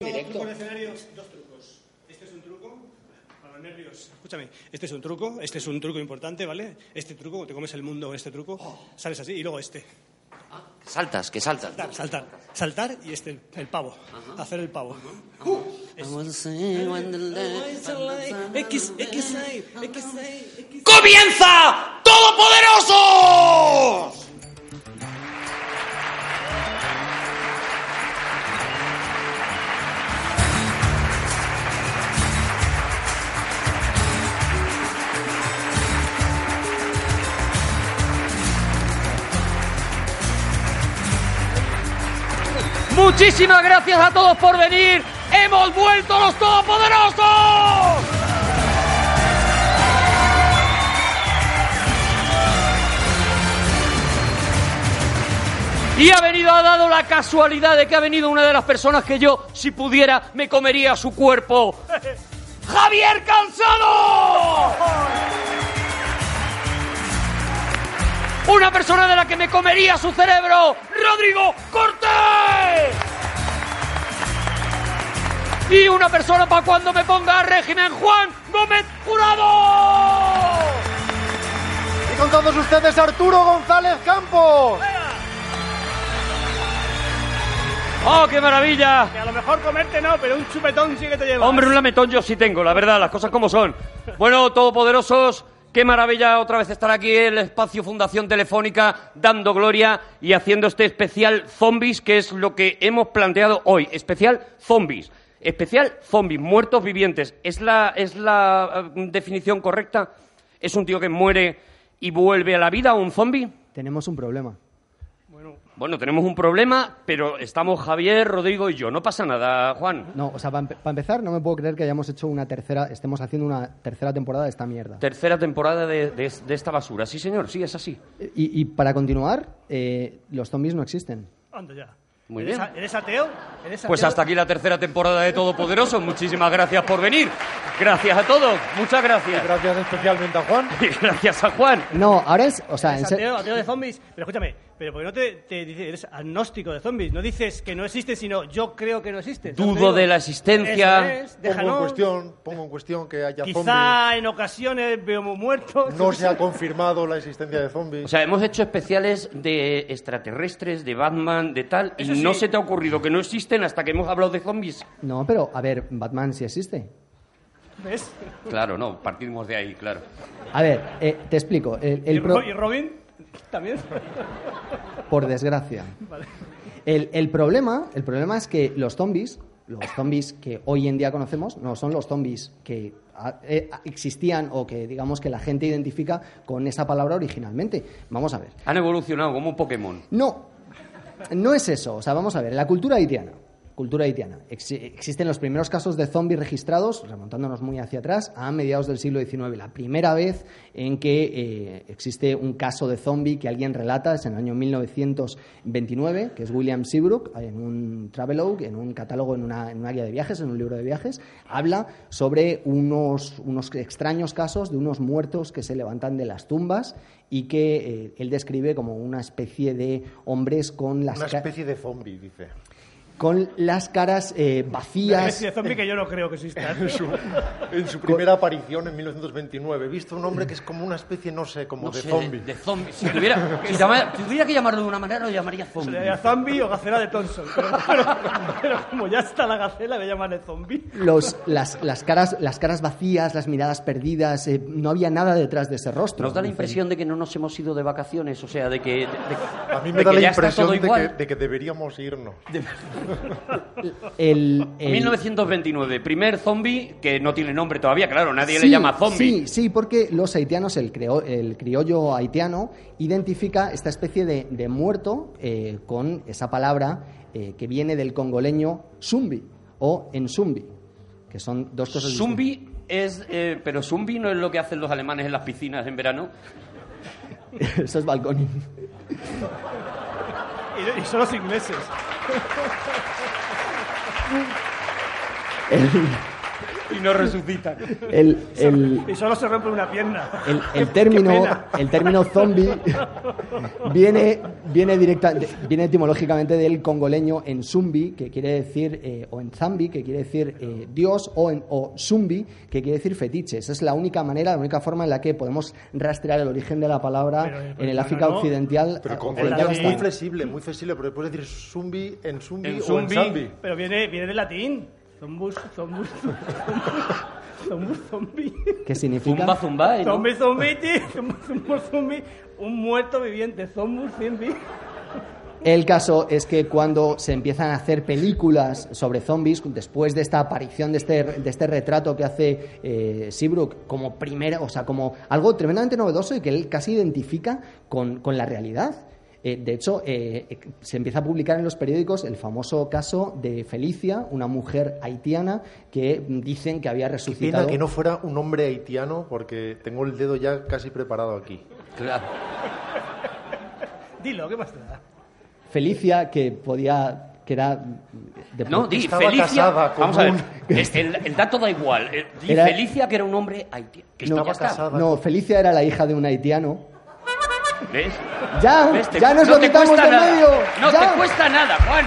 Directo. Truco de escenario, dos trucos. Este es un truco para los nervios. Escúchame, este es un truco, este es un truco importante, ¿vale? Este truco, te comes el mundo con este truco, sales así y luego este. Saltas, que saltas. Saltar, saltar, saltar y este, el, pavo. Hacer el pavo. X, X, X, ¡Comienza Todopoderosos! Muchísimas gracias a todos por venir. Hemos vuelto los todopoderosos. Y ha venido, ha dado la casualidad de que ha venido una de las personas que yo, si pudiera, me comería su cuerpo. ¡Javier Cansado! Una persona de la que me comería su cerebro, Rodrigo Cortés. Y una persona para cuando me ponga a régimen, Juan Gómez Jurado. Y con todos ustedes Arturo González Campos. ¡Oh, qué maravilla! Que a lo mejor comerte no, pero un chupetón sí que te lleva. Hombre, un lametón yo sí tengo, la verdad, las cosas como son. Bueno, todopoderosos, qué maravilla otra vez estar aquí en el espacio Fundación Telefónica, dando gloria y haciendo este especial zombies, que es lo que hemos planteado hoy. Especial zombies. Especial zombies, muertos vivientes. ¿Es la, es la eh, definición correcta? ¿Es un tío que muere y vuelve a la vida, un zombie? Tenemos un problema. Bueno, tenemos un problema, pero estamos Javier, Rodrigo y yo. No pasa nada, Juan. No, o sea, para empezar, no me puedo creer que hayamos hecho una tercera, estemos haciendo una tercera temporada de esta mierda. Tercera temporada de, de- de esta basura. Sí, señor, sí, es así. Y, y para continuar, eh, los zombies no existen. Anda ya. Muy ¿Eres, bien. a- ¿Eres ateo? ¿Eres Pues ateo? hasta aquí la tercera temporada de Todopoderoso. Muchísimas gracias por venir. Gracias a todos. Muchas gracias. Gracias especialmente a Juan. Y gracias a Juan. No, ahora es, o sea, en ¿Eres ser- ateo, ateo de zombies? Pero escúchame, pero ¿por qué no te, te dices, eres agnóstico de zombies? No dices que no existe, sino yo creo que no existe. ¿sabes lo que Dudo de la existencia. Es, Pongo en cuestión, pongo en cuestión que haya zombies. Quizá en ocasiones veo muy muertos. No se ha confirmado la existencia de zombies. O sea, hemos hecho especiales de extraterrestres, de Batman, de tal, y no se te ha ocurrido que no existen hasta que hemos hablado de zombies. No, pero, a ver, Batman sí existe. ¿Ves? Claro, no, partimos de ahí, claro. A ver, eh, te explico. El, el ¿Y, pro- Ro- y Robin? ¿También? Por desgracia. El, el problema, el problema es que los zombies, los zombies que hoy en día conocemos, no son los zombies que ah, eh, existían o que digamos que la gente identifica con esa palabra originalmente. Vamos a ver. Han evolucionado como un Pokémon. No, no es eso. O sea, vamos a ver, la cultura haitiana. Cultura haitiana. Ex- existen los primeros casos de zombies registrados, remontándonos muy hacia atrás, a mediados del siglo XIX. La primera vez en que eh, existe un caso de zombie que alguien relata es en el año 1929, que es William Seabrook, en un travelogue, en un catálogo, en una, en una guía de viajes, en un libro de viajes, habla sobre unos, unos extraños casos de unos muertos que se levantan de las tumbas y que eh, él describe como una especie de hombres con las, Una especie de zombie, dice. Con las caras eh, Una vacías. especie de zombie que yo no creo que exista. En su primera aparición en 1929 he visto un hombre que es como una especie, no sé, como No de sé, zombie. De, zombie. Si tuviera, si llama- tuviera que llamarlo de una manera, lo llamaría zombie. Sería zombie o gacela de Thompson. Pero, pero- pero como ya está la gacela, le llaman el zombie. Los, las, las, caras, las caras vacías, las miradas perdidas, eh, no había nada detrás de ese rostro. Nos da la impresión de que no nos hemos ido de vacaciones, o sea, de que... de- de- A mí de me da la impresión de que, de que deberíamos irnos. El, el- 1929, primer zombie que no tiene nombre todavía, claro, nadie Sí, le llama zombie. Sí, sí, porque los haitianos, el, creo- el criollo haitiano, identifica esta especie de, de muerto eh, con esa palabra eh, que viene del congoleño zumbi o ensumbi, que son dos cosas Zumbi es... eh, pero zumbi no es lo que hacen los alemanes en las piscinas en verano. distintas. Eso es balconing. Y, y son los ingleses. El, y no resucitan. El, el- Y solo se rompe una pierna. el- el término, el término zombie viene, viene, directa, viene etimológicamente del congoleño en zumbi, que quiere decir, eh, o en zambi, que quiere decir eh, Dios, o en o zumbi, que quiere decir fetiche. Esa es la única manera, la única forma en la que podemos rastrear el origen de la palabra Pero, eh, en el pero África no, occidental. Pero con occidental es muy flexible, muy flexible, porque puedes decir zumbi en zumbi En o zumbi. en zambi. Pero viene, viene del latín. Zombus, zombus, zombus, zombus, zombie. ¿Qué significa? Zumba, zumba, ¿eh, zombus, zombus, zombie. Un muerto viviente, zombus, zombie. El caso es que cuando se empiezan a hacer películas sobre zombies, después de esta aparición de este, de este retrato que hace eh, Seabrook como primera, o sea, como algo tremendamente novedoso y que él casi identifica con, con la realidad. Eh, de hecho, eh, eh, se empieza a publicar en los periódicos el famoso caso de Felicia, una mujer haitiana que dicen que había Pena resucitado. que no fuera un hombre haitiano, porque tengo el dedo ya casi preparado aquí. Claro. Dilo, ¿qué más te da? Felicia, que podía. que era. de- No, di Estaba Felicia. casada con Vamos a ver. un- El, el dato da igual. Eh, Di Era- Felicia, que era un hombre haitiano. Que No, casada. No, Felicia era la hija de un haitiano. ¿Ves? Ya, ¿Ves? Te- ya nos no lo quitamos de nada. medio. No ya. te cuesta nada, Juan.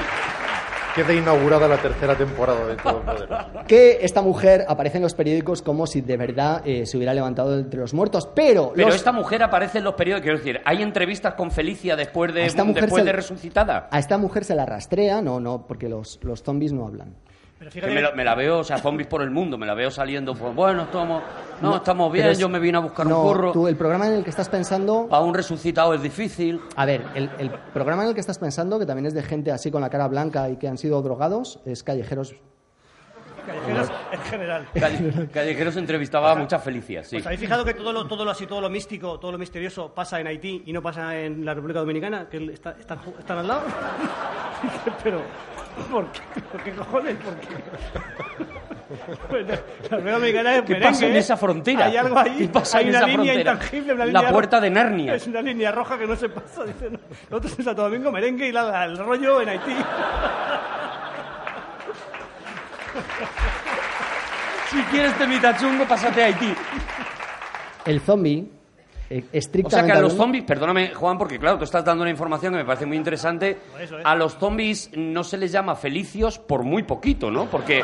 Queda inaugurada la tercera temporada de Todo Poder. Que esta mujer aparece en los periódicos como si de verdad eh, se hubiera levantado entre los muertos. Pero, Pero los- esta mujer aparece en los periódicos. Quiero decir, ¿hay entrevistas con Felicia después de, A esta mujer después se- de resucitada? a esta mujer se la rastrea, no, no, porque los, los zombies no hablan. Pero Que fíjate me, la- me la veo, o sea, zombies por el mundo, me la veo saliendo, pues bueno, estamos, no, estamos bien, es- yo me vine a buscar no, un curro, tú, el programa en el que estás pensando. a un resucitado es difícil. A ver, el, el programa en el que estás pensando, que también es de gente así con la cara blanca y que han sido drogados, es Callejeros. callejeros en general. Calle- Callejeros entrevistaba a muchas Felicias, sí. ¿Os habéis fijado que todo lo, todo lo así, todo lo místico, todo lo misterioso pasa en Haití y no pasa en la República Dominicana? Que está- están al lado. Pero, ¿por qué? ¿Por qué cojones? ¿Por qué? Bueno, la República Dominicana es ¿Qué merengue, pasa en ¿eh? esa frontera? Hay algo ahí. ¿Qué pasa hay en una esa línea frontera? intangible, una La línea puerta ro- de Narnia. Es una línea roja que no se pasa. Dicen, nosotros en Santo Domingo merengue y la- el rollo en Haití. Si quieres temita chungo, pásate a Haití. El zombie, eh, O estrictamente. sea que a los zombies, perdóname Juan, porque claro, tú estás dando una información que me parece muy interesante. Eso. A los zombies no se les llama felicios por muy poquito, ¿no? Porque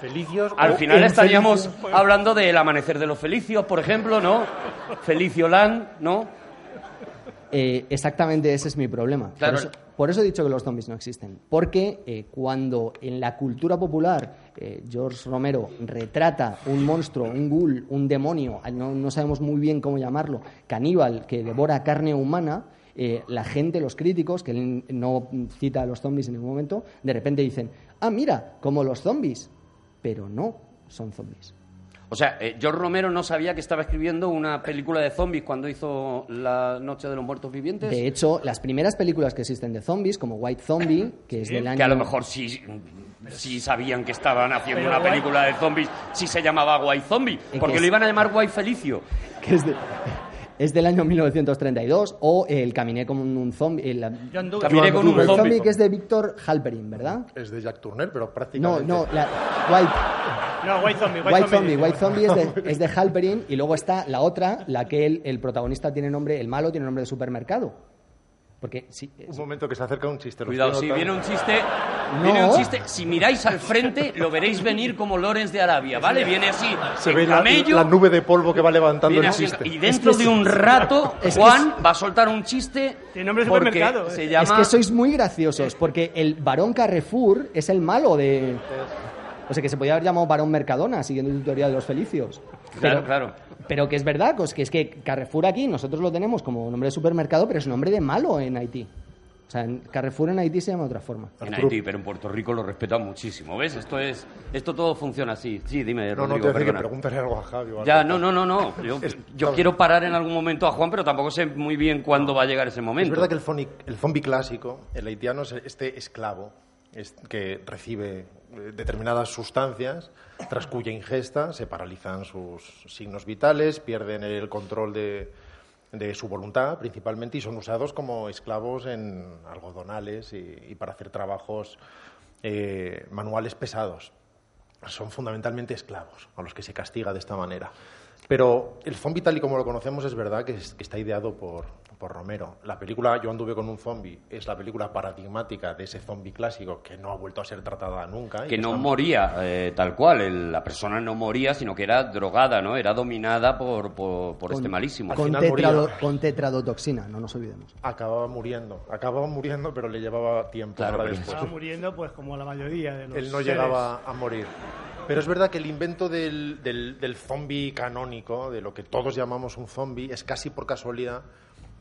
Felicios. al final estaríamos hablando del amanecer de los felicios, por ejemplo, ¿no? Felicioland, ¿no? Eh, exactamente ese es mi problema. Claro. Por, eso, por eso he dicho que los zombies no existen. Porque eh, cuando en la cultura popular eh, George Romero retrata un monstruo, un ghoul, un demonio, no, sabemos muy bien cómo llamarlo, caníbal que devora carne humana, eh, la gente, los críticos, que él no cita a los zombies en ningún momento, de repente dicen, ah, mira, como los zombies. Pero no son zombies. O sea, eh, George Romero no sabía que estaba escribiendo una película de zombies cuando hizo La Noche de los Muertos Vivientes. De hecho, las primeras películas que existen de zombies, como White Zombie, que es del año... Que a lo mejor sí, sí sabían que estaban haciendo Pero una película de zombies si se llamaba White Zombie. que Porque es- lo iban a llamar White Felicio. que es, de- es del año 1932, o El Caminé como un zombie. El. Caminé con un zombie. Zombie, que es de Víctor Halperin, ¿verdad? Es de Jack Turner, pero No, prácticamente. no, la, White, No, White Zombie. White, White Zombie. White Zombie es de, es de Halperin, y luego está la otra, la que el, el protagonista tiene nombre, el malo tiene nombre de supermercado. Porque sí, Un momento que se acerca un chiste. Cuidado, si viene un chiste, No. viene un chiste, si miráis al frente lo veréis venir como Lorenz de Arabia, ¿vale? Viene así, Se ve la, camello, la nube de polvo que va levantando el así, chiste. y dentro Es que de un rato es Juan va a soltar un chiste nombre de porque supermercado, se eh. llama Es que sois muy graciosos, porque el varón Carrefour es el malo de... O sea, que se podía haber llamado varón Mercadona, siguiendo tu teoría de los felicios. Claro, claro. Pero que es verdad, pues que es que Carrefour aquí nosotros lo tenemos como nombre de supermercado, pero es nombre de malo en Haití. O sea, en Carrefour en Haití se llama de otra forma. En Haití, pero en Puerto Rico lo respetan muchísimo, ¿ves? Esto es esto todo funciona así. Sí, dime, No, no, Rodrigo, te hace que pregúntale algo a Javi. Ya, no, no, no, no. Yo, yo quiero parar en algún momento a Juan, pero tampoco sé muy bien cuándo va a llegar ese momento. Es verdad que el, el zombie clásico, el haitiano, es este esclavo es- que recibe determinadas sustancias, tras cuya ingesta se paralizan sus signos vitales, pierden el control de, de su voluntad principalmente y son usados como esclavos en algodonales y, para hacer trabajos eh, manuales pesados. son fundamentalmente esclavos a los que se castiga de esta manera. Pero el zombie tal y como lo conocemos es verdad que está ideado por, por Romero. La película Yo anduve con un zombie es la película paradigmática de ese zombie clásico que no ha vuelto a ser tratada nunca. Que no está- moría eh, tal cual, el- la persona no moría, sino que era drogada, ¿no? Era dominada por, por, por este malísimo. Con, final tetrado- moría. con tetradotoxina, no nos olvidemos. Acababa muriendo. Acababa muriendo, pero le llevaba tiempo Claro, para después. Estaba muriendo, pues como la mayoría de los Él no seres. llegaba a morir. Pero es verdad que el invento del, del, del zombie canónico, de lo que todos llamamos un zombie, es casi por casualidad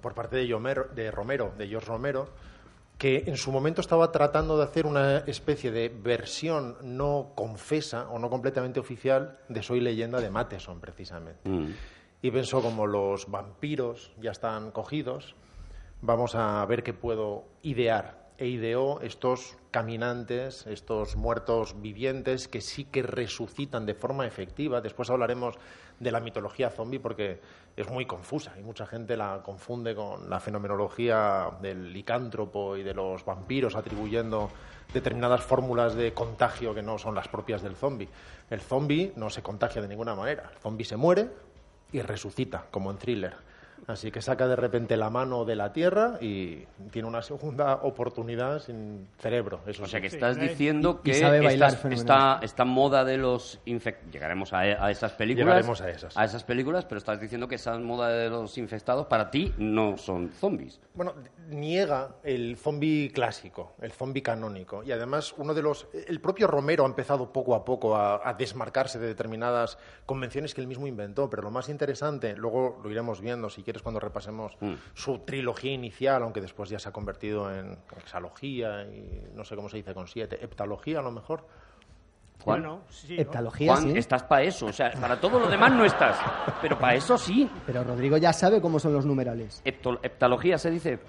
por parte de, Yomero- de Romero, de George Romero, que en su momento estaba tratando de hacer una especie de versión no confesa o no completamente oficial de Soy leyenda de Matheson, precisamente. Mm. Y pensó, como los vampiros ya están cogidos, vamos a ver qué puedo idear. E ideó estos caminantes, estos muertos vivientes que sí que resucitan de forma efectiva. Después hablaremos de la mitología zombie porque es muy confusa y mucha gente la confunde con la fenomenología del licántropo y de los vampiros atribuyendo determinadas fórmulas de contagio que no son las propias del zombie. El zombie no se contagia de ninguna manera. El zombie se muere y resucita, como en thriller. Así que saca de repente la mano de la tierra y tiene una segunda oportunidad sin cerebro. Eso O sea que estás Sí, ¿no? diciendo que bailar esta, esta, esta moda de los infectados... Llegaremos a, a esas películas. Llegaremos a esas. A esas películas, pero estás diciendo que esa moda de los infectados para ti no son zombies. Bueno, niega el zombie clásico, el zombie canónico. Y además, uno de los. El propio Romero ha empezado poco a poco a, a desmarcarse de determinadas convenciones que él mismo inventó. Pero lo más interesante, luego lo iremos viendo, si quieres, cuando repasemos Mm. su trilogía inicial, aunque después ya se ha convertido en exalogía y no sé cómo se dice con siete, heptalogía a lo mejor. Juan, Bueno, sí, ¿no? Heptalogía, Juan, sí. estás para eso. O sea, para todo lo demás no estás. Pero para eso sí. Pero Rodrigo ya sabe cómo son los numerales. Hepto- heptalogía se dice.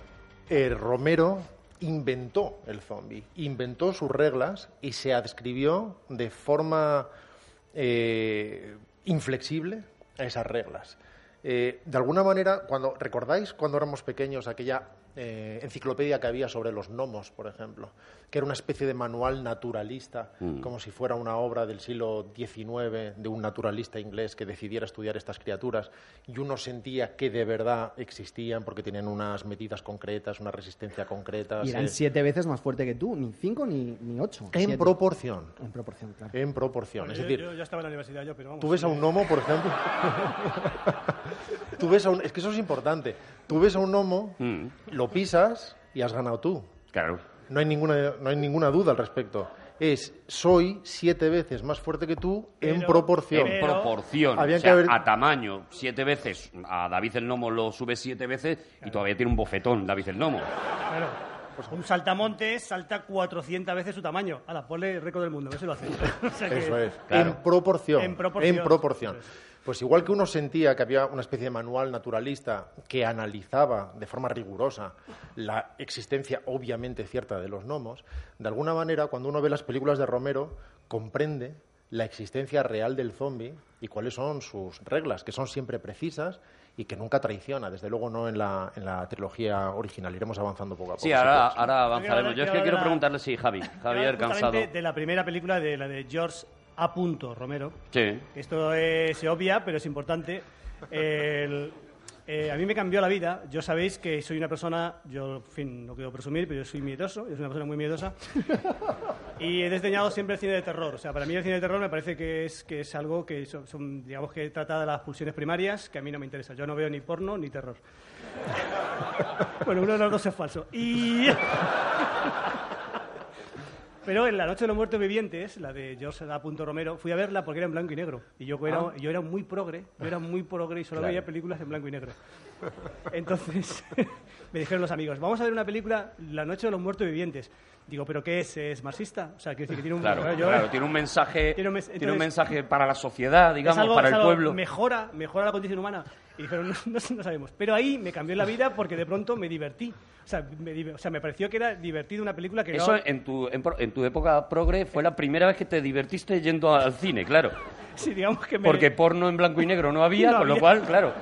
Eh, Romero inventó el zombie, inventó sus reglas y se adscribió de forma eh, inflexible a esas reglas. Eh, de alguna manera, cuando recordáis cuando éramos pequeños aquella eh, enciclopedia que había sobre los gnomos, por ejemplo, que era una especie de manual naturalista, como si fuera una obra del siglo XIX de un naturalista inglés que decidiera estudiar estas criaturas, y uno sentía que de verdad existían porque tenían unas medidas concretas, una resistencia concreta. Y eran siete veces más fuerte que tú, ni cinco ni, ni ocho. en siete. proporción. En proporción, claro. En proporción. Bueno, es yo, decir, yo ya estaba en la universidad yo, pero vamos. Tú ves a un gnomo, por ejemplo. tú ves a un, es que eso es importante. Tú ves a un gnomo, Mm. lo pisas y has ganado tú. Claro. No hay ninguna, no hay ninguna duda al respecto. Es soy siete veces más fuerte que tú en proporción. En proporción. Había o que sea, haber- a tamaño, siete veces. A David el Nomo lo sube siete veces y todavía tiene un bofetón, David el Nomo. Claro. Pues un saltamontes salta 400 veces su tamaño. Ala, ponle el récord del mundo, a ver si lo hace. O sea que- Eso es. Claro. En proporción. En proporción. En proporción. Pues igual que uno sentía que había una especie de manual naturalista que analizaba de forma rigurosa la existencia obviamente cierta de los gnomos, de alguna manera cuando uno ve las películas de Romero comprende la existencia real del zombie y cuáles son sus reglas, que son siempre precisas y que nunca traiciona, desde luego no en la, en la trilogía original. Iremos avanzando poco a poco. Sí, si ahora, avanzaremos. Yo es que quiero preguntarle, sí, Javi. Javier Cansado. De la primera película, de la de George A. Romero. Sí. Esto eh, se obvia, pero es importante. El- eh, a mí me cambió la vida. Yo sabéis que soy una persona, yo, en fin, no quiero presumir, pero yo soy miedoso, yo soy una persona muy miedosa. y he desdeñado siempre el cine de terror. O sea, para mí el cine de terror me parece que es, que es algo que, son, son, digamos, que trata de las pulsiones primarias, que a mí no me interesa. Yo no veo ni porno ni terror. bueno, uno de los dos es falso. Y... Pero en La Noche de los Muertos Vivientes, la de George A. Romero, fui a verla porque era en blanco y negro. Y yo era, yo era muy progre, yo era muy progre y solo veía películas en blanco y negro. Entonces me dijeron los amigos, vamos a ver una película, La Noche de los Muertos Vivientes. Digo, ¿pero qué es? ¿Es marxista? O sea, que tiene un... Claro, yo- claro, tiene un mensaje, Tiene un mes- tiene un entonces- mensaje para la sociedad, digamos, algo- para el pueblo. Mejora, mejora la condición humana. Y dijeron, no, no, no sabemos. Pero ahí me cambió la vida porque de pronto me divertí. O sea, me, o sea, me pareció que era divertido una película que Eso no... en tu, en, en tu época progre fue la primera vez que te divertiste yendo al cine, claro. Sí, digamos que me... Porque porno en blanco y negro no había, No con lo cual, claro.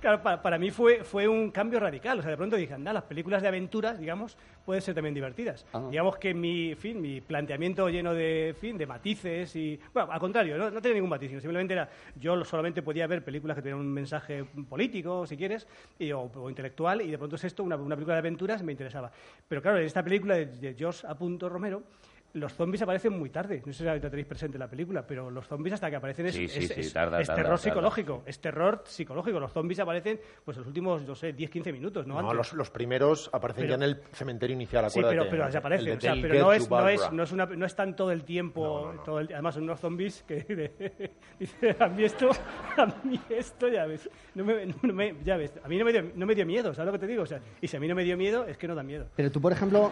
Claro, para, para mí fue, fue un cambio radical. O sea, de pronto dije, anda, las películas de aventuras, digamos, pueden ser también divertidas. Digamos que mi, fin, mi planteamiento lleno de, fin, de matices y... Bueno, al contrario, no, no tenía ningún matiz, sino simplemente era... Yo solamente podía ver películas que tenían un mensaje político, si quieres, y- o, o intelectual, y de pronto es esto, una, una película de aventuras, me interesaba. Pero claro, en esta película de, de George A. Romero... Los zombies aparecen muy tarde. No sé si la tenéis presente en la película, pero los zombies hasta que aparecen es, Sí, sí, es- sí, es- tarda, es tarda, terror tarda. psicológico. Es terror psicológico. Los zombies aparecen pues los últimos, no sé, 10-15 minutos, ¿no? No, Antes. los, los primeros aparecen Pero- ya en el cementerio inicial, Sí, acuérdate. pero, pero El desaparecen. de O sea, pero no es, no, es, no, es una, no están todo el tiempo. No, no, no. todo el- además, son unos zombies que dice, a mí esto, a mí esto, ya ves. No me, no me- ya ves. A mí no me, dio, no me dio miedo, ¿sabes lo que te digo? O sea, y si a mí no me dio miedo, es que no da miedo. Pero tú, por ejemplo,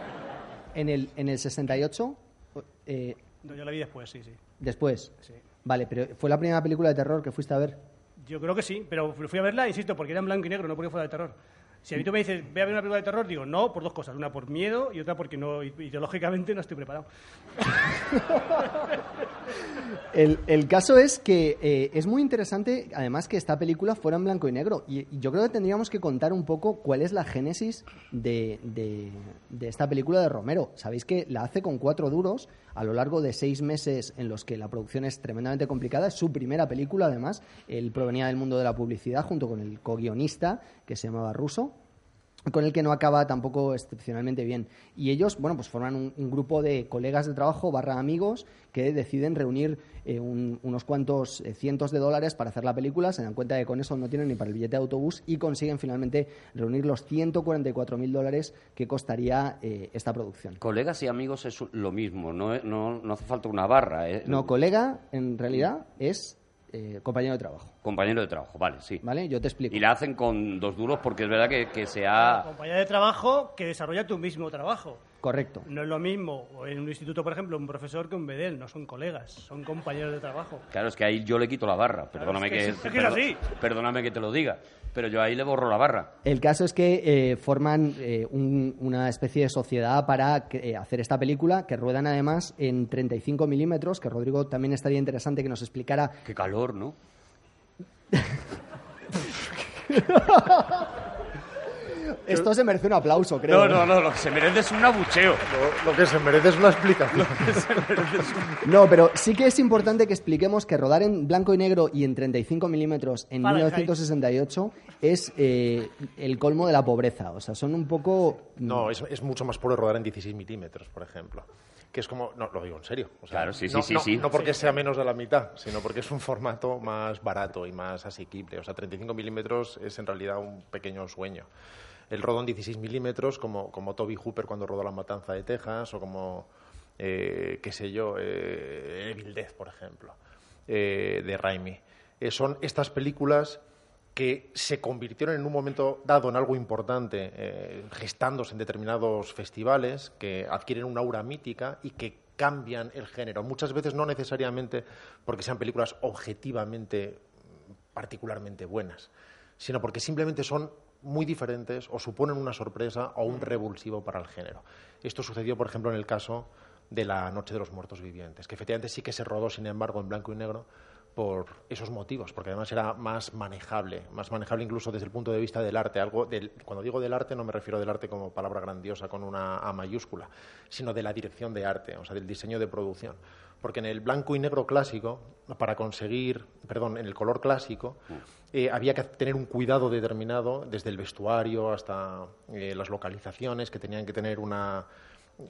en el, en el 68, eh, No, yo la vi después, sí, sí. después. sí. Vale, pero ¿fue la primera película de terror que fuiste a ver? Yo creo que sí, pero fui a verla, insisto, porque era en blanco y negro, no porque fuera de terror. Si a mí tú me dices, ve a ver una película de terror, digo, no, por dos cosas. Una por miedo y otra porque no, ideológicamente no estoy preparado. El, el caso es que eh, es muy interesante, además, que esta película fuera en blanco y negro. Y, yo creo que tendríamos que contar un poco cuál es la génesis de, de- de esta película de Romero. Sabéis que la hace con cuatro duros a lo largo de seis meses en los que la producción es tremendamente complicada. Es su primera película, además. Él provenía del mundo de la publicidad junto con el co-guionista que se llamaba Russo con el que no acaba tampoco excepcionalmente bien. Y ellos, bueno, pues forman un, un grupo de colegas de trabajo barra amigos que deciden reunir eh, un- unos cuantos eh, cientos de dólares para hacer la película, se dan cuenta de que con eso no tienen ni para el billete de autobús y consiguen finalmente reunir los 144 mil dólares que costaría eh, esta producción. Colegas y amigos es lo mismo, no, no, no hace falta una barra. ¿eh? No, colega en realidad es eh, compañero de trabajo, Compañero de trabajo, vale, sí. ¿vale? Yo te explico. Y la hacen con dos duros porque es verdad que, que se ha... Compañía de trabajo que desarrolla tu mismo trabajo. Correcto. No es lo mismo en un instituto, por ejemplo, un profesor que un bedel. No son colegas, son compañeros de trabajo. Claro, es que ahí yo le quito la barra. Perdóname es que que, es- es que es así. perdóname que te lo diga. Pero yo ahí le borro la barra. El caso es que eh, forman eh, un- una especie de sociedad para eh, hacer esta película, que ruedan además en 35 milímetros, que Rodrigo también estaría interesante que nos explicara. Qué calor, ¿no? Esto se merece un aplauso, creo. No, no, no, lo que se merece es un abucheo. Lo, lo que se merece es una explicación. No, pero sí que es importante que expliquemos que rodar en blanco y negro y en 35 milímetros en Fahrenheit. 1968 es eh, el colmo de la pobreza. O sea, son un poco. No, es, es mucho más pobre rodar en 16 milímetros, por ejemplo. Que es como, no, lo digo en serio. o sea, Claro, sí, sí, no, sí, no- sí. No porque sea menos de la mitad, sino porque es un formato más barato y más asequible. O sea, 35 milímetros es en realidad un pequeño sueño. El rodón 16 milímetros, como, como Toby Hooper cuando rodó La Matanza de Texas, o como, eh, qué sé yo, eh, Evil Death, por ejemplo, eh, de Raimi. Son estas películas que se convirtieron en un momento dado en algo importante, gestándose en determinados festivales, que adquieren una aura mítica y que cambian el género. Muchas veces no necesariamente porque sean películas objetivamente particularmente buenas, sino porque simplemente son muy diferentes o suponen una sorpresa o un revulsivo para el género. Esto sucedió, por ejemplo, en el caso de La Noche de los Muertos Vivientes, que efectivamente sí que se rodó, sin embargo, en blanco y negro por esos motivos, porque además era más manejable, más manejable incluso desde el punto de vista del arte. Algo del, cuando digo del arte no me refiero del arte como palabra grandiosa con una A mayúscula, sino de la dirección de arte, o sea, del diseño de producción. Porque en el blanco y negro clásico, para conseguir, perdón, en el color clásico, eh, había que tener un cuidado determinado, desde el vestuario hasta eh, las localizaciones, que tenían que tener una,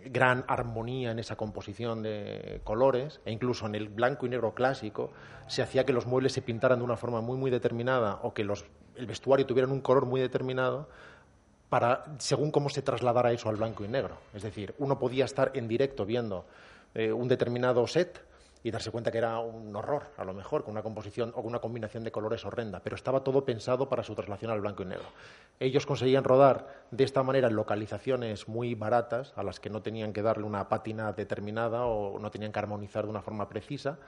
gran armonía en esa composición de colores e incluso en el blanco y negro clásico se hacía que los muebles se pintaran de una forma muy muy determinada o que los, el vestuario tuvieran un color muy determinado para según cómo se trasladara eso al blanco y negro. Es decir, uno podía estar en directo viendo eh, un determinado set y darse cuenta que era un horror, a lo mejor, con una composición o con una combinación de colores horrenda, pero estaba todo pensado para su traslación al blanco y negro. Ellos conseguían rodar de esta manera en localizaciones muy baratas, a las que no tenían que darle una pátina determinada o no tenían que armonizar de una forma precisa,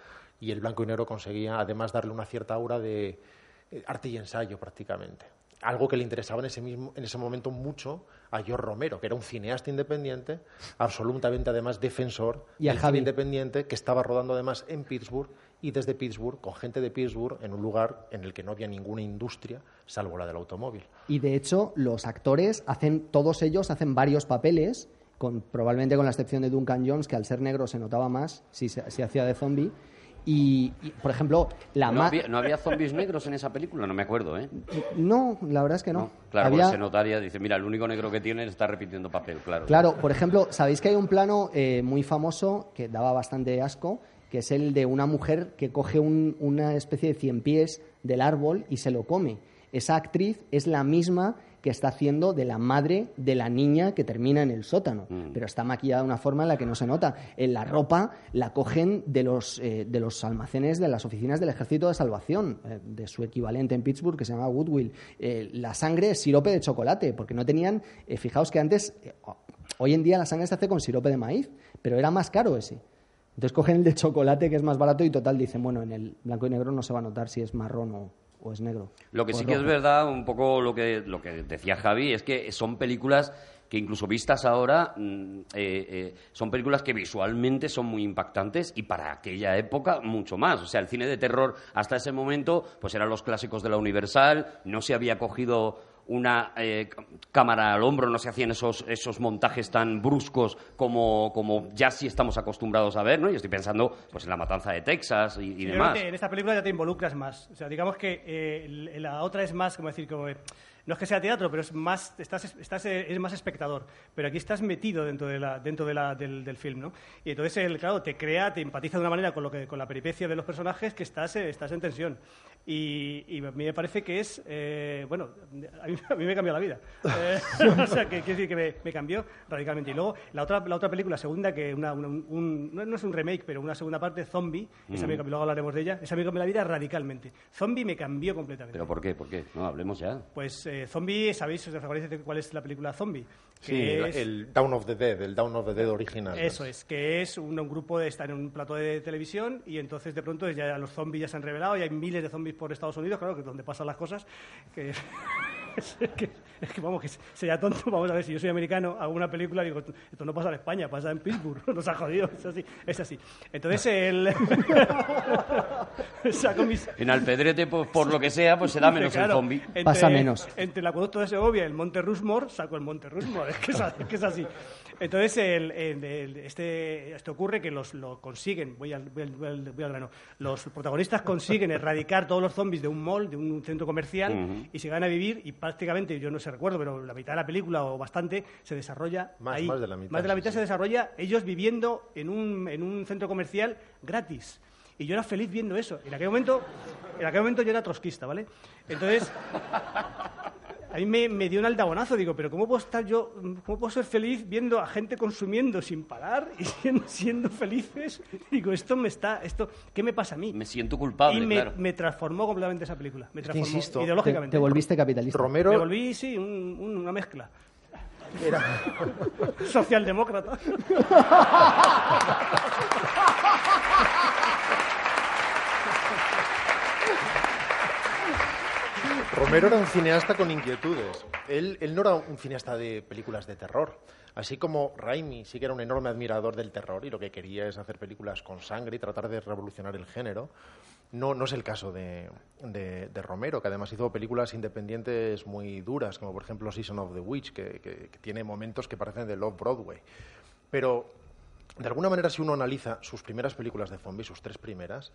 y el blanco y negro conseguía además darle una cierta aura de eh, arte y ensayo prácticamente. Algo que le interesaba en ese, mismo, en ese momento mucho a George Romero, que era un cineasta independiente, absolutamente además defensor Y a del Javi. cine independiente, que estaba rodando además en Pittsburgh y desde Pittsburgh, con gente de Pittsburgh, en un lugar en el que no había ninguna industria salvo la del automóvil. Y de hecho, los actores hacen, todos ellos hacen varios papeles, con, probablemente con la excepción de Duncan Jones, que al ser negro se notaba más si, se- si hacía de zombie. Y, y, por ejemplo, la ¿No había, no había zombies negros en esa película? No me acuerdo, ¿eh? No, la verdad es que no. Claro, Había- porque se notaría, dice, mira, el único negro que tiene está repitiendo papel, claro. Claro, por ejemplo, ¿sabéis que hay un plano eh, muy famoso que daba bastante asco? Que es el de una mujer que coge un- una especie de cien pies del árbol y se lo come. Esa actriz es la misma que está haciendo de la madre de la niña que termina en el sótano, pero está maquillada de una forma en la que no se nota. En la ropa la cogen de los, eh, de los almacenes de las oficinas del Ejército de Salvación, eh, de su equivalente en Pittsburgh que se llama Goodwill. Eh, la sangre es sirope de chocolate, porque no tenían, fijaos que antes, hoy en día la sangre se hace con sirope de maíz, pero era más caro ese. Entonces cogen el de chocolate que es más barato y total dicen, bueno, en el blanco y negro no se va a notar si es marrón o, o es negro. Lo que sí que es verdad, un poco lo que, lo que decía Javi, es que son películas que incluso vistas ahora mm, eh, eh, son películas que visualmente son muy impactantes y para aquella época mucho más. O sea, el cine de terror hasta ese momento pues eran los clásicos de la Universal, no se había cogido una eh, cámara al hombro, no se hacían esos, esos montajes tan bruscos como, como ya sí estamos acostumbrados a ver, ¿no? Y estoy pensando pues en La Matanza de Texas y, y Yo demás. en esta película ya te involucras más. O sea, digamos que eh, la otra es más, como decir, como, eh, no es que sea teatro, pero es más, estás, estás, eh, es más espectador. Pero aquí estás metido dentro, de la, dentro de la, del, del film, ¿no? Y entonces, el, claro, te crea, te empatiza de una manera con, lo que, con la peripecia de los personajes que estás, eh, estás en tensión. Y, y a mí me parece que es, eh, bueno, a mí, a mí me cambió la vida. Eh, o sea, que quiero decir que me, me cambió radicalmente. Y luego, la otra, la otra película, segunda, que una, una- un- no no es un remake, pero una segunda parte, Zombie, esa me cambió, luego hablaremos de ella, esa me cambió la vida radicalmente. Zombie me cambió completamente. ¿Pero por qué? ¿Por qué? No, hablemos ya. Pues eh, Zombie, ¿sabéis? ¿Os acordáis de cuál es la película Zombie? Sí, el, es- el Down of the Dead, el Down of the Dead original. Eso es, que es un, un grupo de está en un plato de televisión y entonces de pronto ya los zombies ya se han revelado y hay miles de zombies por Estados Unidos, claro, que es donde pasan las cosas. Que, es, que, es que, vamos, que sería tonto. Vamos a ver, si yo soy americano, hago una película, digo, esto no pasa en España, pasa en Pittsburgh, nos ha jodido, es así. Es así. Entonces, el. saco mis. En Alpedrete, pues, por lo que sea, pues se da menos Claro, el zombie. entre- Pasa menos. Entre el acueducto de Segovia y el Monte Rushmore, saco el Monte Rushmore. Es que es, así- es que es así. Entonces, el- el- el- este, esto ocurre que los, lo consiguen, voy al, voy, al, voy al- voy al grano, los protagonistas consiguen erradicar todos los zombies de un mall, de un centro comercial, y se van a vivir, y prácticamente, yo no sé recuerdo, pero la mitad de la película o bastante, se desarrolla Más- ahí. más de la mitad, Más de la mitad sí. se desarrolla ellos viviendo en un, en un centro comercial gratis. Y yo era feliz viendo eso. En aquel momento, en aquel momento yo era trotskista, ¿vale? Entonces, a mí me, me dio un aldabonazo. Digo, pero ¿cómo puedo estar yo, cómo puedo ser feliz viendo a gente consumiendo sin parar y siendo, siendo felices? Digo, esto me está, esto, ¿qué me pasa a mí? Me siento culpable, y me, claro. me transformó completamente esa película. Me que transformó insisto, ideológicamente. te volviste capitalista. Romero, Me volví, sí, un- un- una mezcla. Socialdemócrata. Romero era un cineasta con inquietudes. Él, no era un cineasta de películas de terror. Así como Raimi sí que era un enorme admirador del terror y lo que quería es hacer películas con sangre y tratar de revolucionar el género. No, no es el caso de, Romero, que además hizo películas independientes muy duras, como por ejemplo Season of the Witch, que- que tiene momentos que parecen de Love Broadway. Pero de alguna manera, si uno analiza sus primeras películas de zombie, sus tres primeras,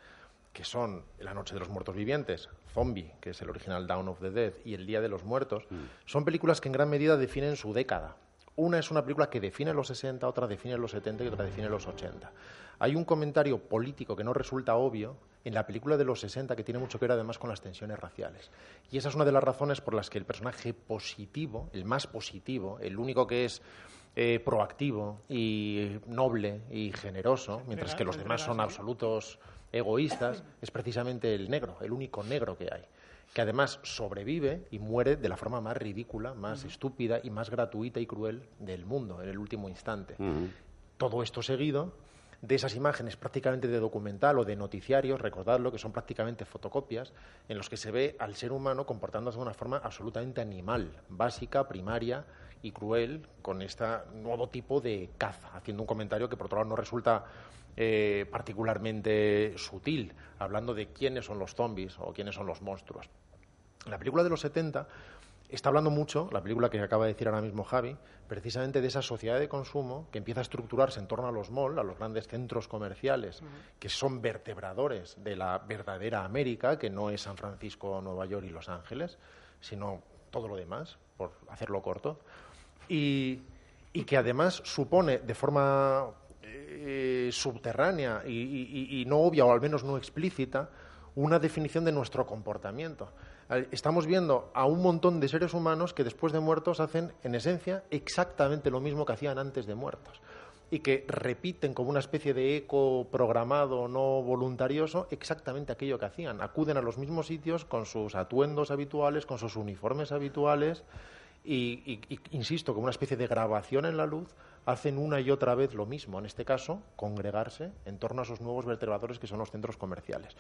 que son La Noche de los Muertos Vivientes, Zombie, que es el original Down of the Dead, y El Día de los Muertos, son películas que en gran medida definen su década. Una es una película que define los 60, otra define los 70 y otra define los 80. Hay un comentario político que no resulta obvio en la película de los 60 que tiene mucho que ver además con las tensiones raciales. Y esa es una de las razones por las que el personaje positivo, el más positivo, el único que es eh, proactivo y noble y generoso, mientras que los demás son absolutos egoístas, es precisamente el negro, el único negro que hay, que además sobrevive y muere de la forma más ridícula, más estúpida y más gratuita y cruel del mundo en el último instante. Todo esto seguido de esas imágenes prácticamente de documental o de noticiarios, recordadlo, que son prácticamente fotocopias, en los que se ve al ser humano comportándose de una forma absolutamente animal, básica, primaria y cruel, con este nuevo tipo de caza, haciendo un comentario que por otro lado no resulta eh, particularmente sutil, hablando de quiénes son los zombies o quiénes son los monstruos. La película de los 70 está hablando mucho, la película que acaba de decir ahora mismo Javi, precisamente de esa sociedad de consumo que empieza a estructurarse en torno a los malls, a los grandes centros comerciales, que son vertebradores de la verdadera América, que no es San Francisco, Nueva York y Los Ángeles, sino todo lo demás, por hacerlo corto, y, que además supone de forma eh, subterránea y, y- y no obvia, o al menos no explícita, una definición de nuestro comportamiento. Estamos viendo a un montón de seres humanos que después de muertos hacen, en esencia, exactamente lo mismo que hacían antes de muertos y que repiten como una especie de eco programado no voluntarioso exactamente aquello que hacían. Acuden a los mismos sitios con sus atuendos habituales, con sus uniformes habituales y, y- insisto, como una especie de grabación en la luz, hacen una y otra vez lo mismo, en este caso, congregarse en torno a esos nuevos vertebradores que son los centros comerciales.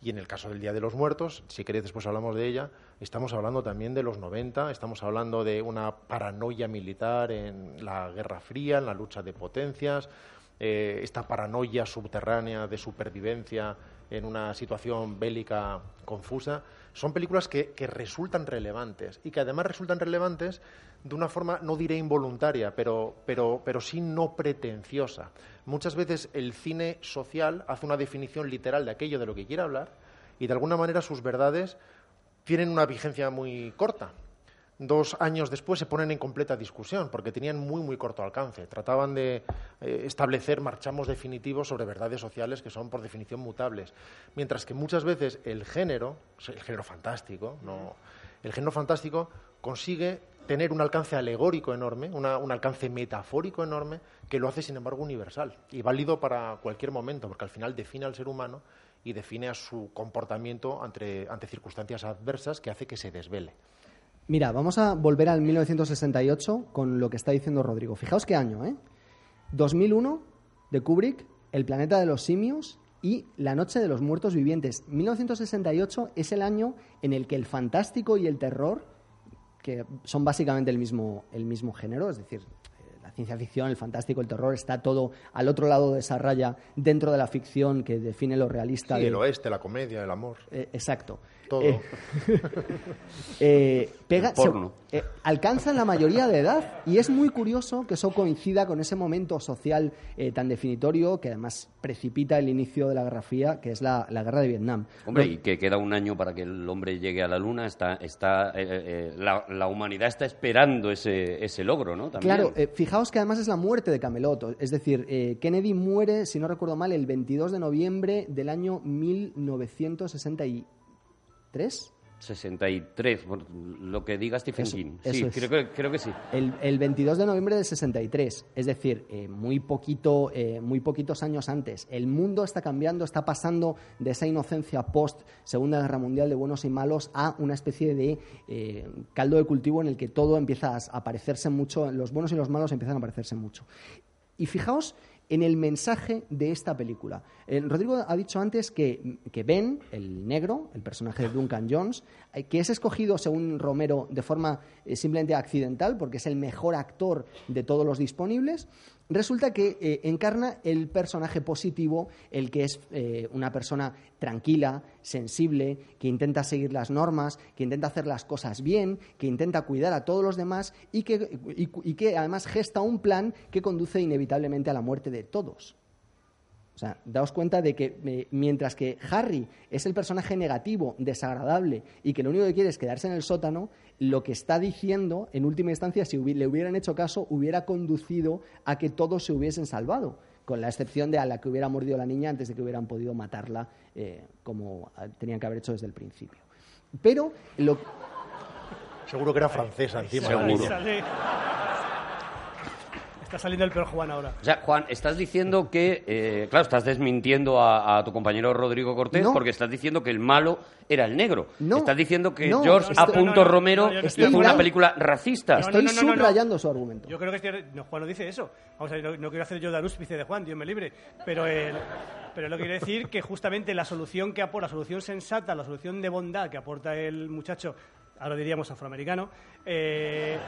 Y en el caso del Día de los Muertos, si queréis después hablamos de ella, estamos hablando también de los 90, estamos hablando de una paranoia militar en la Guerra Fría, en la lucha de potencias, eh, esta paranoia subterránea de supervivencia en una situación bélica confusa, son películas que, que resultan relevantes y que además resultan relevantes de una forma, no diré involuntaria, pero, pero, pero sí no pretenciosa. Muchas veces el cine social hace una definición literal de aquello de lo que quiere hablar y de alguna manera sus verdades tienen una vigencia muy corta. Dos años después se ponen en completa discusión porque tenían muy, muy corto alcance. Trataban de eh, establecer marchamos definitivos sobre verdades sociales que son, por definición, mutables. Mientras que muchas veces el género, el género fantástico, no, el género fantástico consigue tener un alcance alegórico enorme, un alcance metafórico enorme, que lo hace, sin embargo, universal y válido para cualquier momento, porque al final define al ser humano y define a su comportamiento ante circunstancias adversas que hace que se desvele. Mira, vamos a volver al 1968 con lo que está diciendo Rodrigo. Fijaos qué año, ¿eh? 2001 de Kubrick, El planeta de los simios y La noche de los muertos vivientes. 1968 es el año en el que el fantástico y el terror, que son básicamente el mismo, el mismo género, es decir, eh, la ciencia ficción, el fantástico, el terror, está todo al otro lado de esa raya dentro de la ficción que define lo realista. Sí, de- el oeste, la comedia, el amor. eh, exacto. Todo. Eh, eh, pega, porno. se- eh, alcanza la mayoría de edad y es muy curioso que eso coincida con ese momento social eh, tan definitorio que además precipita el inicio de la Guerra Fría, que es la, la Guerra de Vietnam. Hombre, y que queda un año para que el hombre llegue a la luna, está, está, la, la humanidad está esperando ese, ese logro, ¿no? También. Claro, fijaos que además es la muerte de Camelot. Es decir, Kennedy muere, si no recuerdo mal, el 22 de noviembre del año 1963. 63, por lo que diga Stephen Eso- King. eso Sí, es. creo, que- creo que sí. El, el 22 de noviembre del 63, es decir, eh, muy, poquito, eh, muy poquitos años antes. El mundo está cambiando, está pasando de esa inocencia post Segunda Guerra Mundial de buenos y malos a una especie de eh, caldo de cultivo en el que todo empieza a a parecerse mucho, los buenos y los malos empiezan a parecerse mucho. Y fijaos en el mensaje de esta película. Eh, Rodrigo ha dicho antes que, que Ben, el negro, el personaje de Duncan Jones, eh, que es escogido, según Romero, de forma eh, simplemente accidental, porque es el mejor actor de todos los disponibles, resulta que eh, encarna el personaje positivo, el que es eh, una persona tranquila, sensible, que intenta seguir las normas, que intenta hacer las cosas bien, que intenta cuidar a todos los demás y que, y- y que además gesta un plan que conduce inevitablemente a la muerte de todos. O sea, daos cuenta de que eh, mientras que Harry es el personaje negativo, desagradable y que lo único que quiere es quedarse en el sótano, lo que está diciendo, en última instancia, si hubi- le hubieran hecho caso, hubiera conducido a que todos se hubiesen salvado, con la excepción de a la que hubiera mordido la niña antes de que hubieran podido matarla eh, como tenían que haber hecho desde el principio. Pero lo, Seguro que era francesa encima. Seguro. Está saliendo el peor Juan ahora. O sea, Juan, estás diciendo que, eh, claro, estás desmintiendo a, a tu compañero Rodrigo Cortés No. porque estás diciendo que el malo era el negro. No. Estás diciendo que No, George no, A. no, no, no, Romero no, yo no estoy hizo una película racista. No, estoy no, no, no. subrayando su argumento. Yo creo que es- no, Juan no dice eso. Vamos a ver, no, no quiero hacer yo de arúspice de Juan, Dios me libre. Pero, el- pero lo que quiero decir que justamente la solución que aporta, la solución sensata, la solución de bondad que aporta el muchacho, ahora diríamos afroamericano, eh,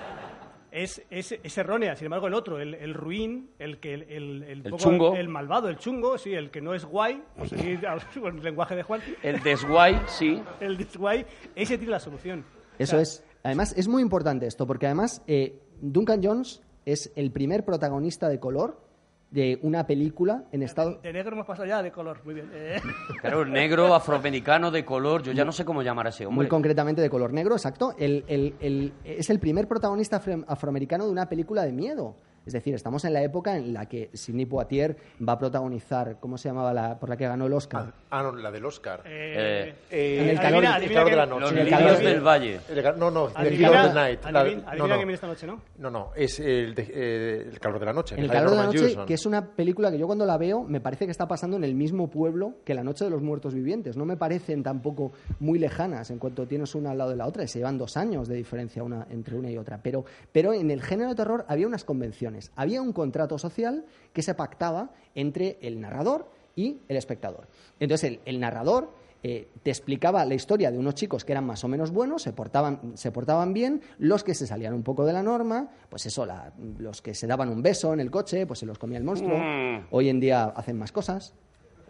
es, es, es errónea. Sin embargo, el otro, el, el ruin, el que el, el, El poco- chungo. el malvado, el chungo, sí, el que no es guay, con el lenguaje de Juan, El desguay, sí. el desguay, ese tiene la solución. Eso O sea, es. Además, es muy importante esto, porque además eh, Duncan Jones es el primer protagonista de color de una película en estado. De negro hemos pasado ya de color, muy bien. Eh, Claro, negro, afroamericano, de color, yo ya no sé cómo llamar a ese hombre. Muy concretamente de color negro, exacto. El- el- el- es el primer protagonista afro- afroamericano de una película de miedo. Es decir, estamos en la época en la que Sidney Poitier va a protagonizar, ¿cómo se llamaba la por la que ganó el Oscar? Ah, no, la del Oscar. eh, Eh, En el calor- adivina el calor que- de la noche. Los En el calor- del valle. El no, no, The Adivina, of the Night. La- adivina, no, no. que viene esta noche, ¿no? No, no, es el, de- eh, el calor de la noche. En el calor de la noche, que es una película que yo cuando la veo me parece que está pasando en el mismo pueblo que La Noche de los Muertos Vivientes. No me parecen tampoco muy lejanas en cuanto tienes una al lado de la otra. y Se llevan dos años de diferencia una, entre una y otra. Pero, pero en el género de terror había unas convenciones. Había un contrato social que se pactaba entre el narrador y el espectador. Entonces el, el narrador eh, te explicaba la historia de unos chicos que eran más o menos buenos, se portaban, se portaban bien, los que se salían un poco de la norma, pues eso, la- los que se daban un beso en el coche, pues se los comía el monstruo. Mm. Hoy en día hacen más cosas,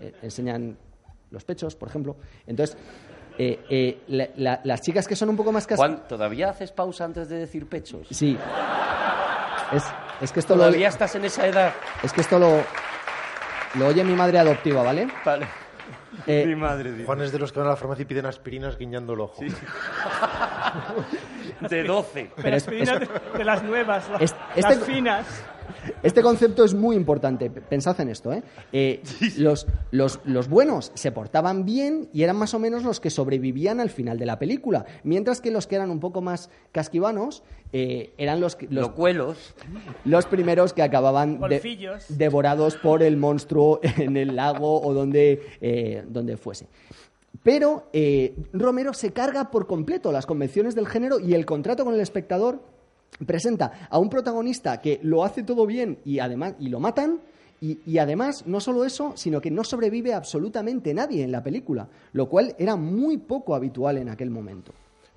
eh, enseñan los pechos, por ejemplo. Entonces, eh, la- la- las chicas que son un poco más cas- Juan, ¿todavía haces pausa antes de decir pechos? Sí. Es, es que esto lo, ¿Todavía estás en esa edad? es que esto lo, lo oye mi madre adoptiva, ¿vale? Vale. Eh, Mi madre, dice. Juan es de los que van a la farmacia y piden aspirinas guiñando el ojo. De 12. pero es- Aspirinas es- de, de las nuevas, las este- finas. Este concepto es muy importante. Pensad en esto. ¿eh? Eh, los, los- los buenos se portaban bien y eran más o menos los que sobrevivían al final de la película, mientras que los que eran un poco más casquivanos eh, eran los, los, Locuelos. los primeros que acababan de- devorados por el monstruo en el lago o donde, eh, donde fuese. Pero eh, Romero se carga por completo las convenciones del género y el contrato con el espectador presenta a un protagonista que lo hace todo bien y además y lo matan y, y además no solo eso sino que no sobrevive absolutamente nadie en la película lo cual era muy poco habitual en aquel momento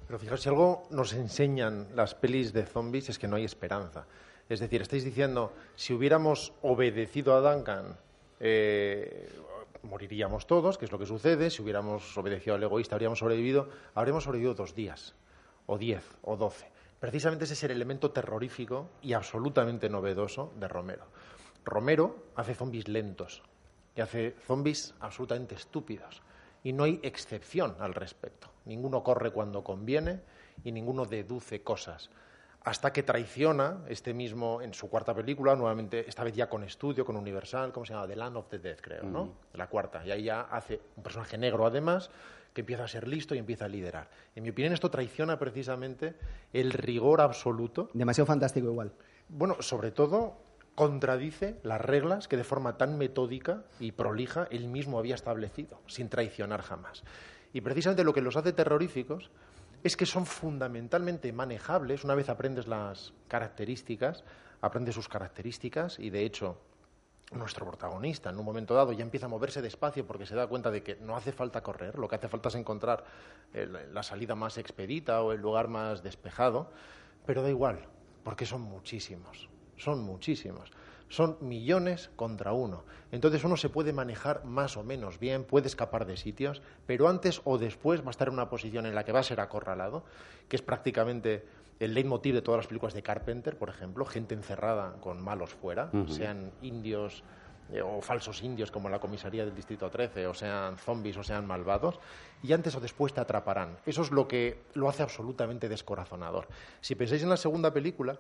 Pero fijaos, si algo nos enseñan las pelis de zombies es que no hay esperanza. Es decir, estáis diciendo, si hubiéramos obedecido a Duncan, eh, moriríamos todos, que es lo que sucede. Si hubiéramos obedecido al egoísta, habríamos sobrevivido. Habríamos sobrevivido dos días, o diez, o doce. Precisamente ese es el elemento terrorífico y absolutamente novedoso de Romero. Romero hace zombies lentos y hace zombies absolutamente estúpidos. Y no hay excepción al respecto. Ninguno corre cuando conviene y ninguno deduce cosas. Hasta que traiciona este mismo en su cuarta película, nuevamente, esta vez ya con estudio, con Universal, ¿cómo se llama? The Land of the Dead, creo, ¿no? La cuarta. Y ahí ya hace un personaje negro, además, que empieza a ser listo y empieza a liderar. En mi opinión, esto traiciona precisamente el rigor absoluto demasiado fantástico igual bueno, sobre todo contradice las reglas que de forma tan metódica y prolija él mismo había establecido, sin traicionar jamás. Y precisamente lo que los hace terroríficos es que son fundamentalmente manejables una vez aprendes las características, aprendes sus características y de hecho nuestro protagonista en un momento dado ya empieza a moverse despacio porque se da cuenta de que no hace falta correr, lo que hace falta es encontrar la salida más expedita o el lugar más despejado, pero da igual, porque son muchísimos, son muchísimos, son millones contra uno. Entonces uno se puede manejar más o menos bien, puede escapar de sitios, pero antes o después va a estar en una posición en la que va a ser acorralado, que es prácticamente el leitmotiv de todas las películas de Carpenter, por ejemplo, gente encerrada con malos fuera, sean indios eh, o falsos indios como la comisaría del Distrito 13, o sean zombies o sean malvados, y antes o después te atraparán. Eso es lo que lo hace absolutamente descorazonador. Si pensáis en la segunda película,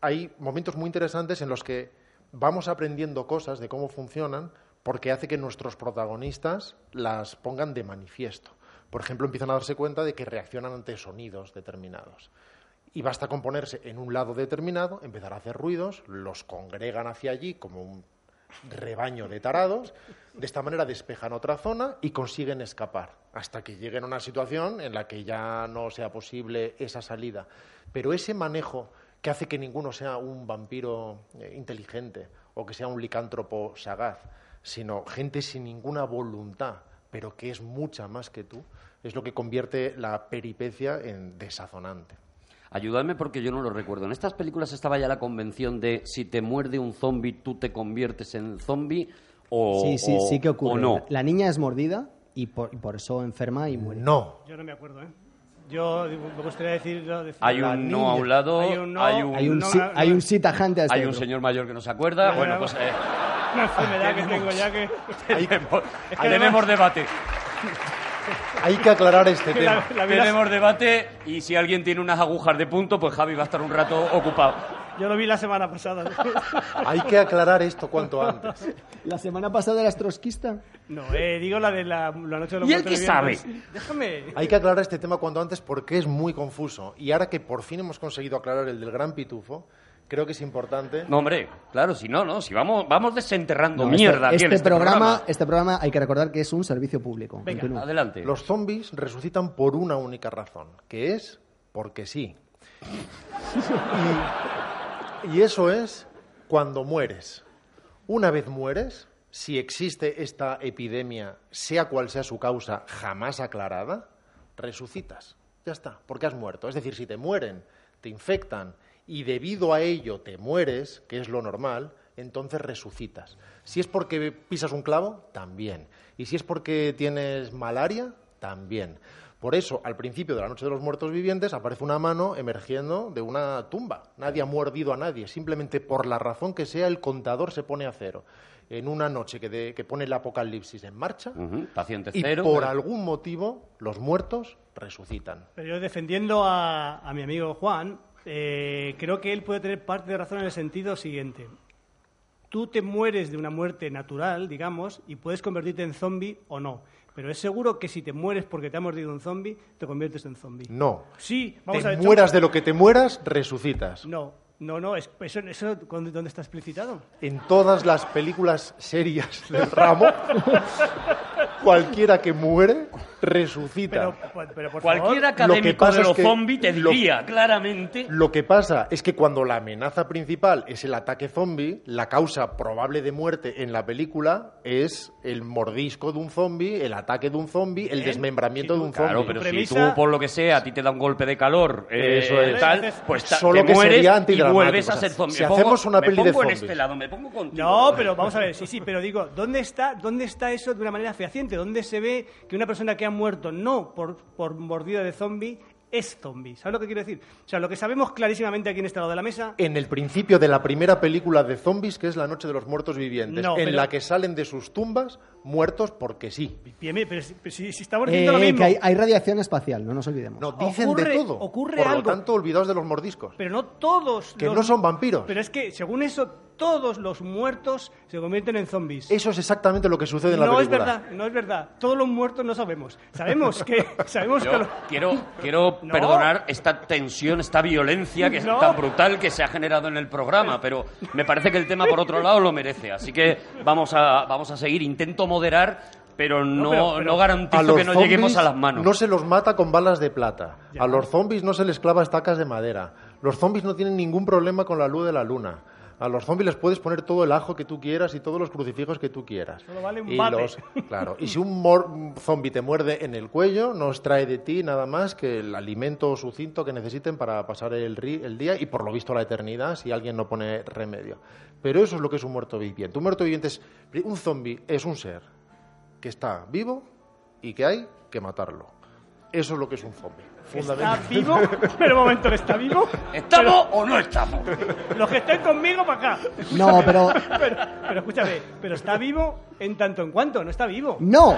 hay momentos muy interesantes en los que vamos aprendiendo cosas de cómo funcionan porque hace que nuestros protagonistas las pongan de manifiesto. Por ejemplo, empiezan a darse cuenta de que reaccionan ante sonidos determinados. Y basta con ponerse en un lado determinado, empezar a hacer ruidos, los congregan hacia allí como un rebaño de tarados, de esta manera despejan otra zona y consiguen escapar, hasta que lleguen a una situación en la que ya no sea posible esa salida. Pero ese manejo que hace que ninguno sea un vampiro eh, inteligente o que sea un licántropo sagaz, sino gente sin ninguna voluntad, pero que es mucha más que tú, es lo que convierte la peripecia en desazonante. Ayudadme porque yo no lo recuerdo. En estas películas estaba ya la convención de si te muerde un zombie, tú te conviertes en zombie o, Sí, sí, o- sí que ocurre. no. La niña es mordida y por, y por eso enferma y muere. No. Yo no me acuerdo, ¿eh? Yo me gustaría decir... decir- Hay un no niña. a un lado, Hay un no, hay un, Hay un, No, sí, no, hay un sí tajante a este hay un señor mayor que no se acuerda. Ya, bueno, ya, pues eh, Una enfermedad que tengo ya que... tenemos, Es que tenemos además- debate. Hay que aclarar este que tema. la- la vida- Tenemos debate y si alguien tiene unas agujas de punto, pues Javi va a estar un rato ocupado. Yo lo vi la semana pasada. Hay que aclarar esto cuanto antes. La semana pasada eras trotskista. No, eh, digo la de la, la noche de los ¿Y él qué vivientes. Déjame... Hay que aclarar este tema cuanto antes porque es muy confuso. Y ahora que por fin hemos conseguido aclarar el del gran pitufo, creo que es importante. No, hombre, claro, si no, no, si vamos, vamos desenterrando No, mierda este, este programa, programa. este programa hay que recordar que es un servicio público. Venga, Continúa. Adelante. Los zombies resucitan por una única razón, que es porque sí. Y, y eso es cuando mueres. Una vez mueres, si existe esta epidemia, sea cual sea su causa, jamás aclarada, resucitas. Ya está, porque has muerto. Es decir, si te mueren, te infectan y debido a ello te mueres, que es lo normal, entonces resucitas. Si es porque pisas un clavo, también. Y si es porque tienes malaria, también. Por eso, al principio de la Noche de los Muertos Vivientes aparece una mano emergiendo de una tumba. Nadie ha mordido a nadie. Simplemente por la razón que sea, el contador se pone a cero. En una noche que, de- que pone el apocalipsis en marcha, Ujú, paciente y cero. por algún motivo los muertos resucitan. Pero yo defendiendo a, a mi amigo Juan, eh, creo que él puede tener parte de razón en el sentido siguiente. Tú te mueres de una muerte natural, digamos, y puedes convertirte en zombie o no. Pero es seguro que si te mueres porque te ha mordido un zombie, te conviertes en zombie. No. Sí, vamos te a ver. mueras de lo que te mueras, resucitas. No, no, no. es- eso, eso, ¿dónde dónde está explicitado? En todas las películas serias del ramo, cualquiera que muere, resucita. Pero, pero por Cualquier favor, académico pasa de es los que zombies te lo- diría claramente Lo que pasa es que cuando la amenaza principal es el ataque zombie, la causa probable de muerte en la película es el mordisco de un zombie, el ataque de un zombie, el desmembramiento Sí, de un claro, zombie. Claro, pero premisa- si tú, por lo que sea, a ti te da un golpe de calor, eh, Eso es. tal, pues ta- Solo te que mueres sería y vuelves a ser zombie. si Me pongo- hacemos una peli de zombies. este lado, me pongo contigo. No, pero vamos a ver, sí, sí, pero digo, ¿dónde está, ¿dónde está eso de una manera fehaciente? ¿Dónde se ve que una persona que ha muerto no por, por mordida de zombie es zombie? ¿Sabes lo que quiero decir? O sea, lo que sabemos clarísimamente aquí en este lado de la mesa, En el principio de la primera película de zombies, que es La Noche de los Muertos Vivientes, No, en pero- la que salen de sus tumbas muertos porque sí. pero, si- pero si, si estamos Eh, diciendo lo mismo, que hay, hay radiación espacial, no nos olvidemos. No, dicen Ocurre- de todo. ocurre Por algo. lo tanto, olvidaos de los mordiscos. pero no todos Que los- no son vampiros. Pero es que, según eso, todos los muertos se convierten en zombies. Eso es exactamente lo que sucede en la no es película. verdad, no es verdad. Todos los muertos no sabemos. Sabemos que... Sabemos que los- quiero, quiero No. perdonar esta tensión, esta violencia que es No. tan brutal que se ha generado en el programa, pero me parece que el tema, por otro lado, lo merece. Así que vamos a, vamos a seguir. Intento moderar, pero no, pero- pero- no garantizo que no lleguemos a las manos. No se los mata con balas de plata. Ya. A los zombies no se les clava estacas de madera. Los zombies no tienen ningún problema con la luz de la luna. A los zombies les puedes poner todo el ajo que tú quieras y todos los crucifijos que tú quieras. Solo vale un y bate. los- claro. Y si un, un zombie te muerde en el cuello, no os trae de ti nada más que el alimento sucinto que necesiten para pasar el, día y por lo visto la eternidad si alguien no pone remedio. Pero eso es lo que es un muerto viviente. Un muerto viviente es un zombie es un ser que está vivo y que hay que matarlo. Eso es lo que es un zombie. ¿Está vivo? Pero un momento, ¿está vivo? ¿Estamos o no estamos? Los que estén conmigo para acá. No, pero Pero, pero escúchame, pero está vivo en tanto en cuanto, no está vivo. no.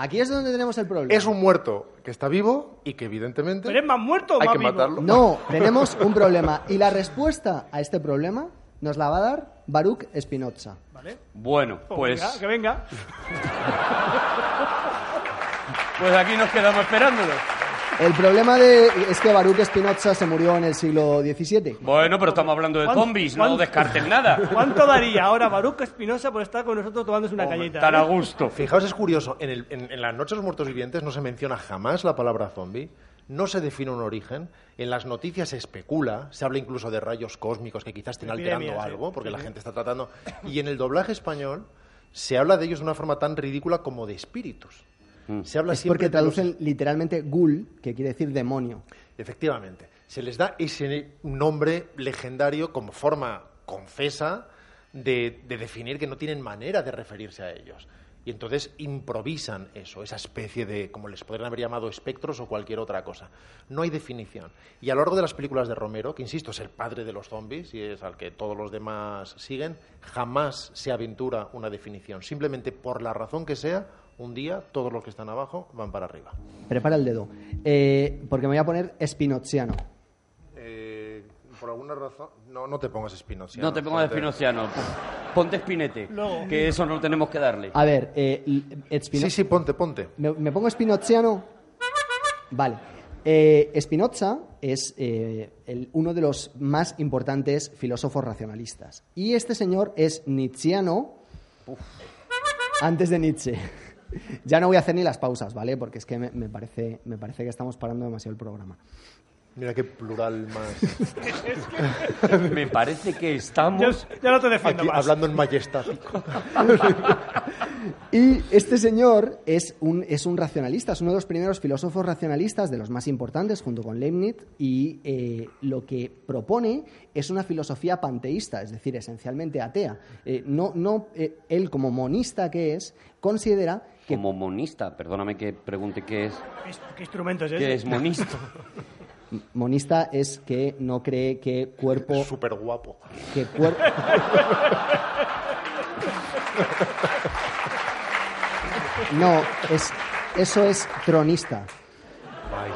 Aquí es donde tenemos el problema. Es un muerto que está vivo y que evidentemente ¿Pero es más muerto o hay más que vivo? matarlo. No, tenemos un problema. Y la respuesta a este problema nos la va a dar Baruch Spinoza. ¿Vale? Bueno, Pues, pues, venga, que venga. pues aquí nos quedamos esperándolo. El problema de, es que Baruch Spinoza se murió en el siglo XVII. Bueno, pero estamos hablando de ¿Cuánto- zombies, no descarten nada. ¿Cuánto daría ahora Baruch Espinosa por estar con nosotros tomándose una galleta? Tan a eh? gusto. Fijaos, es curioso, en, el- en- en la Noche de los Muertos Vivientes no se menciona jamás la palabra zombie, no se define un origen, en las noticias se especula, se habla incluso de rayos cósmicos que quizás estén alterando sí. algo, porque Sí, la gente está tratando... Y en el doblaje español se habla de ellos de una forma tan ridícula como de espíritus. Se habla Es siempre porque los- traducen literalmente ghoul, que quiere decir demonio. Efectivamente. se les da ese nombre legendario como forma confesa de, de definir que no tienen manera de referirse a ellos. Y entonces improvisan eso, esa especie de, como les podrían haber llamado, espectros o cualquier otra cosa. No hay definición. Y a lo largo de las películas de Romero, que insisto, es el padre de los zombies y es al que todos los demás siguen, jamás se aventura una definición. Simplemente por la razón que sea, un día todos los que están abajo van para arriba. Prepara el dedo. Eh, porque me voy a poner espinoziano. Eh, por alguna razón, no, no te pongas espinoziano. No te pongas Ponte- espinociano. Ponte espinete. Luego. Que eso no tenemos que darle. A ver, eh, Espino- Sí, sí, ponte, ponte. ¿Me, me pongo spinoziano? Vale. Eh, Spinoza es eh, el- uno de los más importantes filósofos racionalistas. Y este señor es nietzscheano antes de Nietzsche. Ya no voy a hacer ni las pausas, ¿vale? Porque es que me, me parece, me parece que estamos parando demasiado el programa. Mira qué plural más. Me parece que estamos... Yo, yo no te defiendo Aquí, más. hablando en majestático. Y este señor es un, es un racionalista, es uno de los primeros filósofos racionalistas, de los más importantes, junto con Leibniz, y eh, lo que propone es una filosofía panteísta, es decir, esencialmente atea. Eh, no, no, eh, él, como monista que es, considera Como monista, perdóname que pregunte qué es, ¿Qué, qué instrumento es ese? qué es monista. monista es que no cree que cuerpo... Súper guapo. Que cuer- No, es, eso es tronista. Ay.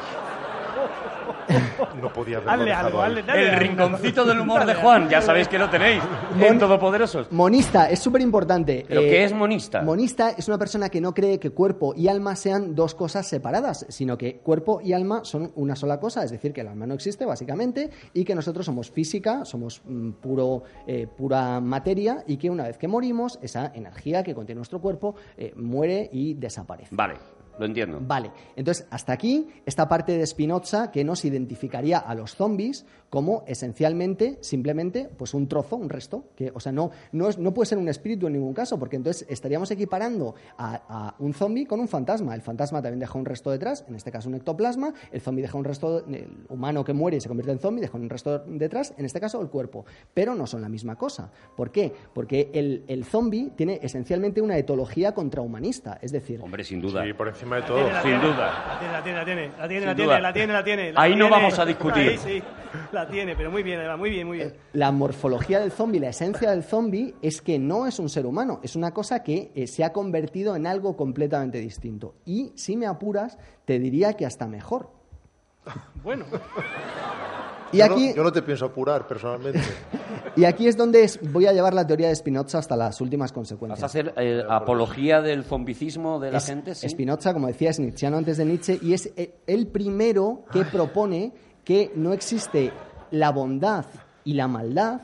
No podía haberlo Hazle dejado algo, ahí. hazle, dale El algo. rinconcito del humor de Juan, ya sabéis que lo tenéis en Todopoderosos. Monista es súper importante. ¿Pero qué es monista? Monista es una persona que no cree que cuerpo y alma sean dos cosas separadas, sino que cuerpo y alma son una sola cosa, es decir, que el alma no existe básicamente y que nosotros somos física, somos mm, puro, eh, pura materia y que una vez que morimos, esa energía que contiene nuestro cuerpo eh, muere y desaparece. Vale, lo entiendo. Vale, entonces hasta aquí esta parte de Spinoza que nos identificaría a los zombies como esencialmente, simplemente, pues un trozo, un resto, que, o sea, no, no, es- no puede ser un espíritu en ningún caso, porque entonces estaríamos equiparando a, a un zombie con un fantasma. El fantasma también deja un resto detrás, en este caso un ectoplasma, el zombie deja un resto, el humano que muere y se convierte en zombie deja un resto detrás, en este caso el cuerpo, pero no son la misma cosa. ¿Por qué? Porque el, el zombie tiene esencialmente una etología contrahumanista, es decir, Hombre, sin duda. Sí, por encima de todo. Tiene, la Sin tiene, duda. La tiene, la tiene, la tiene, la tiene, la tiene, la tiene, la Ahí no tiene. vamos a discutir. Ahí sí, la tiene, pero muy bien, Eva, muy bien, muy bien. la morfología del zombie, la esencia del zombie es que no es un ser humano, es una cosa que eh, se ha convertido en algo completamente distinto. Y si me apuras, te diría que hasta mejor. Bueno, Y Yo aquí, no, yo no te pienso apurar, personalmente. y aquí es donde es- voy a llevar la teoría de Spinoza hasta las últimas ¿Vas a consecuencias. hacer eh, apología del zombicismo de la Es- gente? Sí. Spinoza, como decía, es nietzscheano antes de Nietzsche y es eh, el primero que propone que no existe la bondad y la maldad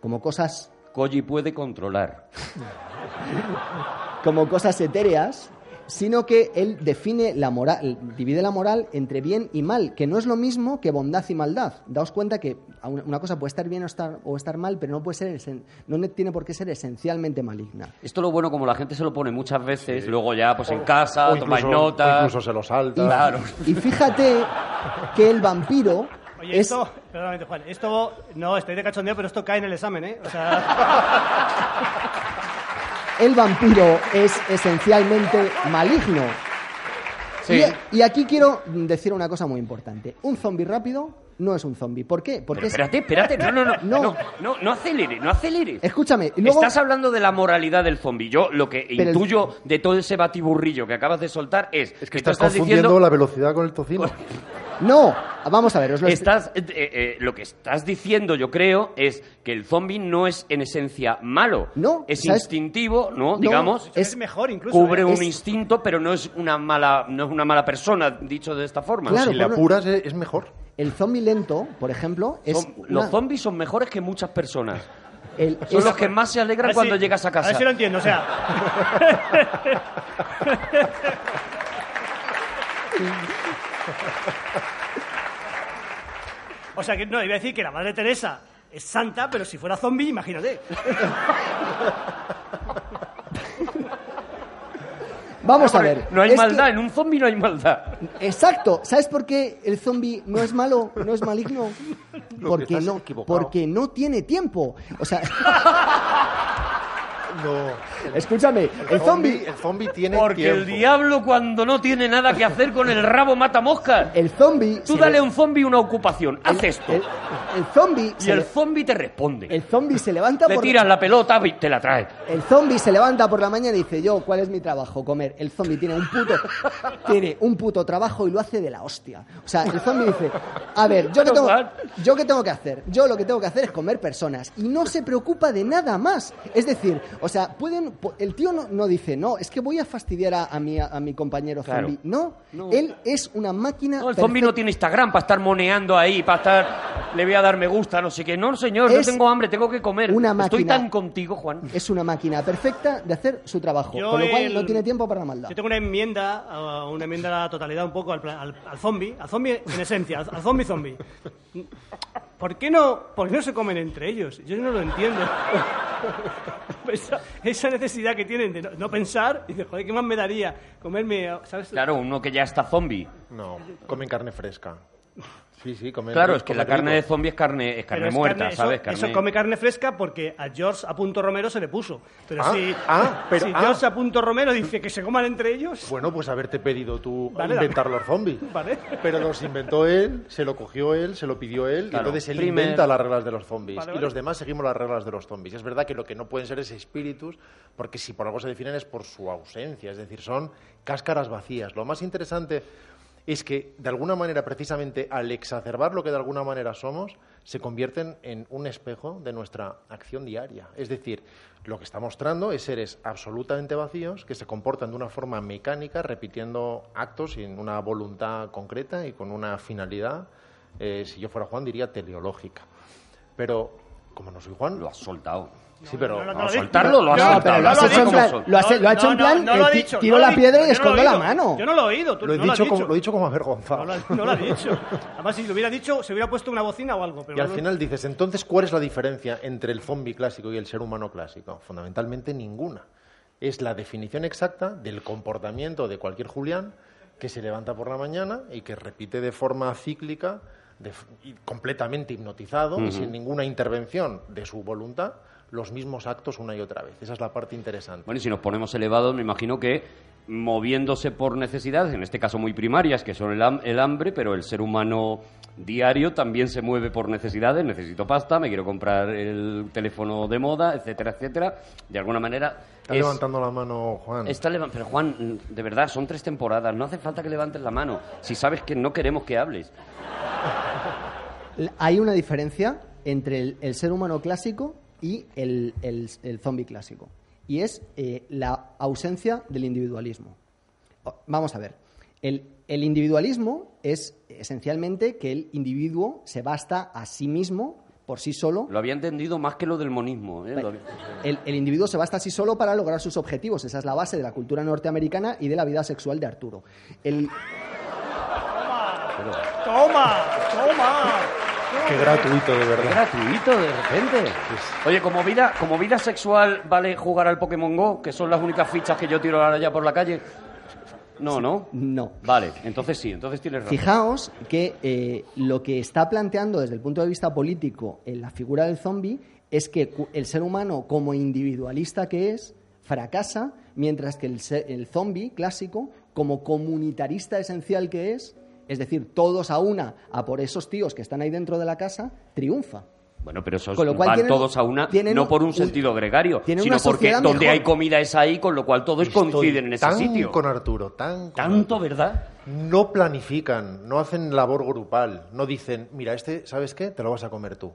como cosas Koji puede controlar. como cosas etéreas, sino que él define la moral, divide la moral entre bien y mal, que no es lo mismo que bondad y maldad. Daos cuenta que una cosa puede estar bien o estar, o estar mal, pero no puede ser esen- no tiene por qué ser esencialmente maligna. Esto lo bueno, como la gente se lo pone muchas veces, luego ya pues en casa, o tomáis incluso, o incluso se lo salta. Claro. Y fíjate que el vampiro oye, es esto, perdóname, Juan, esto, no, estoy de cachondeo, pero esto cae en el examen, ¿eh? O sea, el vampiro es esencialmente maligno. Sí. Y, y aquí quiero decir una cosa muy importante. Un zombi rápido no es un zombi. ¿Por qué? Porque Pero es- espérate, espérate, no, no, no, No. no, no, no acelere, no acelere. Escúchame, luego... Estás hablando de la moralidad del zombi. Yo lo que Pero el- intuyo de todo ese batiburrillo que acabas de soltar es, Es que estás confundiendo la velocidad con el tocino. No, vamos a ver, os lo Estás, eh, eh, lo que estás diciendo, yo creo, es que el zombie no es en esencia malo. No, es ¿sabes? instintivo, ¿no? Digamos. es, Es- mejor incluso. Cubre ¿eh? un es- instinto, pero no es una mala, no es una mala persona, dicho de esta forma. Claro, si le apuras es mejor. El zombie lento, por ejemplo, es... Son- una- Los zombies son mejores que muchas personas. el- Son es- los que más se alegran ver cuando si- llegas a A ver casa. si lo entiendo, o sea. O sea que no, iba a decir que la madre Teresa es santa, pero si fuera zombie, imagínate. Vamos a ver. No hay es maldad, que- en un zombie no hay maldad. Exacto. ¿Sabes por qué el zombie no es malo, no es maligno? Porque no, porque no tiene tiempo. O sea, No. escúchame, el zombie, El zombie tiene Porque el diablo cuando no tiene nada que hacer con el rabo mata moscas. el zombie, Tú dale le- a un zombie una ocupación, haz esto. el, el zombie, Y el le- zombie te responde. el zombie se levanta Le por tiras la pelota y te la trae. El zombie se levanta por la mañana y dice, yo, ¿cuál es mi trabajo? Comer. El zombie tiene un puto, tiene un puto trabajo y lo hace de la hostia. O sea, el zombie dice, a ver, ¿yo qué, Pero, tengo. ¿yo qué tengo que hacer? Yo lo que tengo que hacer es comer personas. Y no se preocupa de nada más. Es decir, o sea, pueden, el tío no, no dice, no, es que voy a fastidiar a, a mi, a mi compañero Claro. zombie. No, No. él es una máquina No, el zombie no tiene Instagram para estar moneando ahí, para estar. Le voy a dar me gusta, no sé qué. No, señor, no Es tengo hambre, tengo que comer. una Estoy máquina. tan contigo, Juan. Es una máquina perfecta de hacer su trabajo. Yo con lo cual el- no tiene tiempo para la maldad. Yo tengo una enmienda, una enmienda a la totalidad un poco al, al, al zombie, al zombie en esencia, al, al zombie zombie. ¿Por qué, no, ¿Por qué no se comen entre ellos? Yo no lo entiendo. esa, esa necesidad que tienen de no, no pensar, y de, joder, ¿qué más me daría comerme, ¿sabes? Claro, uno que ya está zombie. No, comen carne fresca. Sí, sí, comen Claro, rico, es que la carne de zombie es carne, es Pero carne es muerta, carne- eso- ¿sabes? Eso, Carne... come carne fresca porque a George a punto Romero se le puso. Pero Ah, si, ah, pero- si ah. George a punto Romero dice que se coman entre ellos, Bueno, pues haberte pedido tú Vale, inventar los zombies. Vale. Pero los inventó él, se lo cogió él, se lo pidió él, Claro, y entonces él primer- inventa las reglas de los zombies. Vale, Y los demás seguimos las reglas de los zombies. Es verdad que lo que no pueden ser es espíritus, porque si por algo se definen es por su ausencia, es decir, son cáscaras vacías. Lo más interesante es que, de alguna manera, precisamente al exacerbar lo que de alguna manera somos, se convierten en un espejo de nuestra acción diaria. Es decir, lo que está mostrando es seres absolutamente vacíos que se comportan de una forma mecánica, repitiendo actos sin una voluntad concreta y con una finalidad, eh, si yo fuera Juan, diría teleológica. Pero, como no soy Juan, Lo has soltado. Sí, pero... no, no, soltarlo lo has No, soltado. lo has no lo hecho ha en dicho. plan, lo, has- lo ha hecho en plan, no lo eh, dicho, tiro no lo la piedra y dicho, yo no lo escondo he la mano. Yo no lo he oído. tú Lo he, no lo has dicho como, dicho. lo he dicho como avergonzado. No lo, ha- no lo ha dicho. Además, si lo hubiera dicho, se hubiera puesto una bocina o algo. Pero Y al final dices, entonces, ¿cuál es la diferencia entre el zombie clásico y el ser humano clásico? Fundamentalmente ninguna. Es la definición exacta del comportamiento de cualquier Julián que se levanta por la mañana y que repite de forma cíclica, de completamente hipnotizado y sin ninguna intervención de su voluntad, los mismos actos una y otra vez. Esa es la parte interesante. Bueno, y si nos ponemos elevados, me imagino que moviéndose por necesidades, en este caso muy primarias, que son el, ham- el hambre, pero el ser humano diario también se mueve por necesidades. Necesito pasta, me quiero comprar el teléfono de moda, etcétera, etcétera. De alguna manera. Está es- levantando la mano, Juan. está pero Juan, de verdad, son tres temporadas. No hace falta que levantes la mano. Si sabes que no queremos que hables. Hay una diferencia entre el, el ser humano clásico y el, el, el zombie clásico. Y es eh, la ausencia del individualismo. Vamos a ver. El, el individualismo es esencialmente que el individuo se basta a sí mismo por sí solo. Lo había entendido más que lo del monismo. ¿eh? El, el individuo se basta a sí solo para lograr sus objetivos. Esa es la base de la cultura norteamericana y de la vida sexual de Arturo. El, ¡Toma! ¡Toma! Qué gratuito, de verdad. gratuito de repente. Oye, como vida, como vida sexual vale jugar al Pokémon Go, que son las únicas fichas que yo tiro ahora ya por la calle. No, no. no. Vale, entonces sí, entonces tienes razón. Fijaos que eh, lo que está planteando desde el punto de vista político en la figura del zombie es que el ser humano, como individualista que es, fracasa, mientras que el, el zombie clásico, como comunitarista esencial que es, es decir, todos a una, a por esos tíos que están ahí dentro de la casa, triunfa. Bueno, pero esos Con lo cual van tienen- todos a una, tienen no por un un- sentido gregario, sino una porque donde mejor. hay comida es ahí, con lo cual todos Estoy coinciden en ese tan sitio. con Arturo, tan con Tanto, ¿verdad? No planifican, no hacen labor grupal, no dicen, mira, este, ¿sabes qué? Te lo vas a comer tú.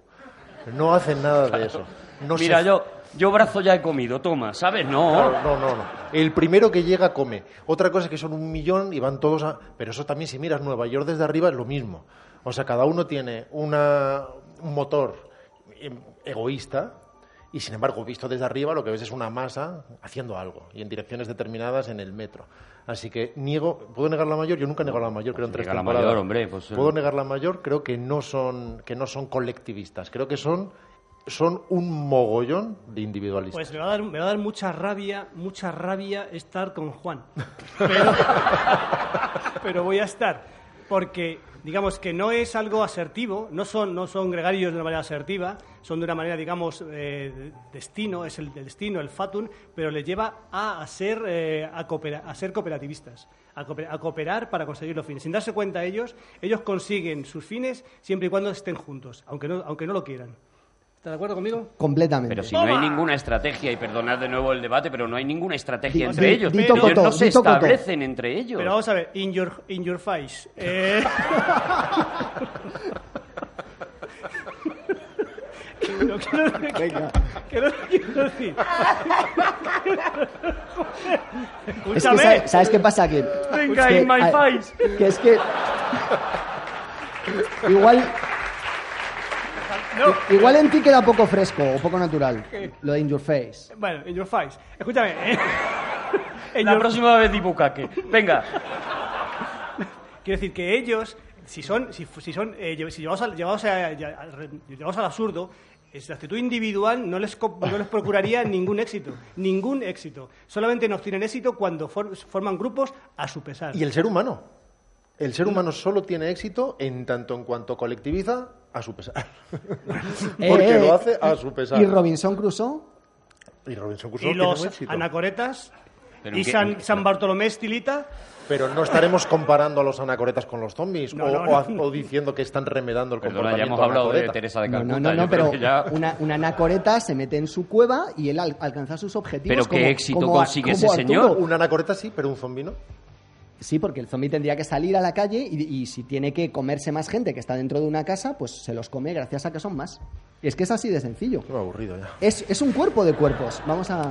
No hacen nada de eso. No Mira, se- yo, yo brazo ya he comido, toma, ¿sabes? No. Claro, no, no, no. El primero que llega come. Otra cosa es que son un millón y van todos a... Pero eso también, si miras Nueva York desde arriba, es lo mismo. O sea, cada uno tiene una, un motor em, egoísta y, sin embargo, visto desde arriba, lo que ves es una masa haciendo algo y en direcciones determinadas en el metro. Así que niego... ¿Puedo negar la mayor? Yo nunca niego la mayor, creo en tres la mayor, hombre, pues, eh. ¿Puedo negar la mayor? Creo que no son, que no son colectivistas. Creo que son son un mogollón de individualistas. Pues me va, a dar, me va a dar mucha rabia, mucha rabia estar con Juan. Pero, pero voy a estar. Porque, digamos, que no es algo asertivo, no son, no son gregarios de una manera asertiva, son de una manera, digamos, eh, destino, es el, el destino, el fatum, pero les lleva a, a ser, eh, a, coopera- a ser cooperativistas, a, cooper- a cooperar para conseguir los fines. Sin darse cuenta ellos, ellos consiguen sus fines siempre y cuando estén juntos, aunque no, aunque no lo quieran. ¿Estás de acuerdo conmigo? Completamente. Pero si no hay ninguna estrategia, y perdonad de nuevo el debate, pero no hay ninguna estrategia Di- entre di- ellos. dito ellos coto, no se dito establecen entre ellos. Pero vamos a ver, in your, in your face. Eh... Venga. que no quiero decir. Es que, Escúchame. ¿sabes, sabes qué pasa? Que, Venga, es que, in my face. Que es que... Igual, No. igual en ti queda poco fresco o poco natural. Lo de in your face. Bueno, in your face. Escúchame. eh. La your- próxima vez di bucaque. Venga. Quiero decir que ellos, si son, si, son, eh, si llevados al, llevados a- llevados al absurdo, esa actitud individual no les, no les procuraría ningún éxito, ningún éxito. Solamente no obtienen éxito cuando for- forman grupos a su pesar. Y el ser humano. El ser humano solo tiene éxito en tanto en cuanto colectiviza a su pesar. Porque Eh, lo eh, hace a su pesar. ¿Y Robinson Crusoe? Y Robinson Crusoe y tiene los un éxito. anacoretas Pero y qué- San, San Bartolomé Estilita. Pero no estaremos comparando a los anacoretas con los zombies No, o, no, no. o diciendo que están remedando el Perdona, ya comportamiento hemos hablado de. Teresa de No, Calcuta. no, no, pero ya- una, una anacoreta se mete en su cueva y él al- alcanza sus objetivos. Pero qué como- éxito como consigue como ese Arturo. señor. Un anacoreta sí, pero un zombi no. Sí, porque el zombie tendría que salir a la calle y, y si tiene que comerse más gente que está dentro de una casa, pues se los come gracias a que son más. Es que es así de sencillo. Qué aburrido ya. Es, es un cuerpo de cuerpos. Vamos a...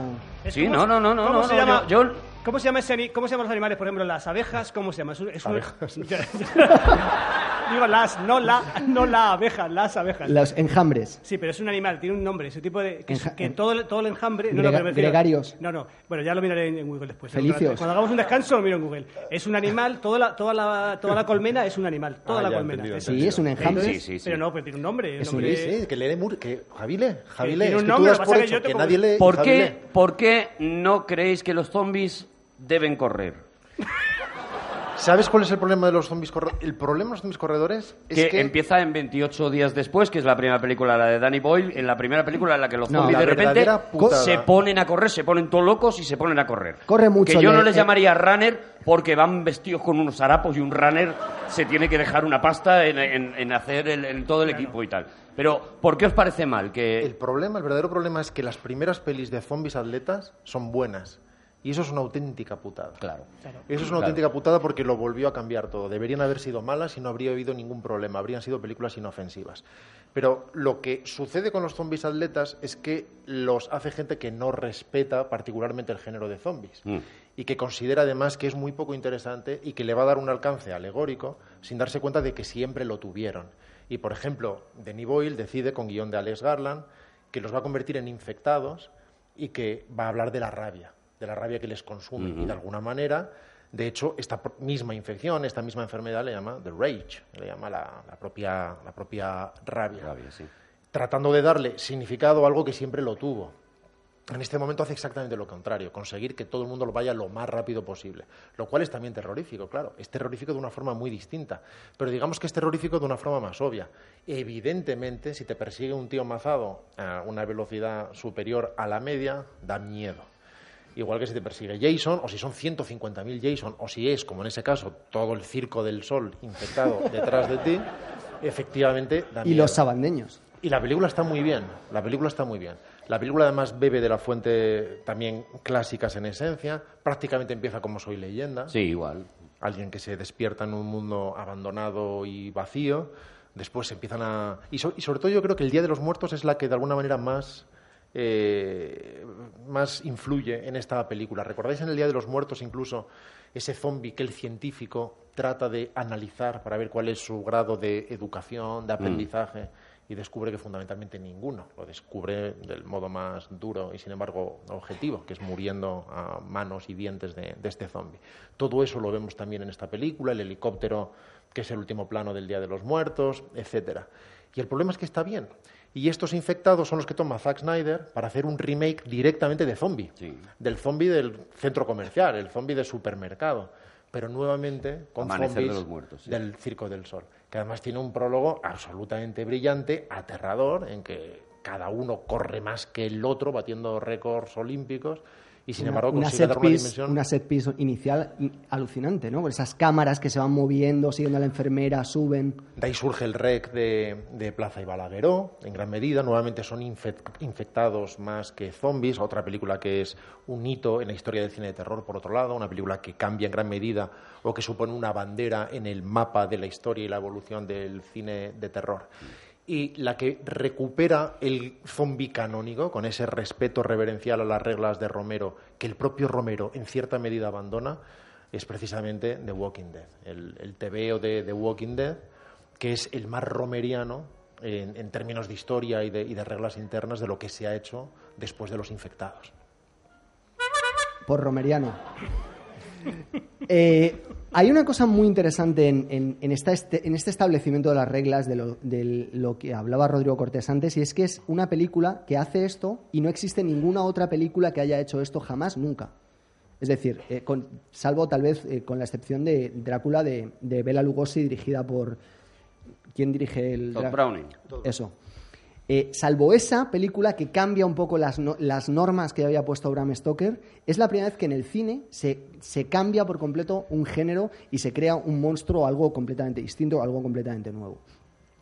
Sí, no, no, no, no, ¿Cómo no, se no, llama? yo- yo- ¿Cómo se llama ese cómo se llaman los animales? Por ejemplo, las abejas, ¿cómo se llama? Es un- es un- Digo las, no la, no la abeja, las abejas. Los enjambres. Sí, pero es un animal, tiene un nombre, ese tipo de que, es- Enja- que en- todo, el- todo el enjambre, no, Grega- no, pero me refiero- gregarios. No, no, bueno, ya lo miraré en, en Google después. Felicios. Cuando hagamos un descanso lo miro en Google. Es un animal, toda la, toda la, toda la colmena es un animal, toda Ah, la ya, colmena. entendido, Sí, es un enjambre. Sí, sí, sí. Pero no, pero tiene un nombre. un Es un- nombre- Sí, sí, que lee Mur... Que... Javile, Javile, tiene es un que tú nombre, das lo que por pasa es que hecho yo que, tengo- nadie lee ¿Por Javile. qué, ¿Por qué no creéis que los zombies deben correr? ¿Sabes cuál es el problema de los zombies corredores? El problema de los zombies corredores es que, que... empieza en 28 días después, que es la primera película, la de Danny Boyle, en la primera película en la que los zombies de repente putada. se ponen a correr, se ponen todos locos y se ponen a correr. Corre mucho Que yo no les el- llamaría runner porque van vestidos con unos harapos y un runner se tiene que dejar una pasta en, en- en hacer el, en todo el equipo y tal. Pero, ¿por qué os parece mal que El problema, el verdadero problema es que las primeras pelis de zombies atletas son buenas. Y eso es una auténtica putada. Claro. Eso es una auténtica putada porque lo volvió a cambiar todo. Deberían haber sido malas y no habría habido ningún problema. Habrían sido películas inofensivas. Pero lo que sucede con los zombies atletas es que los hace gente que no respeta particularmente el género de zombies. Mm. Y que considera además que es muy poco interesante y que le va a dar un alcance alegórico sin darse cuenta de que siempre lo tuvieron. Y por ejemplo, Denis Boyle decide, con guion de Alex Garland, que los va a convertir en infectados y que va a hablar de la rabia, de la rabia que les consume. Y de alguna manera, de hecho, esta misma infección, esta misma enfermedad le llama the rage, le llama la, la propia, la propia rabia, Rabia, sí. tratando de darle significado a algo que siempre lo tuvo. En este momento hace exactamente lo contrario, conseguir que todo el mundo lo vaya lo más rápido posible, lo cual es también terrorífico, claro, es terrorífico de una forma muy distinta, pero digamos que es terrorífico de una forma más obvia. Evidentemente, si te persigue un tío mazado a una velocidad superior a la media, da miedo. Igual que si te persigue Jason, o si son 150.000 Jason, o si es, como en ese caso, todo el circo del sol infectado detrás de ti, efectivamente da Y miedo. los sabandeños. Y la película está muy bien, la película está muy bien. La película además bebe de la fuente también clásicas en esencia, prácticamente empieza como Soy leyenda, Sí, igual. alguien que se despierta en un mundo abandonado y vacío, después se empiezan a... Y, so- y sobre todo yo creo que el Día de los Muertos es la que de alguna manera más, eh, más influye en esta película. ¿Recordáis en el Día de los Muertos incluso ese zombie que el científico trata de analizar para ver cuál es su grado de educación, de aprendizaje? Y descubre que fundamentalmente ninguno. Lo descubre del modo más duro y, sin embargo, objetivo, que es muriendo a manos y dientes de, de este zombie. Todo eso lo vemos también en esta película, el helicóptero, que es el último plano del Día de los Muertos, etcétera. Y el problema es que está bien. Y estos infectados son los que toma Zack Snyder para hacer un remake directamente de zombie. Sí. Del zombie del centro comercial, el zombie de supermercado. Pero nuevamente con Amanecer de zombies los muertos, sí. del Circo del Sol. Que además tiene un prólogo absolutamente brillante, aterrador, en que cada uno corre más que el otro, batiendo récords olímpicos. Y sin Una- embargo una, consigue set dar una dimensión. una set piece inicial alucinante, ¿no? Esas cámaras que se van moviendo, siguiendo a la enfermera, suben. De ahí surge el REC de, de Plaza y Balagueró, en gran medida. Nuevamente son infec- infectados más que zombies. Otra película que es un hito en la historia del cine de terror, por otro lado. Una película que cambia en gran medida o que supone una bandera en el mapa de la historia y la evolución del cine de terror. Y la que recupera el zombie canónico, con ese respeto reverencial a las reglas de Romero, que el propio Romero en cierta medida abandona, es precisamente The Walking Dead. El, el TVO de The Walking Dead, que es el más romeriano en, en términos de historia y de, y de reglas internas de lo que se ha hecho después de los infectados. por Romeriano. Eh, hay una cosa muy interesante en, en- en esta este, en este establecimiento de las reglas de lo, de lo que hablaba Rodrigo Cortés antes, y es que es una película que hace esto y no existe ninguna otra película que haya hecho esto jamás, nunca. Es decir, eh, con- salvo tal vez eh, con la excepción de Drácula de, de Bela Lugosi, dirigida por. ¿Quién dirige el.? Todd Browning. Eso. Eh, salvo esa película que cambia un poco las, no- las normas que había puesto Bram Stoker, es la primera vez que en el cine se, se cambia por completo un género y se crea un monstruo, algo completamente distinto, algo completamente nuevo.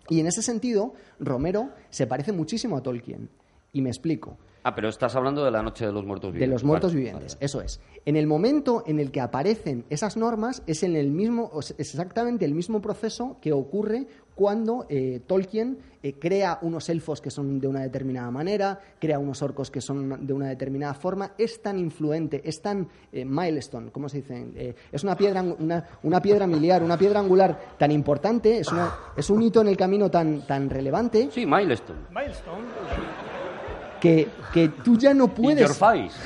Y en ese sentido, Romero se parece muchísimo a Tolkien. Y me explico. Ah, pero estás hablando de la noche de los muertos De vivientes. los muertos Vale, vivientes, vale, eso es. En el momento en el que aparecen esas normas es en el mismo, es exactamente el mismo proceso que ocurre cuando eh, Tolkien eh, crea unos elfos que son de una determinada manera, crea unos orcos que son de una determinada forma. Es tan influente, es tan eh, milestone, ¿cómo se dice? Eh, es una piedra, una, una piedra miliar, una piedra angular tan importante, es, una- es un hito en el camino tan, tan relevante Sí, Milestone. Milestone. que, que tú ya no In puedes... your face.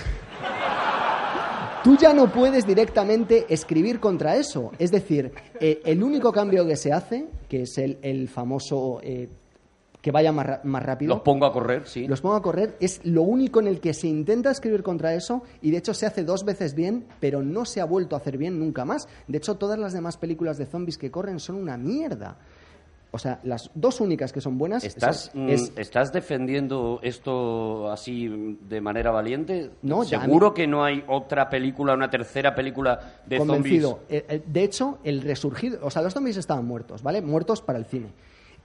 Tú ya no puedes directamente escribir contra eso. Es decir, eh, el único cambio que se hace, que es el, el famoso eh, que vaya más, ra- más rápido, Los pongo a correr, sí. los pongo a correr, es lo único en el que se intenta escribir contra eso y de hecho se hace dos veces bien, pero no se ha vuelto a hacer bien nunca más. De hecho, todas las demás películas de zombies que corren son una mierda. O sea, las dos únicas que son buenas ¿Estás, son- mm, es ¿Estás defendiendo esto así de manera valiente? No, ya ¿Seguro que no hay otra película, una tercera película de convencido. zombies? Eh, eh, de hecho, el resurgir, o sea, los zombies estaban muertos, ¿vale? Muertos para el cine.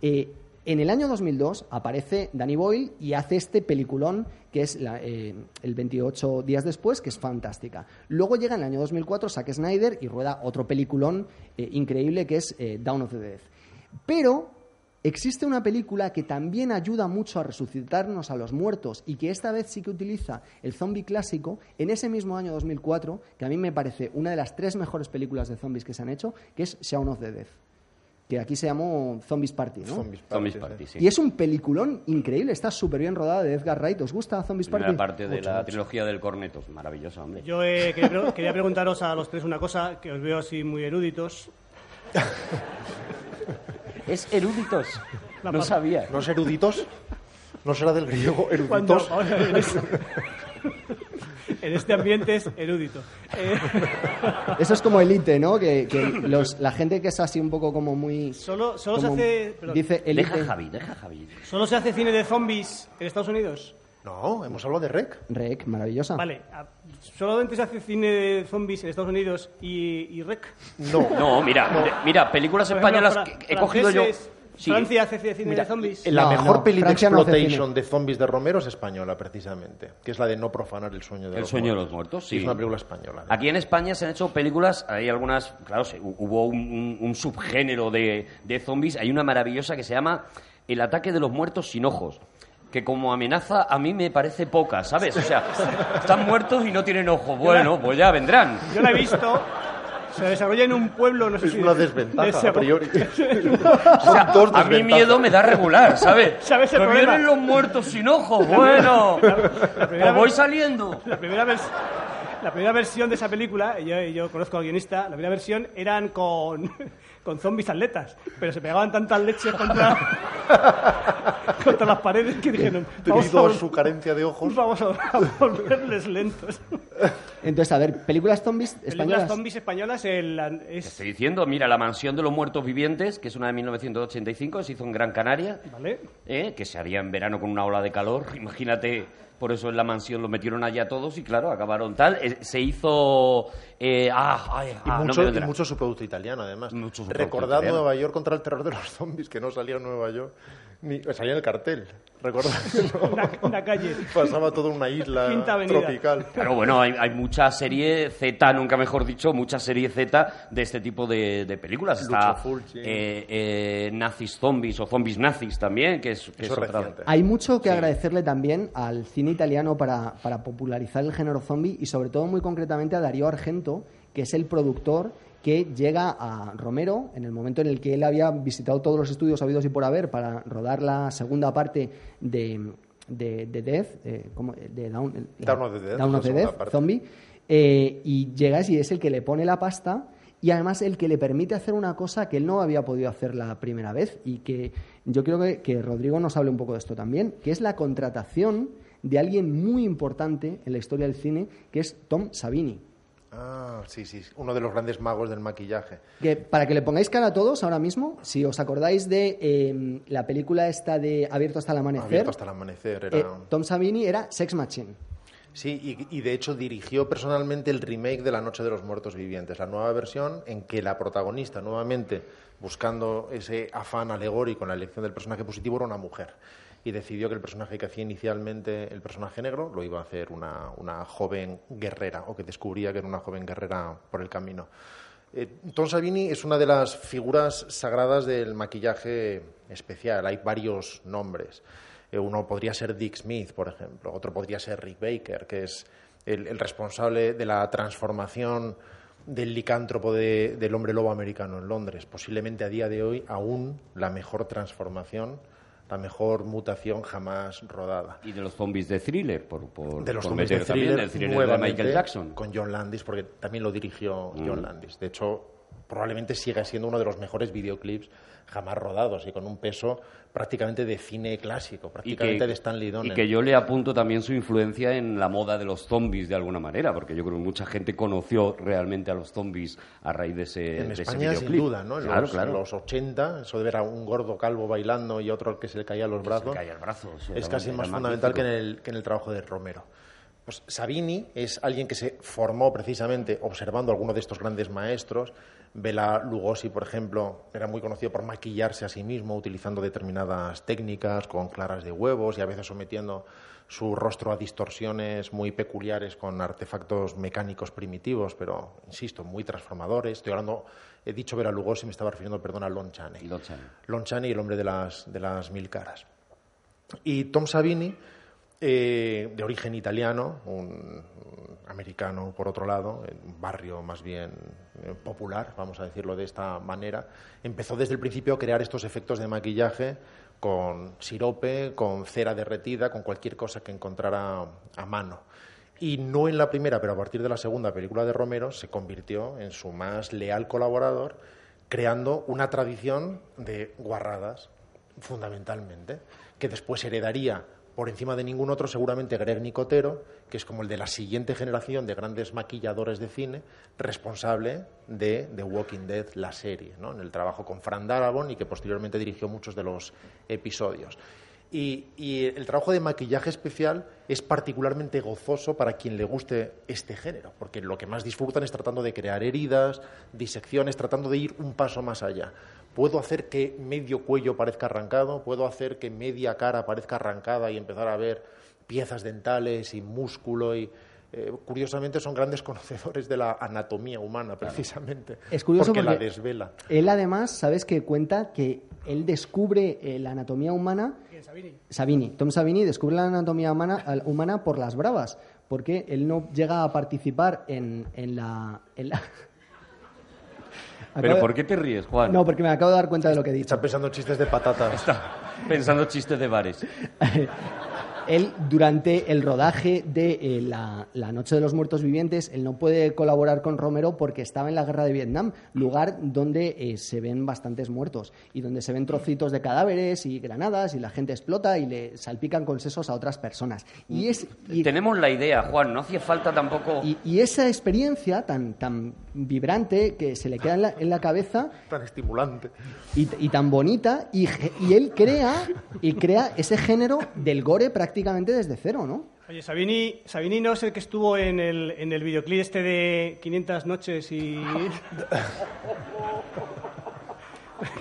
Eh, en el año 2002 aparece Danny Boyle y hace este peliculón que es la- eh, el 28 días después, que es fantástica. Luego llega en el año 2004 Zack Snyder y rueda otro peliculón eh, increíble que es Dawn of the Dead. Pero existe una película que también ayuda mucho a resucitarnos a los muertos y que esta vez sí que utiliza el zombie clásico en ese mismo año 2004, que a mí me parece una de las tres mejores películas de zombies que se han hecho, que es Shaun of the Dead. Que aquí se llamó Zombies Party, ¿no? Zombies Zombies Party, sí. Y es un peliculón increíble, está súper bien rodada de Edgar Wright. ¿Os gusta Zombies Party? Primera parte de Mucho, la mucho. trilogía del Cornetos. Maravillosa, hombre. Yo eh, quería, pre- quería preguntaros a los tres una cosa, que os veo así muy eruditos. Es eruditos. La No sabía. ¿Los eruditos? ¿No será del griego eruditos? en, este, en este ambiente es erudito. Eh, Eso es como elite, ¿no? Que, que los- la gente que es así un poco como muy... solo solo se hace, perdón, Dice elite. Deja Javi, deja Javi. ¿Solo se hace cine de zombies en Estados Unidos? No, hemos hablado de REC. Rec, maravillosa. Vale, a- solamente se hace cine de zombies en Estados Unidos y, y rec. No. No, mira, de- mira, películas ejemplo, españolas que he cogido yo. Sí. Francia hace cine Mira, de zombies. La No, mejor no, peli de no exploitation cine. de zombies de Romero es española, precisamente. Que es la de no profanar el sueño de El los sueño de muertos. los muertos, sí. Es una película española. Aquí en España se han hecho películas, hay algunas, claro, hu- hubo un, un- un subgénero de, de zombies, hay una maravillosa que se llama El ataque de los muertos sin ojos, que como amenaza a mí me parece poca, ¿sabes? O sea, están muertos y no tienen ojos, bueno, pues ya vendrán. Yo la he visto. Se desarrolla en un pueblo, no sé Es si... una de- desventaja, de a priori. O sea, a mí miedo me da regular, ¿sabes? ¿Sabes el Me problema? vienen los muertos sin ojos, bueno, primera pues voy vez- saliendo. La primera, vers- la primera versión de esa película, y yo, yo conozco al guionista, la primera versión eran con, con zombies atletas, pero se pegaban tantas leches contra, contra las paredes que dijeron, Debido a su carencia de ojos. vamos a, a volverles lentos. Entonces, a ver, películas zombies Películas españolas. zombies españolas el- Te estoy diciendo, mira, La Mansión de los Muertos Vivientes, que es una de 1985, se hizo en Gran Canaria, ¿Vale? ¿eh? que se haría en verano con una ola de calor. Imagínate, por eso en La Mansión lo metieron allá todos y claro, acabaron tal. Eh, se hizo... eh, ah, ay, Y ah, mucho, y mucho subproducto italiano, además. Mucho Recordad. Nueva York contra el terror de los zombies, que no salía en Nueva York. Ni, salía en el cartel. Que no. Una, una calle. Pasaba todo en una isla Quinta Avenida. tropical. Claro, bueno, hay, hay mucha serie Z, nunca mejor dicho, mucha serie Z de este tipo de, de películas. Está eh, eh, Nazis Zombies o Zombies Nazis también, que es, que Eso es es otra- reciente. Hay mucho que agradecerle también al cine italiano para, para popularizar el género zombie y sobre todo muy concretamente a Darío Argento, que es el productor que llega a Romero en el momento en el que él había visitado todos los estudios habidos y por haber para rodar la segunda parte de, de, de Death, eh, ¿cómo? de Down, of the la of the Death, zombie, eh, y llegas y es el que le pone la pasta y además el que le permite hacer una cosa que él no había podido hacer la primera vez y que yo creo que, que Rodrigo nos hable un poco de esto también, que es la contratación de alguien muy importante en la historia del cine, que es Tom Savini. Ah, sí, sí. Uno de los grandes magos del maquillaje. Que para que le pongáis cara a todos ahora mismo, si os acordáis de eh, la película esta de Abierto hasta el amanecer, Abierto hasta el amanecer. Era... eh, Tom Savini era Sex Machine. Sí, y, y de hecho dirigió personalmente el remake de La Noche de los Muertos Vivientes, la nueva versión en que la protagonista, nuevamente buscando ese afán alegórico en la elección del personaje positivo, era una mujer. Y decidió que el personaje que hacía inicialmente el personaje negro lo iba a hacer una, una joven guerrera, o que descubría que era una joven guerrera por el camino. Eh, Tom Savini es una de las figuras sagradas del maquillaje especial. Hay varios nombres. Eh, uno podría ser Dick Smith, por ejemplo. Otro podría ser Rick Baker, que es el, responsable de la transformación del licántropo de- del hombre lobo americano en Londres. Posiblemente a día de hoy aún la mejor transformación, la mejor mutación jamás rodada. Y de los zombies de thriller, por, por, De los por zombies de también thriller, el thriller de Michael Jackson. Con John Landis, porque también lo dirigió Mm. John Landis. De hecho, probablemente siga siendo uno de los mejores videoclips jamás rodados y con un peso prácticamente de cine clásico, Y prácticamente que, de Stanley y Donen. que yo le apunto también su influencia en la moda de los zombies de alguna manera, porque yo creo que mucha gente conoció realmente a los zombies a raíz de ese, En de ese España, sin videoclip. duda, ¿no? En Claro, los, claro. en los 80, eso de ver a un gordo calvo bailando y otro al que se le caían los Se brazos, caía el brazo, es casi más fundamental que en, el, que en el trabajo de Romero. Pues Savini es alguien que se formó precisamente observando a algunos de estos grandes maestros. Bela Lugosi, por ejemplo, era muy conocido por maquillarse a sí mismo utilizando determinadas técnicas con claras de huevos y a veces sometiendo su rostro a distorsiones muy peculiares con artefactos mecánicos primitivos, pero, insisto, muy transformadores. Estoy hablando, he dicho Bela Lugosi, me estaba refiriendo, perdón, a Lon Chaney. Lon Chaney. Lon Chaney, el hombre de las, de las mil caras. Y Tom Savini, eh, de origen italiano, un, americano por otro lado, un barrio más bien eh, popular, vamos a decirlo de esta manera, empezó desde el principio a crear estos efectos de maquillaje con sirope, con cera derretida, con cualquier cosa que encontrara a mano. Y no en la primera, pero a partir de la segunda película de Romero se convirtió en su más leal colaborador, creando una tradición de guarradas, fundamentalmente, que después heredaría por encima de ningún otro seguramente Greg Nicotero, que es como el de la siguiente generación de grandes maquilladores de cine, responsable de The Walking Dead, la serie, ¿no? en el trabajo con Fran Darabont y que posteriormente dirigió muchos de los episodios. Y, y el trabajo de maquillaje especial es particularmente gozoso para quien le guste este género, porque lo que más disfrutan es tratando de crear heridas, disecciones, tratando de ir un paso más allá. Puedo hacer que medio cuello parezca arrancado, puedo hacer que media cara parezca arrancada y empezar a ver piezas dentales y músculo y eh, curiosamente son grandes conocedores de la anatomía humana precisamente Es curioso porque, la desvela. Él además, ¿sabes que cuenta que él descubre eh, la anatomía humana? Savini, Tom Savini descubre la anatomía humana, por las bravas, porque él no llega a participar en, en la... en la- Acabo Pero de- ¿por qué te ríes, Juan? No, porque me acabo de dar cuenta de lo que he dicho. están pensando en chistes de patatas Pensando chistes de bares. él, durante el rodaje de eh, la, la Noche de los Muertos Vivientes, él no puede colaborar con Romero porque estaba en la guerra de Vietnam, lugar donde eh, se ven bastantes muertos y donde se ven trocitos de cadáveres y granadas y la gente explota y le salpican con sesos a otras personas. Y, es, y- Tenemos la idea, Juan, no hacía falta tampoco... y, y esa experiencia tan, tan vibrante que se le queda en la, en la cabeza Tan estimulante. y, y tan bonita y él crea y crea ese género del gore prácticamente desde cero, ¿no? Oye, Sabini, Sabini no es el que estuvo en el, en el videoclip este de 500 noches y...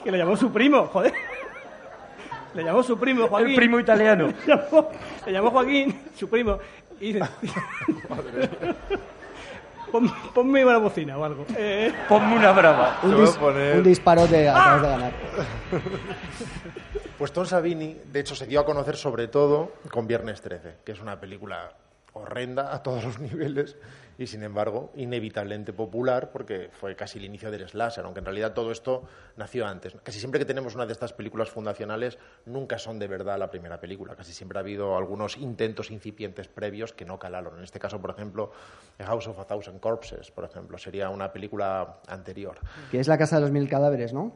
que le llamó su primo, joder. Le llamó su primo, Joaquín. El primo italiano. Le llamó, le llamó Joaquín, su primo. Y dice... Pon- ponme una bocina o algo. Eh, Ponme una brava. Un, dis- disparo de acabas de ganar. Pues Tom Savini, de hecho, se dio a conocer sobre todo con Viernes 13, que es una película horrenda a todos los niveles y, sin embargo, inevitablemente popular porque fue casi el inicio del slasher, aunque en realidad todo esto nació antes. Casi siempre que tenemos una de estas películas fundacionales, nunca son de verdad la primera película. Casi siempre ha habido algunos intentos incipientes previos que no calaron. En este caso, por ejemplo, The House of a Thousand Corpses, por ejemplo, sería una película anterior. Que es la casa de los mil cadáveres, ¿no?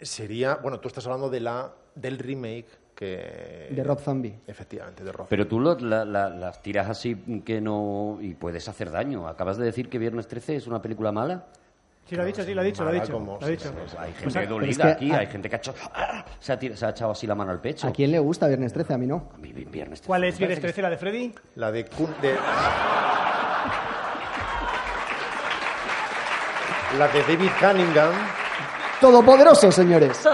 Sería, bueno, tú estás hablando de la, del remake que... De Rob Zombie. Efectivamente, de Rob. Pero tú lo- la- la- las tiras así que no... y puedes hacer daño. Acabas de decir que Viernes 13 es una película mala. sí, lo ha dicho, sí, lo ha dicho, lo ha dicho. como- Lo ha dicho. Hay gente O sea, dolida es que aquí, a- hay gente que ha, hecho, ¡Ah! se, ha tir- se ha echado así la mano al pecho. ¿A quién le gusta Viernes 13? A mí no. A mí Viernes 13 ¿Cuál es Viernes parece 13, la de Freddy? La de, de- La de David Cunningham. Todopoderoso, señores.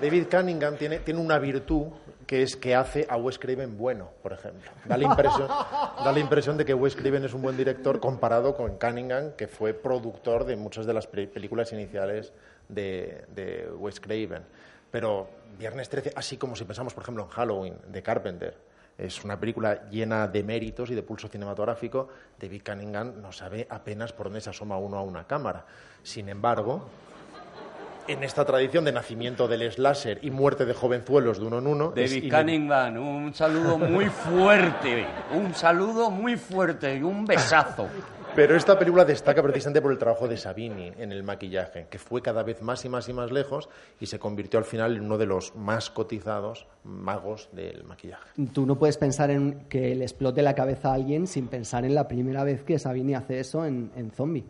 David Cunningham tiene, tiene una virtud que es que hace a Wes Craven bueno, por ejemplo. Da la impresión, da la impresión de que Wes Craven es un buen director comparado con Cunningham, que fue productor de muchas de las pe- películas iniciales de, de Wes Craven. Pero Viernes 13, así como si pensamos, por ejemplo, en Halloween, de Carpenter, es una película llena de méritos y de pulso cinematográfico. David Cunningham no sabe apenas por dónde se asoma uno a una cámara. Sin embargo, en esta tradición de nacimiento del slasher y muerte de jovenzuelos de uno en uno. David Cunningham, un saludo muy fuerte, un saludo muy fuerte y un besazo. Pero esta película destaca precisamente por el trabajo de Savini en el maquillaje, que fue cada vez más y más y más lejos y se convirtió al final en uno de los más cotizados magos del maquillaje. Tú no puedes pensar en que le explote la cabeza a alguien sin pensar en la primera vez que Sabini hace eso en, en Zombie.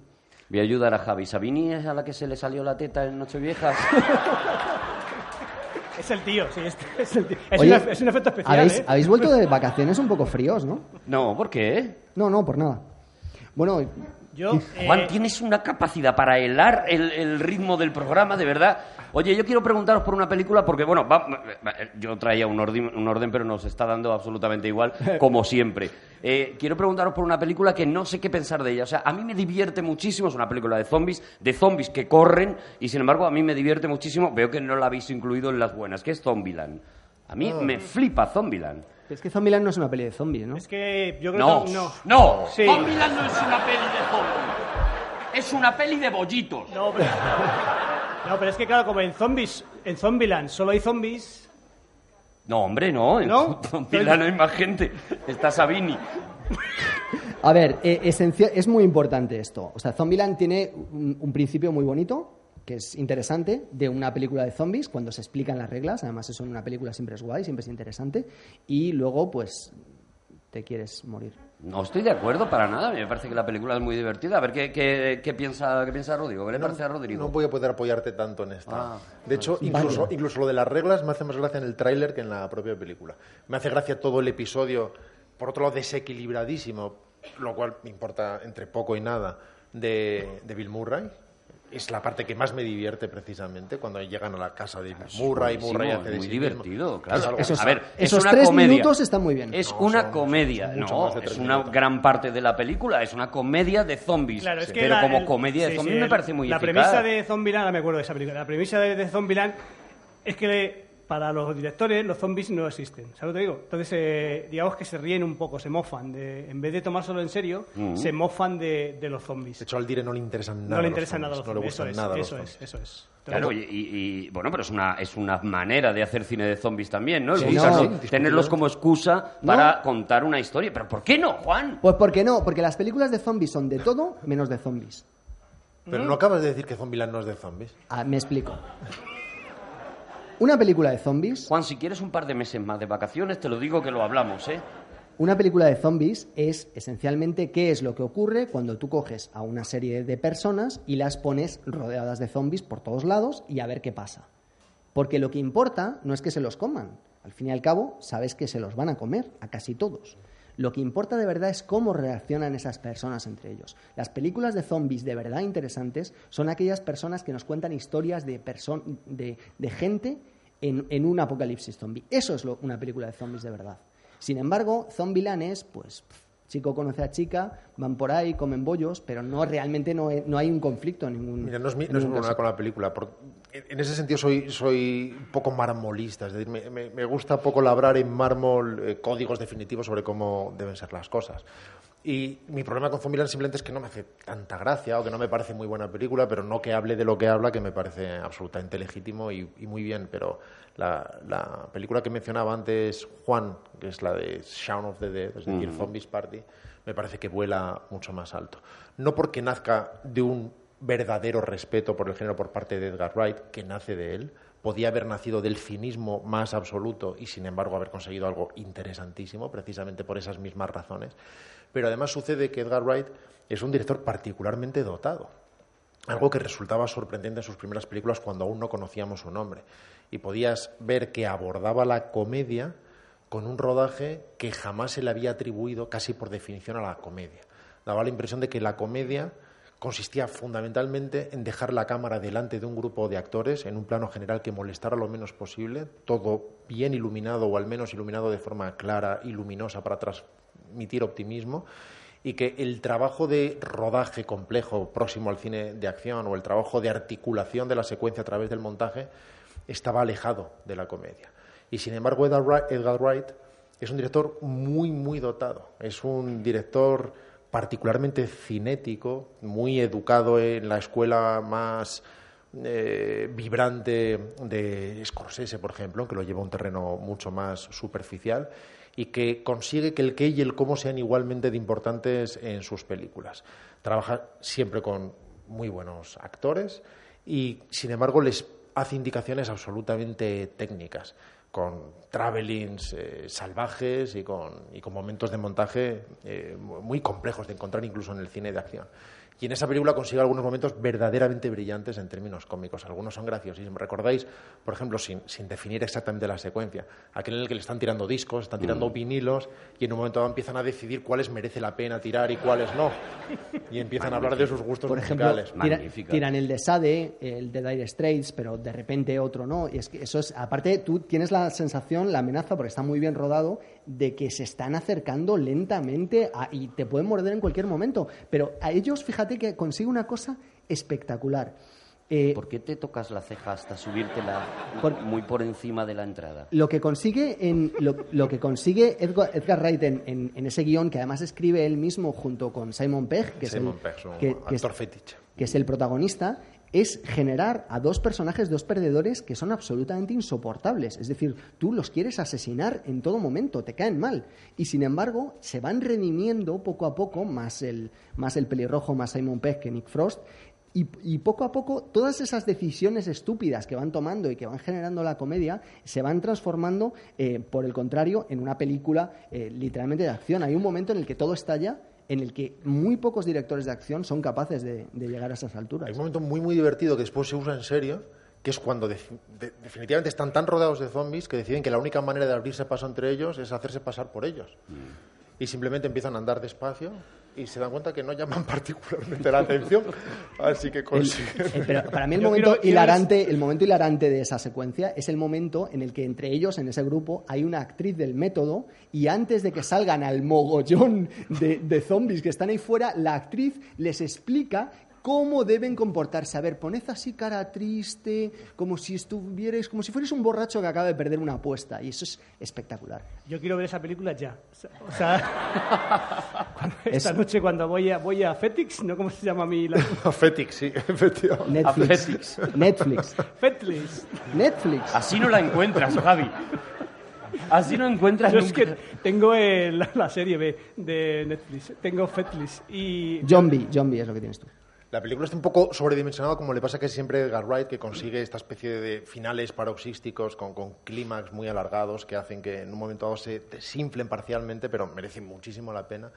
Voy a ayudar a Javi. ¿Sabini es a la que se le salió la teta en Nocheviejas? Es el tío, sí, es, es el tío. Es, Oye, una- es un efecto especial, ¿habéis, ¿eh? habéis vuelto de vacaciones un poco fríos, ¿no? No, ¿por qué? No, no, por nada. Bueno, Yo, Juan, eh, tienes una capacidad para helar el, el ritmo del programa, de verdad. Oye, yo quiero preguntaros por una película porque, bueno, va- yo traía un orden, un orden, pero nos está dando absolutamente igual, como siempre. Eh, quiero preguntaros por una película que no sé qué pensar de ella. O sea, a mí me divierte muchísimo, es una película de zombies, de zombies que corren, y sin embargo a mí me divierte muchísimo, veo que no la habéis incluido en las buenas, que es Zombieland. A mí me flipa Zombieland. es que Zombieland no es una peli de zombies, ¿no? es que yo creo No, que no. no, Sí. Zombieland no es una peli de zombies. Es una peli de bollitos. No, pero, no, pero es que claro, como en zombies, en Zombieland solo hay zombies. No, hombre, no. En ¿No? Zombieland hay más gente. Está Sabini. A ver, eh, esencia- es muy importante esto. O sea, Zombieland tiene un, un principio muy bonito, que es interesante, de una película de zombies, cuando se explican las reglas. Además, eso en una película siempre es guay, siempre es interesante. Y luego, pues, te quieres morir. No estoy de acuerdo para nada. Me parece que la película es muy divertida. A ver qué, qué, qué piensa, qué piensa Rodrigo. ¿Qué le parece a Rodrigo? No voy a poder apoyarte tanto en esta. Ah, de hecho, incluso, incluso lo de las reglas me hace más gracia en el tráiler que en la propia película. Me hace gracia todo el episodio, por otro lado, desequilibradísimo, lo cual me importa entre poco y nada, de, de Bill Murray. Es la parte que más me divierte precisamente cuando llegan a la casa de Murray, buenísimo, Murray es hace de muy sí divertido, mismo. claro. Esos- a ver, es esos una tres comedia. minutos están muy bien. Es No, una son- comedia, son no, es una minutos. gran parte de la película. Es una comedia de zombies. Claro, es que pero la- como el- comedia de sí, zombies sí, me el- parece muy La eficaz. premisa de Zombieland, me acuerdo de esa película. La premisa de, de Zombieland es que para los directores los zombies no existen. ¿Sabes lo que te digo? Entonces, eh, digamos que se ríen un poco, se mofan. De, en vez de tomárselo en serio, se mofan de, de los zombies. De hecho, al Dire no le interesan nada. no le los interesa zombies, nada los No le zombies. gustan eso nada es, los eso zombies. es, eso es. Claro, y, y- y, bueno, pero es una, es una manera de hacer cine de zombies también, ¿no? El Sí, buscarlo- no, sí, tenerlos como excusa No. para contar una historia. ¿Pero por qué no, Juan? Pues porque no, porque las películas de zombies son de todo menos de zombies. Pero no acabas de decir que Zombieland no es de zombies. Ah, me explico. Una película de zombies, Juan, si quieres un par de meses más de vacaciones, te lo digo que lo hablamos, ¿eh? una película de zombies es esencialmente qué es lo que ocurre cuando tú coges a una serie de personas y las pones rodeadas de zombies por todos lados y a ver qué pasa. Porque lo que importa no es que se los coman. Al fin y al cabo, sabes que se los van a comer, a casi todos. Lo que importa de verdad es cómo reaccionan esas personas entre ellos. Las películas de zombies de verdad interesantes son aquellas personas que nos cuentan historias de, de, de gente en, en un apocalipsis zombie. Eso es lo- una película de zombies de verdad. Sin embargo, Zombieland es, pues, chico conoce a chica, van por ahí, comen bollos, pero no realmente no, no hay un conflicto en ningún Mira, no es mi, no es ningún problema con la película. por- en ese sentido soy, soy un poco marmolista. Es decir, me, me- gusta poco labrar en mármol eh, códigos definitivos sobre cómo deben ser las cosas. Y mi problema con Zombieland simplemente es que no me hace tanta gracia o que no me parece muy buena película, pero no que hable de lo que habla, que me parece absolutamente legítimo y, y muy bien. Pero la, la película que mencionaba antes Juan, que es la de Shaun of the Dead, es decir, Zombies Party, me parece que vuela mucho más alto. No porque nazca de un verdadero respeto por el género por parte de Edgar Wright, que nace de él, podía haber nacido del cinismo más absoluto y sin embargo haber conseguido algo interesantísimo, precisamente por esas mismas razones. Pero además sucede que Edgar Wright es un director particularmente dotado. Algo que resultaba sorprendente en sus primeras películas cuando aún no conocíamos su nombre. Y podías ver que abordaba la comedia con un rodaje que jamás se le había atribuido casi por definición a la comedia. Daba la impresión de que la comedia consistía fundamentalmente en dejar la cámara delante de un grupo de actores en un plano general que molestara lo menos posible, todo bien iluminado o al menos iluminado de forma clara y luminosa para transmitir optimismo y que el trabajo de rodaje complejo próximo al cine de acción o el trabajo de articulación de la secuencia a través del montaje estaba alejado de la comedia. Y sin embargo, Edgar Wright, es un director muy, muy dotado. Es un director particularmente cinético, muy educado en la escuela más eh, vibrante de Scorsese, por ejemplo, que lo lleva a un terreno mucho más superficial y que consigue que el qué y el cómo sean igualmente de importantes en sus películas. Trabaja siempre con muy buenos actores y, sin embargo, les hace indicaciones absolutamente técnicas, con travelings eh, salvajes y con, momentos de montaje eh, muy complejos de encontrar incluso en el cine de acción. Y en esa película consigue algunos momentos verdaderamente brillantes en términos cómicos. Algunos son graciosísimos. ¿Recordáis, por ejemplo, sin, sin definir exactamente la secuencia, aquel en el que le están tirando discos, están tirando vinilos y en un momento dado empiezan a decidir cuáles merece la pena tirar y cuáles no? Y empiezan a hablar de sus gustos Por ejemplo, musicales. tira- tiran el de Sade, el de Dire Straits, pero de repente otro no. Y es que eso es, aparte, tú tienes la sensación, la amenaza, porque está muy bien rodado, de que se están acercando lentamente a- y te pueden morder en cualquier momento. Pero a ellos, fíjate que consigue una cosa espectacular. Eh, ¿Por qué te tocas la ceja hasta subírtela Por- muy por encima de la entrada? Lo que consigue, en, lo, lo que consigue Edgar, Edgar Wright en, en- en ese guion, que además escribe él mismo junto con Simon Pegg, que, Simon es, Pegg, el, su que- que es- actor fetiche. que es el protagonista, es generar a dos personajes, dos perdedores que son absolutamente insoportables. Es decir, tú los quieres asesinar en todo momento, te caen mal. Y sin embargo, se van redimiendo poco a poco, más el, más el pelirrojo, más Simon Pegg que Nick Frost. Y, poco a poco, todas esas decisiones estúpidas que van tomando y que van generando la comedia se van transformando, eh, por el contrario, en una película eh, literalmente de acción. Hay un momento en el que todo estalla, en el que muy pocos directores de acción son capaces de, de llegar a esas alturas. Hay un momento muy, muy divertido que después se usa en serio, que es cuando de- de- definitivamente están tan rodeados de zombies que deciden que la única manera de abrirse paso entre ellos es hacerse pasar por ellos. Y simplemente empiezan a andar despacio y se dan cuenta que no llaman particularmente la atención. Así que El- consiguen. eh, pero para mí el Yo momento quiero- quiero hilarante, el momento hilarante de esa secuencia es el momento en el que entre ellos, en ese grupo, hay una actriz del método y antes de que salgan al mogollón de, de zombies que están ahí fuera, la actriz les explica cómo deben comportarse. A ver, poned así cara triste, como si estuvierais, como si fuerais un borracho que acaba de perder una apuesta. Y eso es espectacular. Yo quiero ver esa película ya. O sea, esta Es- noche cuando voy a, voy a Fetix, ¿no? ¿Cómo se llama mi la... Fetix, sí, efectivamente. Netflix. Netflix. Fetlis. Netflix. Así no la encuentras, Javi. Así no encuentras Yo es que tengo la, la serie B de Netflix. Tengo Fetlis. Y Zombie, zombie es lo que tienes tú. La película está un poco sobredimensionada, como le pasa que siempre a Wright, que consigue esta especie de finales paroxísticos con, clímax muy alargados que hacen que en un momento dado se desinflen parcialmente, pero merece muchísimo la pena.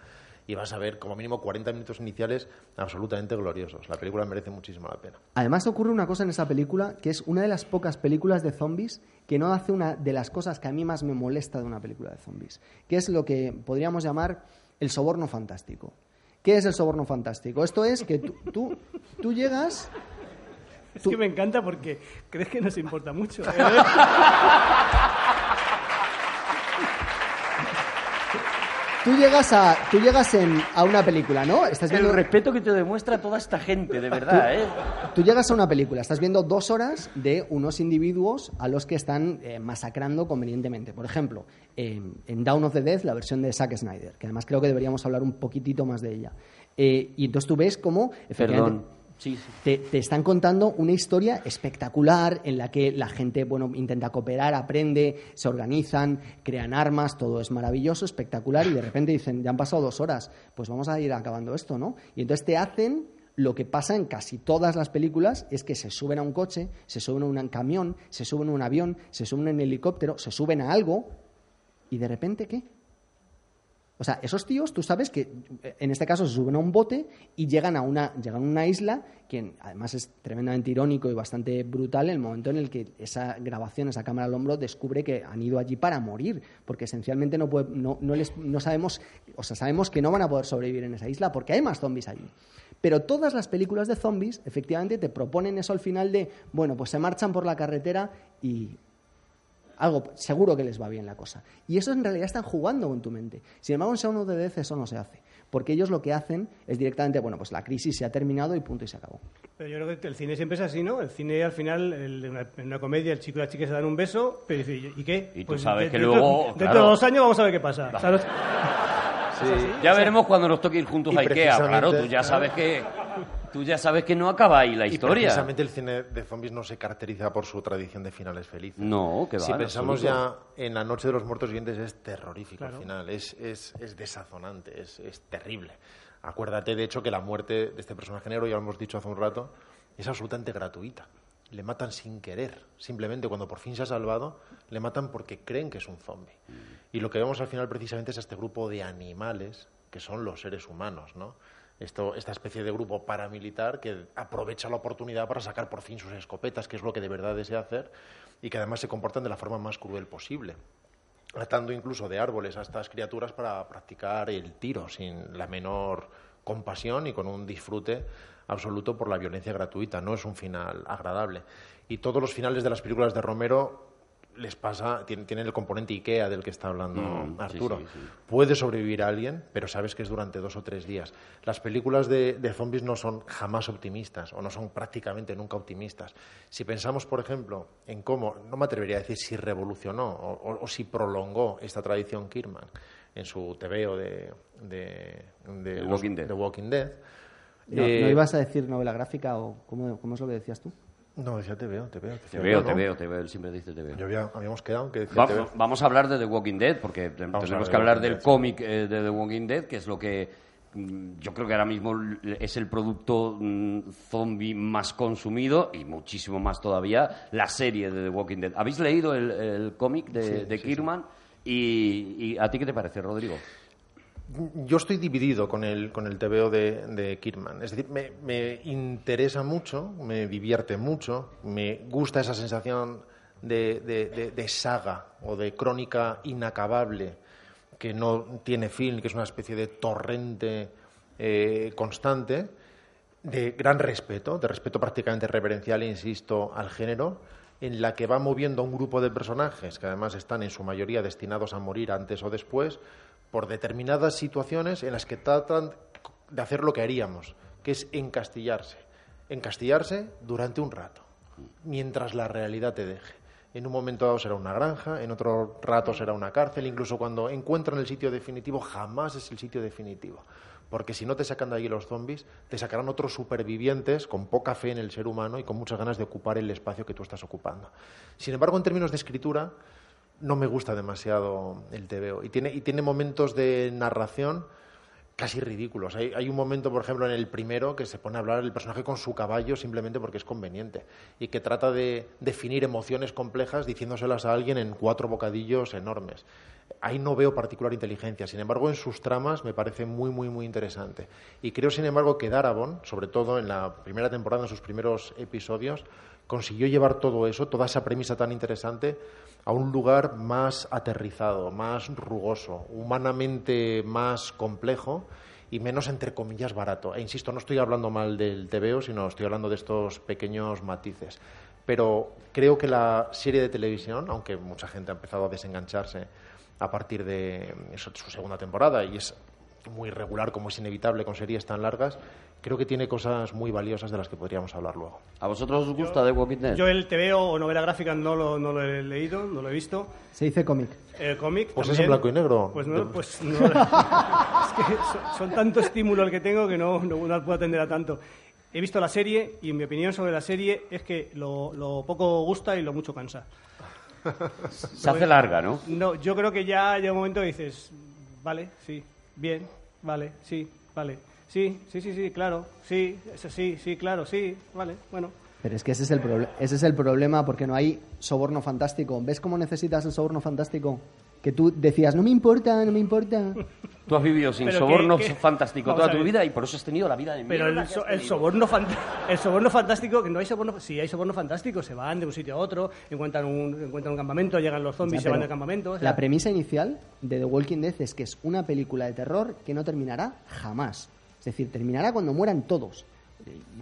Y vas a ver como mínimo 40 minutos iniciales absolutamente gloriosos. La película merece muchísimo la pena. Además ocurre una cosa en esa película que es una de las pocas películas de zombies que no hace una de las cosas que a mí más me molesta de una película de zombies, que es lo que podríamos llamar el soborno fantástico. ¿Qué es el soborno fantástico? Esto es que tú, tú, tú llegas... es que me encanta porque crees que nos importa mucho. ¿eh? Tú llegas a, tú llegas en- a una película, ¿no? Estás El viendo, respeto que te demuestra toda esta gente, de verdad, ¿eh? tú llegas a una película, estás viendo dos horas de unos individuos a los que están eh, masacrando convenientemente. Por ejemplo, eh, en Down of the Dead, la versión de Zack Snyder, que además creo que deberíamos hablar un poquitito más de ella. Eh, y entonces tú ves cómo, efectivamente, Perdón. Sí, sí. te, te están contando una historia espectacular en la que la gente bueno intenta cooperar, aprende, se organizan, crean armas, todo es maravilloso, espectacular y de repente dicen, ya han pasado dos horas, pues vamos a ir acabando esto, ¿no? Y entonces te hacen lo que pasa en casi todas las películas es que se suben a un coche, se suben a un camión, se suben a un avión, se suben a un helicóptero, se suben a algo y de repente ¿qué? O sea, esos tíos, tú sabes que eh, en este caso se suben a un bote y llegan a una, llegan a una isla que además es tremendamente irónico y bastante brutal el momento en el que esa grabación, esa cámara al hombro, descubre que han ido allí para morir, porque esencialmente no, puede- no, no les, sabemos, o sea, sabemos que no van a poder sobrevivir en esa isla porque hay más zombies allí. Pero todas las películas de zombies, efectivamente, te proponen eso al final de, bueno, pues se marchan por la carretera y algo, seguro que les va bien la cosa. Y eso en realidad están jugando con tu mente. Sin embargo, en Shaun of the Dead eso no se hace. Porque ellos lo que hacen es directamente, bueno, pues la crisis se ha terminado y punto y se acabó. Pero yo creo que el cine siempre es así, ¿no? El cine al final, el- en, una, en una comedia, el chico y la chica se dan un beso, pero dice, ¿y qué? Pues Y tú sabes que dentro- luego, Dentro claro. de dos años vamos a ver qué pasa. ¿sabes? Ya veremos cuando nos toque ir juntos Y a Ikea. Claro, tú ya sabes que tú ya sabes que no acaba ahí la Y historia. precisamente el cine de zombies no se caracteriza por su tradición de finales felices. No, que va. Si en pensamos absoluto. ya en La Noche de los Muertos Vivientes, es terrorífico Claro. al final, es, es, es desazonante, es, es terrible. Acuérdate, de hecho, que la muerte de este personaje negro, ya lo hemos dicho hace un rato, es absolutamente gratuita. Le matan sin querer, simplemente cuando por fin se ha salvado, le matan porque creen que es un zombie. Y lo que vemos al final precisamente es este grupo de animales que son los seres humanos, ¿no? Esto, esta especie de grupo paramilitar que aprovecha la oportunidad para sacar por fin sus escopetas, que es lo que de verdad desea hacer, y que además se comportan de la forma más cruel posible atando incluso de árboles a estas criaturas para practicar el tiro sin la menor compasión y con un disfrute absoluto por la violencia gratuita. No es un final agradable. Y todos los finales de las películas de Romero les pasa, tienen, tienen el componente IKEA del que está hablando Mm, Arturo. sí, sí. Puede sobrevivir alguien, pero sabes que es durante dos o tres días. Las películas de, de zombies no son jamás optimistas o no son prácticamente nunca optimistas. Si pensamos, por ejemplo, en cómo, no me atrevería a decir si revolucionó o, o- o si prolongó esta tradición Kirman en su TVO de, de, de The los- Walking Dead. Walking Dead. ¿No, eh, no ibas a decir novela gráfica o cómo, cómo es lo que decías tú? No, decía TVO, TVO. Te veo, ¿no? te veo, te veo. Él siempre dice te veo. Yo había- habíamos quedado que Va- vamos a hablar de The Walking Dead, porque te- Vamos tenemos que hablar del sí. cómic eh, de The Walking Dead, que es lo que mm, yo creo que ahora mismo es el producto mm, zombie más consumido y muchísimo más todavía la serie de The Walking Dead. ¿Habéis leído el, el cómic de, de Kirman? Y, y a ti qué te parece, Rodrigo? Yo estoy dividido con el, con el TVO de, de Kirman. Es decir, me, interesa mucho, me divierte mucho, me gusta esa sensación de saga o de crónica inacabable que no tiene fin, que es una especie de torrente eh, constante, de gran respeto, de respeto prácticamente reverencial, insisto, al género, en la que va moviendo a un grupo de personajes que además están en su mayoría destinados a morir antes o después por determinadas situaciones en las que tratan de hacer lo que haríamos que es encastillarse. Encastillarse durante un rato, mientras la realidad te deje. En un momento dado será una granja, en otro rato será una cárcel, incluso cuando encuentran el sitio definitivo, jamás es el sitio definitivo. Porque si no te sacan de allí los zombies, te sacarán otros supervivientes con poca fe en el ser humano y con muchas ganas de ocupar el espacio que tú estás ocupando. Sin embargo, en términos de escritura, no me gusta demasiado el TVO. Y tiene, y tiene momentos de narración casi ridículos. Hay, hay, un momento, por ejemplo, en el primero que se pone a hablar el personaje con su caballo simplemente porque es conveniente y que trata de definir emociones complejas diciéndoselas a alguien en cuatro bocadillos enormes. Ahí no veo particular inteligencia. Sin embargo, en sus tramas me parece muy, muy, muy interesante. Y creo, sin embargo, que Darabont, sobre todo en la primera temporada, en sus primeros episodios, consiguió llevar todo eso, toda esa premisa tan interesante, a un lugar más aterrizado, más rugoso, humanamente más complejo y menos, entre comillas, barato. E insisto, no estoy hablando mal del TVO, sino estoy hablando de estos pequeños matices. Pero creo que la serie de televisión, aunque mucha gente ha empezado a desengancharse a partir de su segunda temporada, y es muy regular como es inevitable con series tan largas, creo que tiene cosas muy valiosas de las que podríamos hablar luego. ¿A vosotros os gusta The Walking Dead? Yo el TVO o novela gráfica no lo, no lo he leído, no lo he visto. Se dice cómic. El cómic Pues es en blanco y negro. Pues no, pues no. es que son, son tanto estímulo el que tengo que no, no, no puedo atender a tanto. He visto la serie y mi opinión sobre la serie es que lo, lo poco gusta y lo mucho cansa. Se hace larga, ¿no? No, yo creo que ya llega un momento que dices, vale, sí, bien, vale, sí, vale, sí, sí, sí, sí, claro, sí, eso sí, sí, claro, sí, vale, bueno. Pero es que ese es el, proble- ese es el problema porque no hay soborno fantástico. ¿Ves cómo necesitas el soborno fantástico? Que tú decías, no me importa, no me importa. Tú has vivido sin soborno fantástico vamos toda tu vida y por eso has tenido la vida de Pero mierda el, so- el soborno el soborno fantástico, que no hay soborno, sí hay soborno fantástico, se van de un sitio a otro, encuentran un, encuentran un campamento, llegan los zombies, Ya, se van del campamento. o sea, La premisa inicial de The Walking Dead es que es una película de terror que no terminará jamás. Es decir, terminará cuando mueran todos.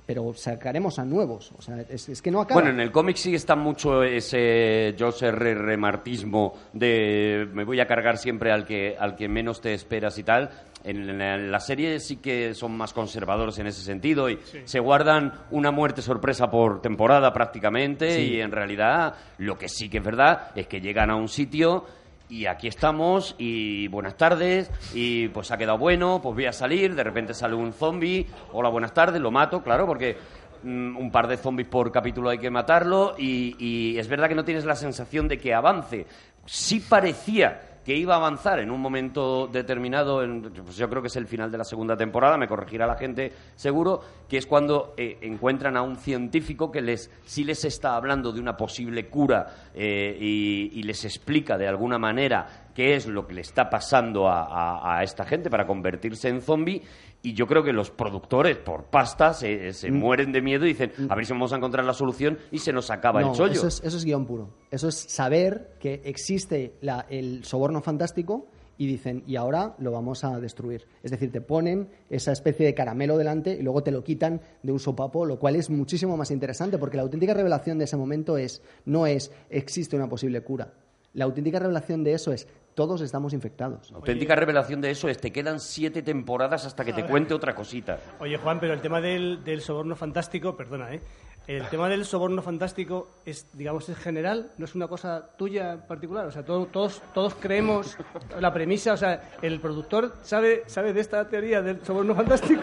Pero sacaremos a nuevos. O sea, es, es que no acaba. Bueno, en el cómic sí está mucho ese José R. Martismo de me voy a cargar siempre al que, al que menos te esperas y tal. En la, en la serie sí que son más conservadores en ese sentido y se guardan una muerte sorpresa por temporada prácticamente y en realidad lo que sí que es verdad es que llegan a un sitio y aquí estamos y buenas tardes y pues ha quedado bueno, pues voy a salir, de repente sale un zombie, hola buenas tardes, lo mato, claro, porque mm, un par de zombies por capítulo hay que matarlo y, y es verdad que no tienes la sensación de que avance. Sí parecía que iba a avanzar en un momento determinado, en- pues yo creo que es el final de la segunda temporada, me corregirá la gente seguro, que es cuando eh, encuentran a un científico que les sí les está hablando de una posible cura eh, y, les explica de alguna manera qué es lo que le está pasando a, a- a esta gente para convertirse en zombie. Y yo creo que los productores, por pasta, se, se mueren de miedo y dicen, a ver si vamos a encontrar la solución y se nos acaba no, el chollo. Eso es, eso es guion puro. Eso es saber que existe la- el soborno fantástico y dicen, y ahora lo vamos a destruir. Es decir, te ponen esa especie de caramelo delante y luego te lo quitan de un sopapo, lo cual es muchísimo más interesante, porque la auténtica revelación de ese momento es, no es, existe una posible cura. La auténtica revelación de eso es, todos estamos infectados. La auténtica revelación de eso es, te quedan siete temporadas hasta que te cuente otra cosita. Oye, Juan, pero el tema del, del soborno fantástico, perdona, ¿eh? El tema del soborno fantástico es, digamos, es general, no es una cosa tuya en particular. O sea, todo- todos, todos creemos la premisa, o sea, el productor sabe, sabe de esta teoría del soborno fantástico.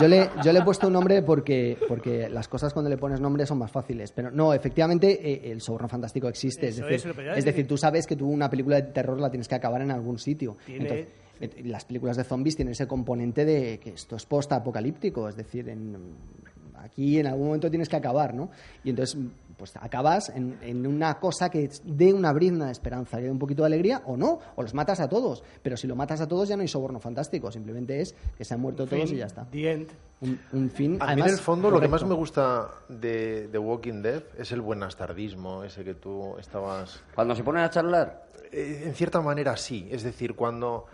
Yo le, yo le he puesto un nombre porque, porque las cosas cuando le pones nombre son más fáciles. Pero no, efectivamente, eh, el soborno fantástico existe. Eso es, decir, es, es decir, tú sabes que tú una película de terror la tienes que acabar en algún sitio. Tiene- Entonces, eh, las películas de zombies tienen ese componente de que esto es post-apocalíptico. Es decir, en, aquí en algún momento tienes que acabar, ¿no? Y entonces, pues acabas en, en una cosa que dé una brizna de esperanza, que dé un poquito de alegría, o no, o los matas a todos. Pero si lo matas a todos ya no hay soborno fantástico, simplemente es que se han muerto todos Fin, y ya está. The end. Un, un fin. A mí en el fondo lo que más me gusta de The Walking Dead es el buenastardismo, ese que tú estabas... Cuando se ponen a charlar, Eh, En cierta manera sí, es decir, cuando,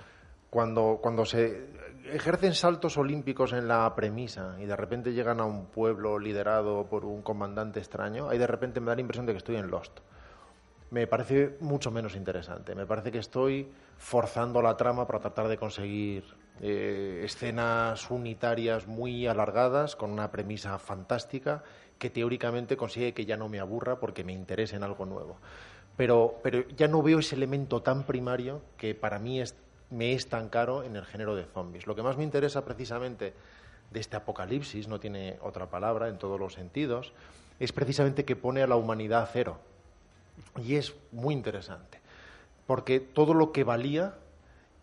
cuando, cuando se ejercen saltos olímpicos en la premisa y de repente llegan a un pueblo liderado por un comandante extraño, ahí de repente me da la impresión de que estoy en Lost. me parece mucho menos interesante. Me parece que estoy forzando la trama para tratar de conseguir eh, escenas unitarias muy alargadas con una premisa fantástica que teóricamente consigue que ya no me aburra porque me interese en algo nuevo. Pero, pero ya no veo ese elemento tan primario que para mí es, me es tan caro en el género de zombies. Lo que más me interesa precisamente de este apocalipsis, no tiene otra palabra en todos los sentidos, es precisamente que pone a la humanidad a cero. Y es muy interesante, porque todo lo que valía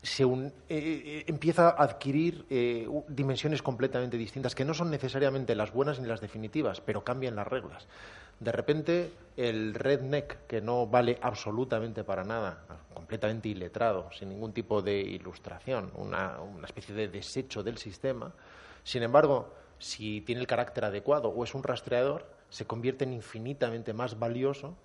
se un- eh, eh, empieza a adquirir eh, dimensiones completamente distintas, que no son necesariamente las buenas ni las definitivas, pero cambian las reglas. De repente, el redneck, que no vale absolutamente para nada, completamente iletrado, sin ningún tipo de ilustración, una, una especie de desecho del sistema, sin embargo, si tiene el carácter adecuado o es un rastreador, se convierte en infinitamente más valioso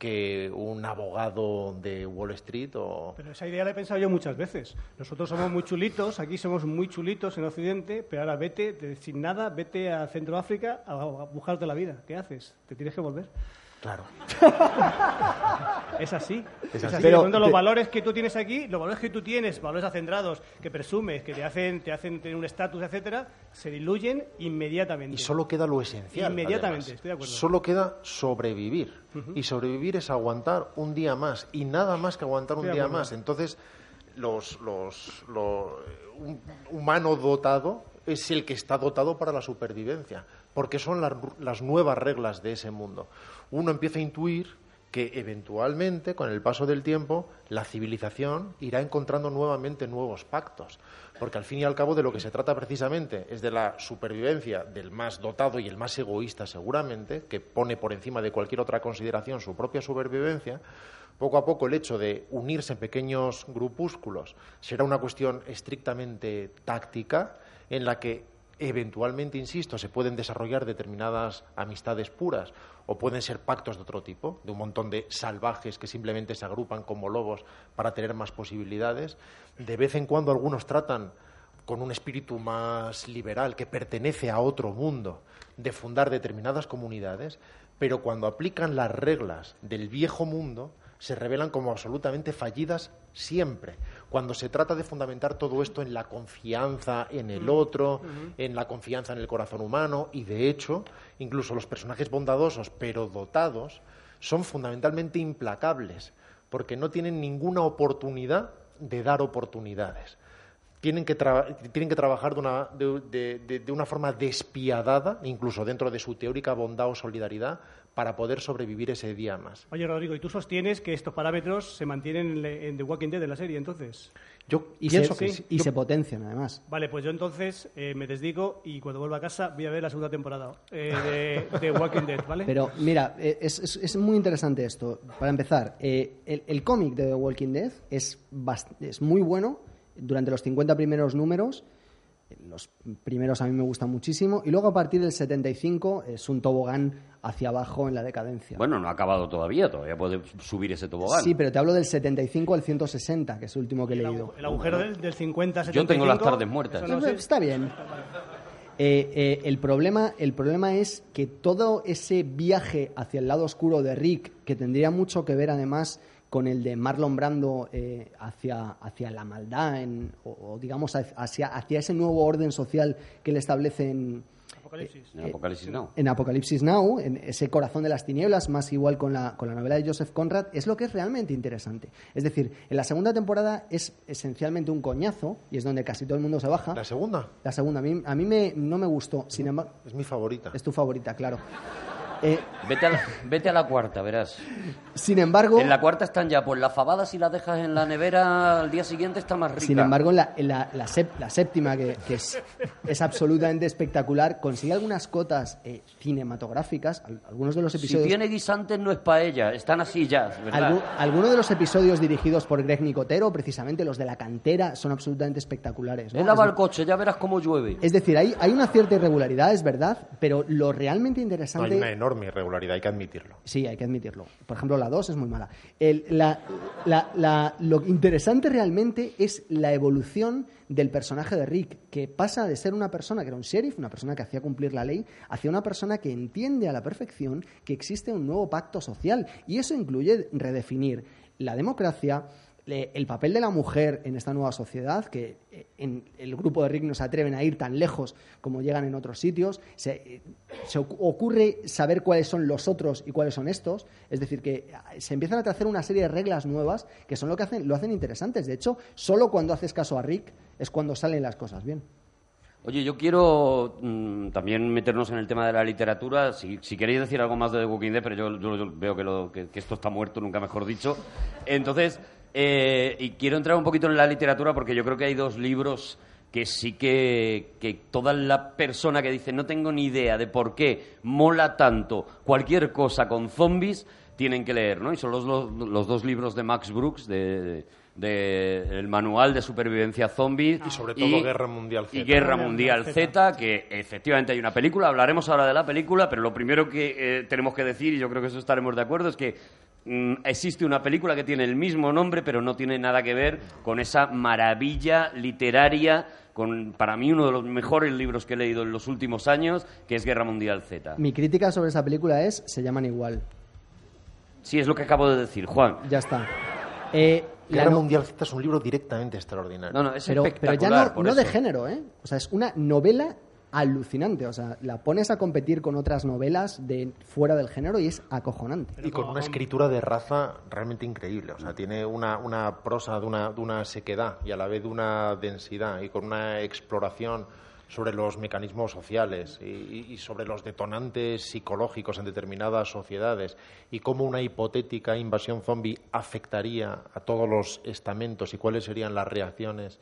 que un abogado de Wall Street o... Pero esa idea la he pensado yo muchas veces. Nosotros somos muy chulitos, aquí somos muy chulitos en Occidente, pero ahora vete, sin nada, vete a Centroáfrica a, a buscarte la vida. ¿Qué haces? ¿Te tienes que volver? Claro. Es así. Es así. Pero pronto, los te- valores que tú tienes aquí, los valores que tú tienes, valores acendrados, que presumes, que te hacen, te hacen tener un estatus, etcétera, se diluyen inmediatamente. Y solo queda lo esencial. Inmediatamente, además. estoy de acuerdo. Solo queda sobrevivir. Y sobrevivir es aguantar un día más. Y nada más que aguantar un Estoy día más. Entonces, los, los, lo- un humano dotado es el que está dotado para la supervivencia. Porque son las, las nuevas reglas de ese mundo. Uno empieza a intuir que eventualmente, con el paso del tiempo, la civilización irá encontrando nuevamente nuevos pactos. Porque al fin y al cabo de lo que se trata precisamente es de la supervivencia del más dotado y el más egoísta seguramente, que pone por encima de cualquier otra consideración su propia supervivencia. Poco a poco el hecho de unirse en pequeños grupúsculos será una cuestión estrictamente táctica en la que eventualmente, insisto, se pueden desarrollar determinadas amistades puras o pueden ser pactos de otro tipo, de un montón de salvajes que simplemente se agrupan como lobos para tener más posibilidades. De vez en cuando algunos tratan con un espíritu más liberal que pertenece a otro mundo de fundar determinadas comunidades, pero cuando aplican las reglas del viejo mundo se revelan como absolutamente fallidas siempre. Cuando se trata de fundamentar todo esto en la confianza en el otro, en la confianza en el corazón humano, y de hecho, incluso los personajes bondadosos pero dotados son fundamentalmente implacables, porque no tienen ninguna oportunidad de dar oportunidades. Tienen que, tienen que trabajar de una, de- de- de- de una forma despiadada, incluso dentro de su teórica bondad o solidaridad, para poder sobrevivir ese día más. Oye, Rodrigo, ¿y tú sostienes que estos parámetros se mantienen en, The Walking Dead, en la serie, entonces? Yo Y, pienso se, que sí. y Yo- se potencian, además. Vale, pues yo entonces eh, me desdigo y cuando vuelva a casa voy a ver la segunda temporada eh, de, de Walking Dead, ¿vale? Pero mira, eh, es, es- es muy interesante esto. Para empezar, eh, el, el cómic de The Walking Dead es, bast- es muy bueno durante los 50 primeros números. Los primeros a mí me gustan muchísimo. Y luego a partir del 75 es un tobogán hacia abajo en la decadencia. Bueno, no ha acabado todavía, todavía puede subir ese tobogán. Sí, pero te hablo del 75 al 160, que es el último que he leído. el agujero del, del 50 Yo tengo las tardes muertas. eso no sé. Está bien. Eh, eh, el, problema, el problema es que todo ese viaje hacia el lado oscuro de Rick, que tendría mucho que ver además con el de Marlon Brando eh, hacia, hacia la maldad, en- o, o digamos hacia, hacia ese nuevo orden social que él establece en, Apocalipsis. En Apocalipsis Now. en Apocalipsis Now, en ese corazón de las tinieblas, más igual con la, con la novela de Joseph Conrad, es lo que es realmente interesante. Es decir, en la segunda temporada es esencialmente un coñazo, y es donde casi todo el mundo se baja. La segunda La segunda, a mí, a mí me, no me gustó, sin embargo, es mi favorita. es tu favorita, claro. Eh, Vete a, la, vete a la cuarta, verás. sin embargo, En la cuarta están ya, pues la fabada si la dejas en la nevera al día siguiente está más rica. sin embargo, en la, en la, la sep- la séptima, que, que es, es absolutamente espectacular, consigue algunas cotas eh, cinematográficas, al- algunos de los si episodios... tiene guisantes no es paella, están así ya, ¿verdad? Algu- algunos de los episodios dirigidos por Greg Nicotero, precisamente los de la cantera, son absolutamente espectaculares. ¿no? Él lava Es- el coche, ya verás cómo llueve. Es decir, hay, hay una cierta irregularidad, es verdad, pero lo realmente No, interesante... hay una enorme irregularidad, hay que admitirlo. Sí, hay que admitirlo. Por ejemplo, la 2 es muy mala. El- la- la- lo interesante realmente es la evolución del personaje de Rick, que pasa de ser una persona que era un sheriff, una persona que hacía cumplir la ley, hacia una persona que entiende a la perfección que existe un nuevo pacto social. Y eso incluye redefinir la democracia, el papel de la mujer en esta nueva sociedad, que eh, en el grupo de Rick no se atreven a ir tan lejos como llegan en otros sitios, se, eh, ocurre saber cuáles son los otros y cuáles son estos, es decir, que eh, se empiezan a hacer una serie de reglas nuevas que son lo que hacen, lo hacen interesantes. De hecho, solo cuando haces caso a Rick es cuando salen las cosas bien. Oye, yo quiero mm, también meternos en el tema de la literatura. Si, si queréis decir algo más de The Walking Dead, pero yo, veo que esto está muerto, nunca mejor dicho. Entonces, eh, y quiero entrar un poquito en la literatura porque yo creo que hay dos libros que sí que, que toda la persona que dice no tengo ni idea de por qué mola tanto cualquier cosa con zombies tienen que leer, ¿no? Y son los, los, los dos libros de Max Brooks, de, de- el manual de supervivencia zombie. Y sobre todo Guerra Mundial Y Z. Guerra Guerra Mundial Z, que efectivamente hay una película, hablaremos ahora de la película, pero lo primero que eh, tenemos que decir, y yo creo que eso estaremos de acuerdo, es que existe una película que tiene el mismo nombre, pero no tiene nada que ver con esa maravilla literaria, con para mí uno de los mejores libros que he leído en los últimos años, que es Guerra Mundial Z. Mi crítica sobre esa película es, se llaman igual. Sí, es lo que acabo de decir, Juan. Ya está. Eh, Guerra no- Mundial Z es un libro directamente extraordinario. No, no, es pero, pero espectacular. ya no, no de género, ¿eh? O sea, es una novela alucinante. O sea, la pones a competir con otras novelas de fuera del género y es acojonante. y con una escritura de raza realmente increíble. O sea, tiene una, una prosa de una, de una sequedad y a la vez de una densidad y con una exploración sobre los mecanismos sociales y, y- sobre los detonantes psicológicos en determinadas sociedades y cómo una hipotética invasión zombie afectaría a todos los estamentos y cuáles serían las reacciones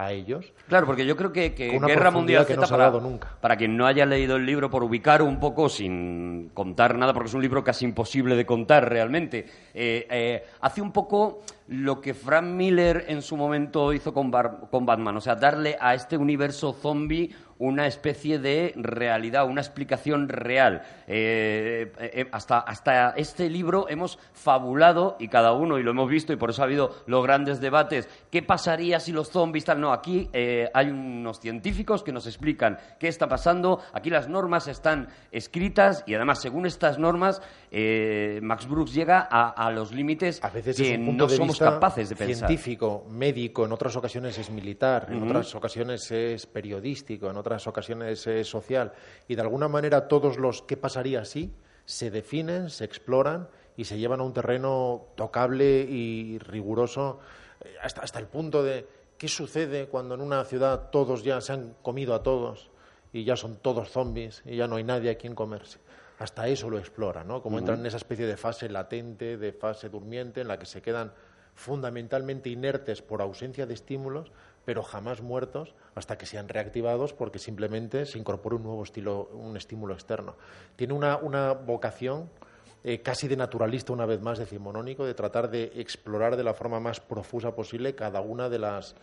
a ellos. Claro, porque yo creo que, que Guerra Mundial que Z, no se ha para, dado nunca. para quien no haya leído el libro, por ubicar un poco sin contar nada, porque es un libro casi imposible de contar realmente, eh, eh, hace un poco lo que Frank Miller en su momento hizo con, Bar- con Batman, o sea, darle a este universo zombie una especie de realidad, una explicación real. Eh, eh, eh, hasta, hasta este libro hemos fabulado, y cada uno, y lo hemos visto, y por eso ha habido los grandes debates, ¿qué pasaría si los zombies tal? No, aquí eh, hay unos científicos que nos explican qué está pasando, aquí las normas están escritas, y además, según estas normas, Max Brooks llega a, a los límites A veces que es un punto no de somos capaces de pensar. científico, médico, en otras ocasiones es militar, en otras ocasiones es periodístico, en otras ocasiones es social. Y de alguna manera todos los qué pasaría si se definen, se exploran y se llevan a un terreno tocable y riguroso eh, hasta, hasta el punto de qué sucede cuando en una ciudad todos ya se han comido a todos y ya son todos zombies y ya no hay nadie a quien comerse. Hasta eso lo explora, ¿no? Como entran en esa especie de fase latente, de fase durmiente, en la que se quedan fundamentalmente inertes por ausencia de estímulos, pero jamás muertos hasta que sean reactivados porque simplemente se incorpora un nuevo estilo, un estímulo externo. Tiene una, una vocación eh, casi de naturalista, una vez más, decimonónico, de tratar de explorar de la forma más profusa posible cada una de las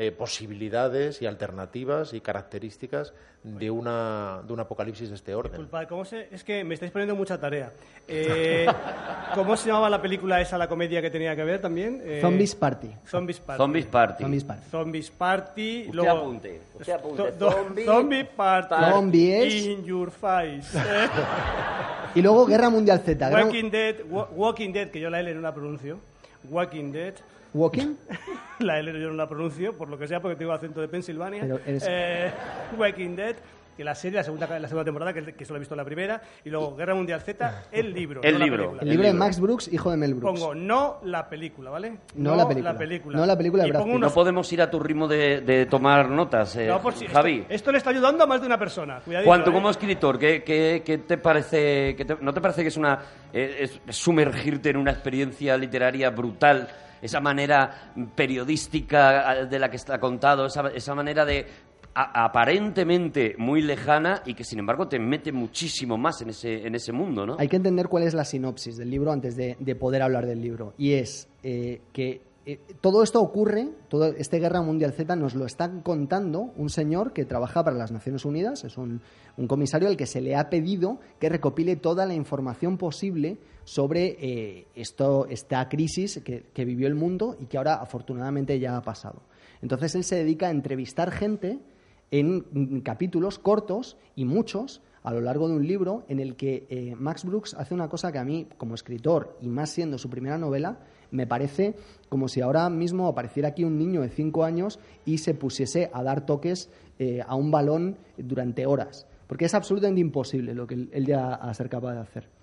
eh, posibilidades y alternativas y características de, una, de un apocalipsis de este orden. Disculpad, ¿cómo se- es que me estáis poniendo mucha tarea. Eh, ¿Cómo se llamaba la película esa, la comedia que tenía que ver también? Eh, Zombies Party. Zombies Party. Zombies Party. Zombies Party. Zombies Party. Usted luego- apunte, usted apunte. Zombie Zombie Party. Zombies. In your face. Y luego Guerra Mundial Z. Walking Dead, Wa- Walking Dead, que yo la L no la pronuncio. Walking Dead. Walking. La L yo no la pronuncio, por lo que sea, porque tengo acento de Pensilvania. Pero eres- Eh, Walking Dead, que la serie, la segunda, la segunda temporada, que, que solo he visto la primera. Y luego Guerra Mundial Z, el libro. El no la libro. película. El El libro de. Max Brooks, hijo de Mel Brooks. Pongo no la película, ¿vale? No la película. No la película de Brad. No podemos ir a tu ritmo de, de tomar notas, eh, No, por si- Javi. Esto, esto le está ayudando a más de una persona. Cuidadito, Juan, tú ¿eh? como escritor, ¿qué, qué- qué te parece? qué te- ¿No te parece que es una eh, es- es sumergirte en una experiencia literaria brutal? Esa manera periodística eh, de la que está contado, esa, esa manera de aparentemente muy lejana y que sin embargo te mete muchísimo más en ese, en ese mundo, ¿no? Hay que entender cuál es la sinopsis del libro antes de, de poder hablar del libro. Y es eh, que eh, todo esto ocurre, todo este Guerra Mundial Z nos lo está contando un señor que trabaja para las Naciones Unidas, es un, un comisario al que se le ha pedido que recopile toda la información posible sobre eh, esto, esta crisis que, que vivió el mundo y que ahora afortunadamente ya ha pasado. Entonces él se dedica a entrevistar gente en capítulos cortos y muchos a lo largo de un libro en el que eh, Max Brooks hace una cosa que a mí, como escritor, y más siendo su primera novela, me parece como si ahora mismo apareciera aquí un niño de cinco años y se pusiese a dar toques eh, a un balón durante horas. Porque es absolutamente imposible lo que él, él ya ha ser capaz de hacer.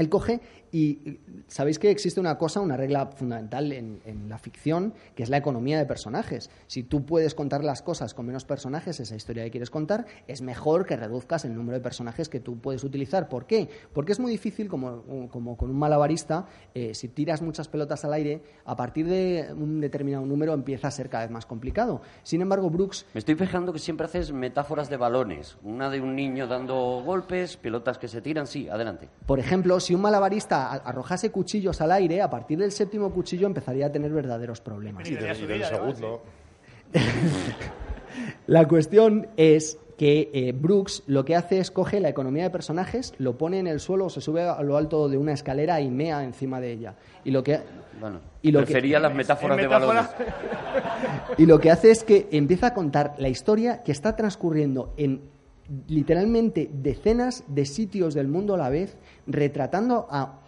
Él coge y sabéis que existe una cosa, una regla fundamental en, en, la ficción, que es la economía de personajes. Si tú puedes contar las cosas con menos personajes, esa historia que quieres contar, es mejor que reduzcas el número de personajes que tú puedes utilizar. ¿Por qué? Porque es muy difícil, como, como con un malabarista, eh, si tiras muchas pelotas al aire, a partir de un determinado número empieza a ser cada vez más complicado. Sin embargo, Brooks... Me estoy fijando que siempre haces metáforas de balones. Una de un niño dando golpes, pelotas que se tiran. Sí, adelante. Por ejemplo, si un malabarista arrojase cuchillos al aire, a partir del séptimo cuchillo empezaría a tener verdaderos problemas. Y del, y del segundo. La cuestión es que eh, Brooks lo que hace es coge la economía de personajes, lo pone en el suelo, se sube a lo alto de una escalera y mea encima de ella. Y lo que Bueno, Y lo prefería que- las metáforas de metáfora- balones. Y lo que hace es que empieza a contar la historia que está transcurriendo en literalmente decenas de sitios del mundo a la vez, retratando a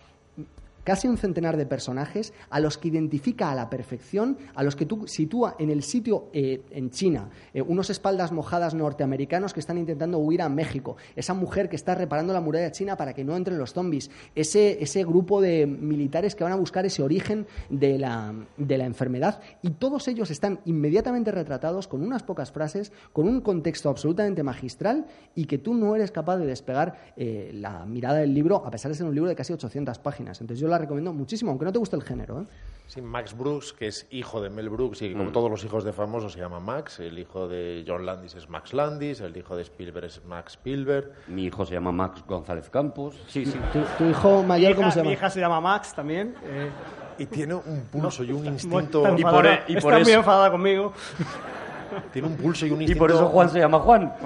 casi un centenar de personajes a los que identifica a la perfección, a los que tú sitúa en el sitio eh, en China, eh, unos espaldas mojadas norteamericanos que están intentando huir a México, esa mujer que está reparando la muralla china para que no entren los zombies, ese, ese grupo de militares que van a buscar ese origen de la, de la enfermedad y todos ellos están inmediatamente retratados con unas pocas frases, con un contexto absolutamente magistral y que tú no eres capaz de despegar eh, la mirada del libro a pesar de ser un libro de casi 800 páginas. Entonces yo la recomiendo muchísimo, aunque no te guste el género. ¿eh? Sí, Max Brooks, que es hijo de Mel Brooks y como todos los hijos de famosos se llama Max. El hijo de John Landis es Max Landis, el hijo de Spielberg es Max Spielberg. Mi hijo se llama Max González Campos. Sí, sí. ¿Tu, tu hijo mayor cómo hija, se llama? mi hija se llama Max también. eh, Y tiene un pulso y un muy- instinto. está Y por enfadada- e- y está por muy eso- enfadada conmigo. Tiene un pulso y un Y instinto. por eso Juan se llama Juan.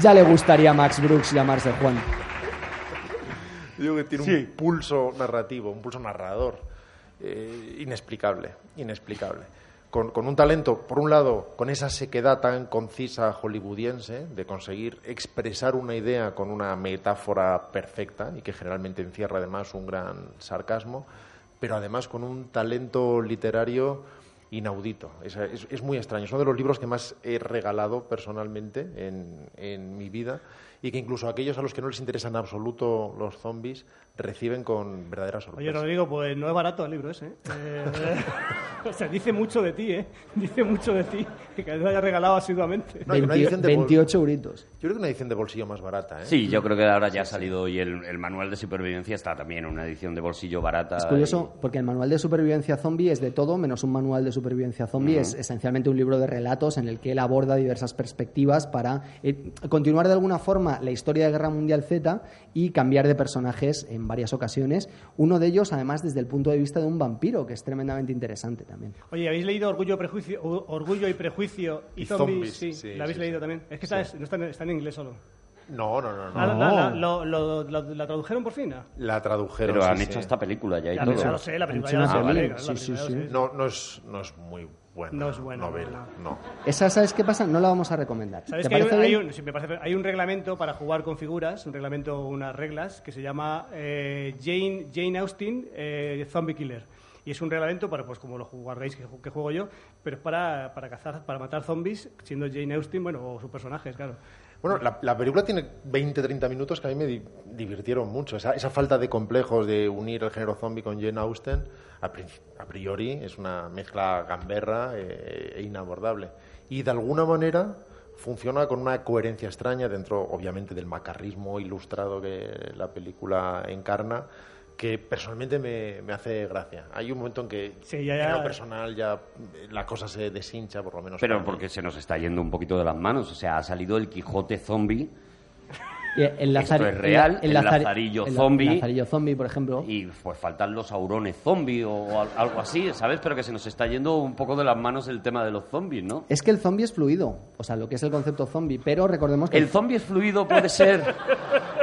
Ya le gustaría a Max Brooks llamarse Juan. Digo que tiene un pulso narrativo, un pulso narrador eh, inexplicable, inexplicable. Con, con un talento, por un lado, con esa sequedad tan concisa hollywoodiense de conseguir expresar una idea con una metáfora perfecta y que generalmente encierra además un gran sarcasmo, pero además con un talento literario inaudito. Es, es- muy extraño. Es uno de los libros que más he regalado personalmente en, en mi vida y que incluso aquellos a los que no les interesan en absoluto los zombies reciben con verdadera Oye, sorpresa. Rodrigo, pues no es barato el libro ese. ¿eh? Eh, o sea, dice mucho de ti, ¿eh? Dice mucho de ti, que lo haya regalado asiduamente. No, hay una 20 edición de bol- 28 euritos. Yo creo que una edición de bolsillo más barata. ¿eh? Sí, yo creo que ahora ya ha salido y el, el manual de supervivencia está también en una edición de bolsillo barata. Es curioso porque el manual de supervivencia zombie es de todo menos un manual de supervivencia zombie. Es esencialmente un libro de relatos en el que él aborda diversas perspectivas para eh, continuar de alguna forma la historia de Guerra Mundial Z y cambiar de personajes en varias ocasiones. Uno de ellos, además, desde el punto de vista de un vampiro, que es tremendamente interesante también. Oye, ¿habéis leído Orgullo, Prejuicio, Orgullo y Prejuicio y, Y Zombies? Zombies, Sí, sí, ¿la habéis sí, leído sí. también? Es que está, no está, en, está en inglés solo. No, no, no. no. Ah, la, la- la- lo- lo- la- la tradujeron por fin? La tradujeron. Pero sí, han sí. hecho esta película ya y todo. ya lo sé, la película ya. No, no es, no es muy buena. No es buena, novela. No. Esa, ¿sabes qué pasa? No la vamos a recomendar. ¿Sabes ¿Te que hay un, parece hay, bien? un, sí, me parece- hay un reglamento para jugar con figuras, un reglamento, unas reglas, que se llama eh, Jane, Jane Austen eh, Zombie Killer. Y es un reglamento para, pues como lo jugaréis que, ju- que juego yo, pero es para, para cazar, para matar zombies, siendo Jane Austen, bueno, o sus personajes, claro. Bueno, la, la película tiene 20-30 minutos que a mí me di- divirtieron mucho. Esa, esa falta de complejos de unir el género zombie con Jane Austen, a, pri- a priori, es una mezcla gamberra eh, e inabordable. Y de alguna manera funciona con una coherencia extraña dentro, obviamente, del macarrismo ilustrado que la película encarna que personalmente me, me hace gracia. Hay un momento en que Sí, ya, ya. en lo personal ya eh, la cosa se deshincha, por lo menos. Pero para mí. porque se nos está yendo un poquito de las manos. O sea, ha salido el Quijote zombie el Esto es real, el lazari- lazarillo el zombie. lazarillo zombie, por ejemplo. Y pues faltan los aurones zombie o al- algo así, ¿sabes? Pero que se nos está yendo un poco de las manos el tema de los zombies, ¿no? Es que el zombie es fluido, o sea, lo que es el concepto zombie, pero recordemos que El zombie es fluido, puede ser.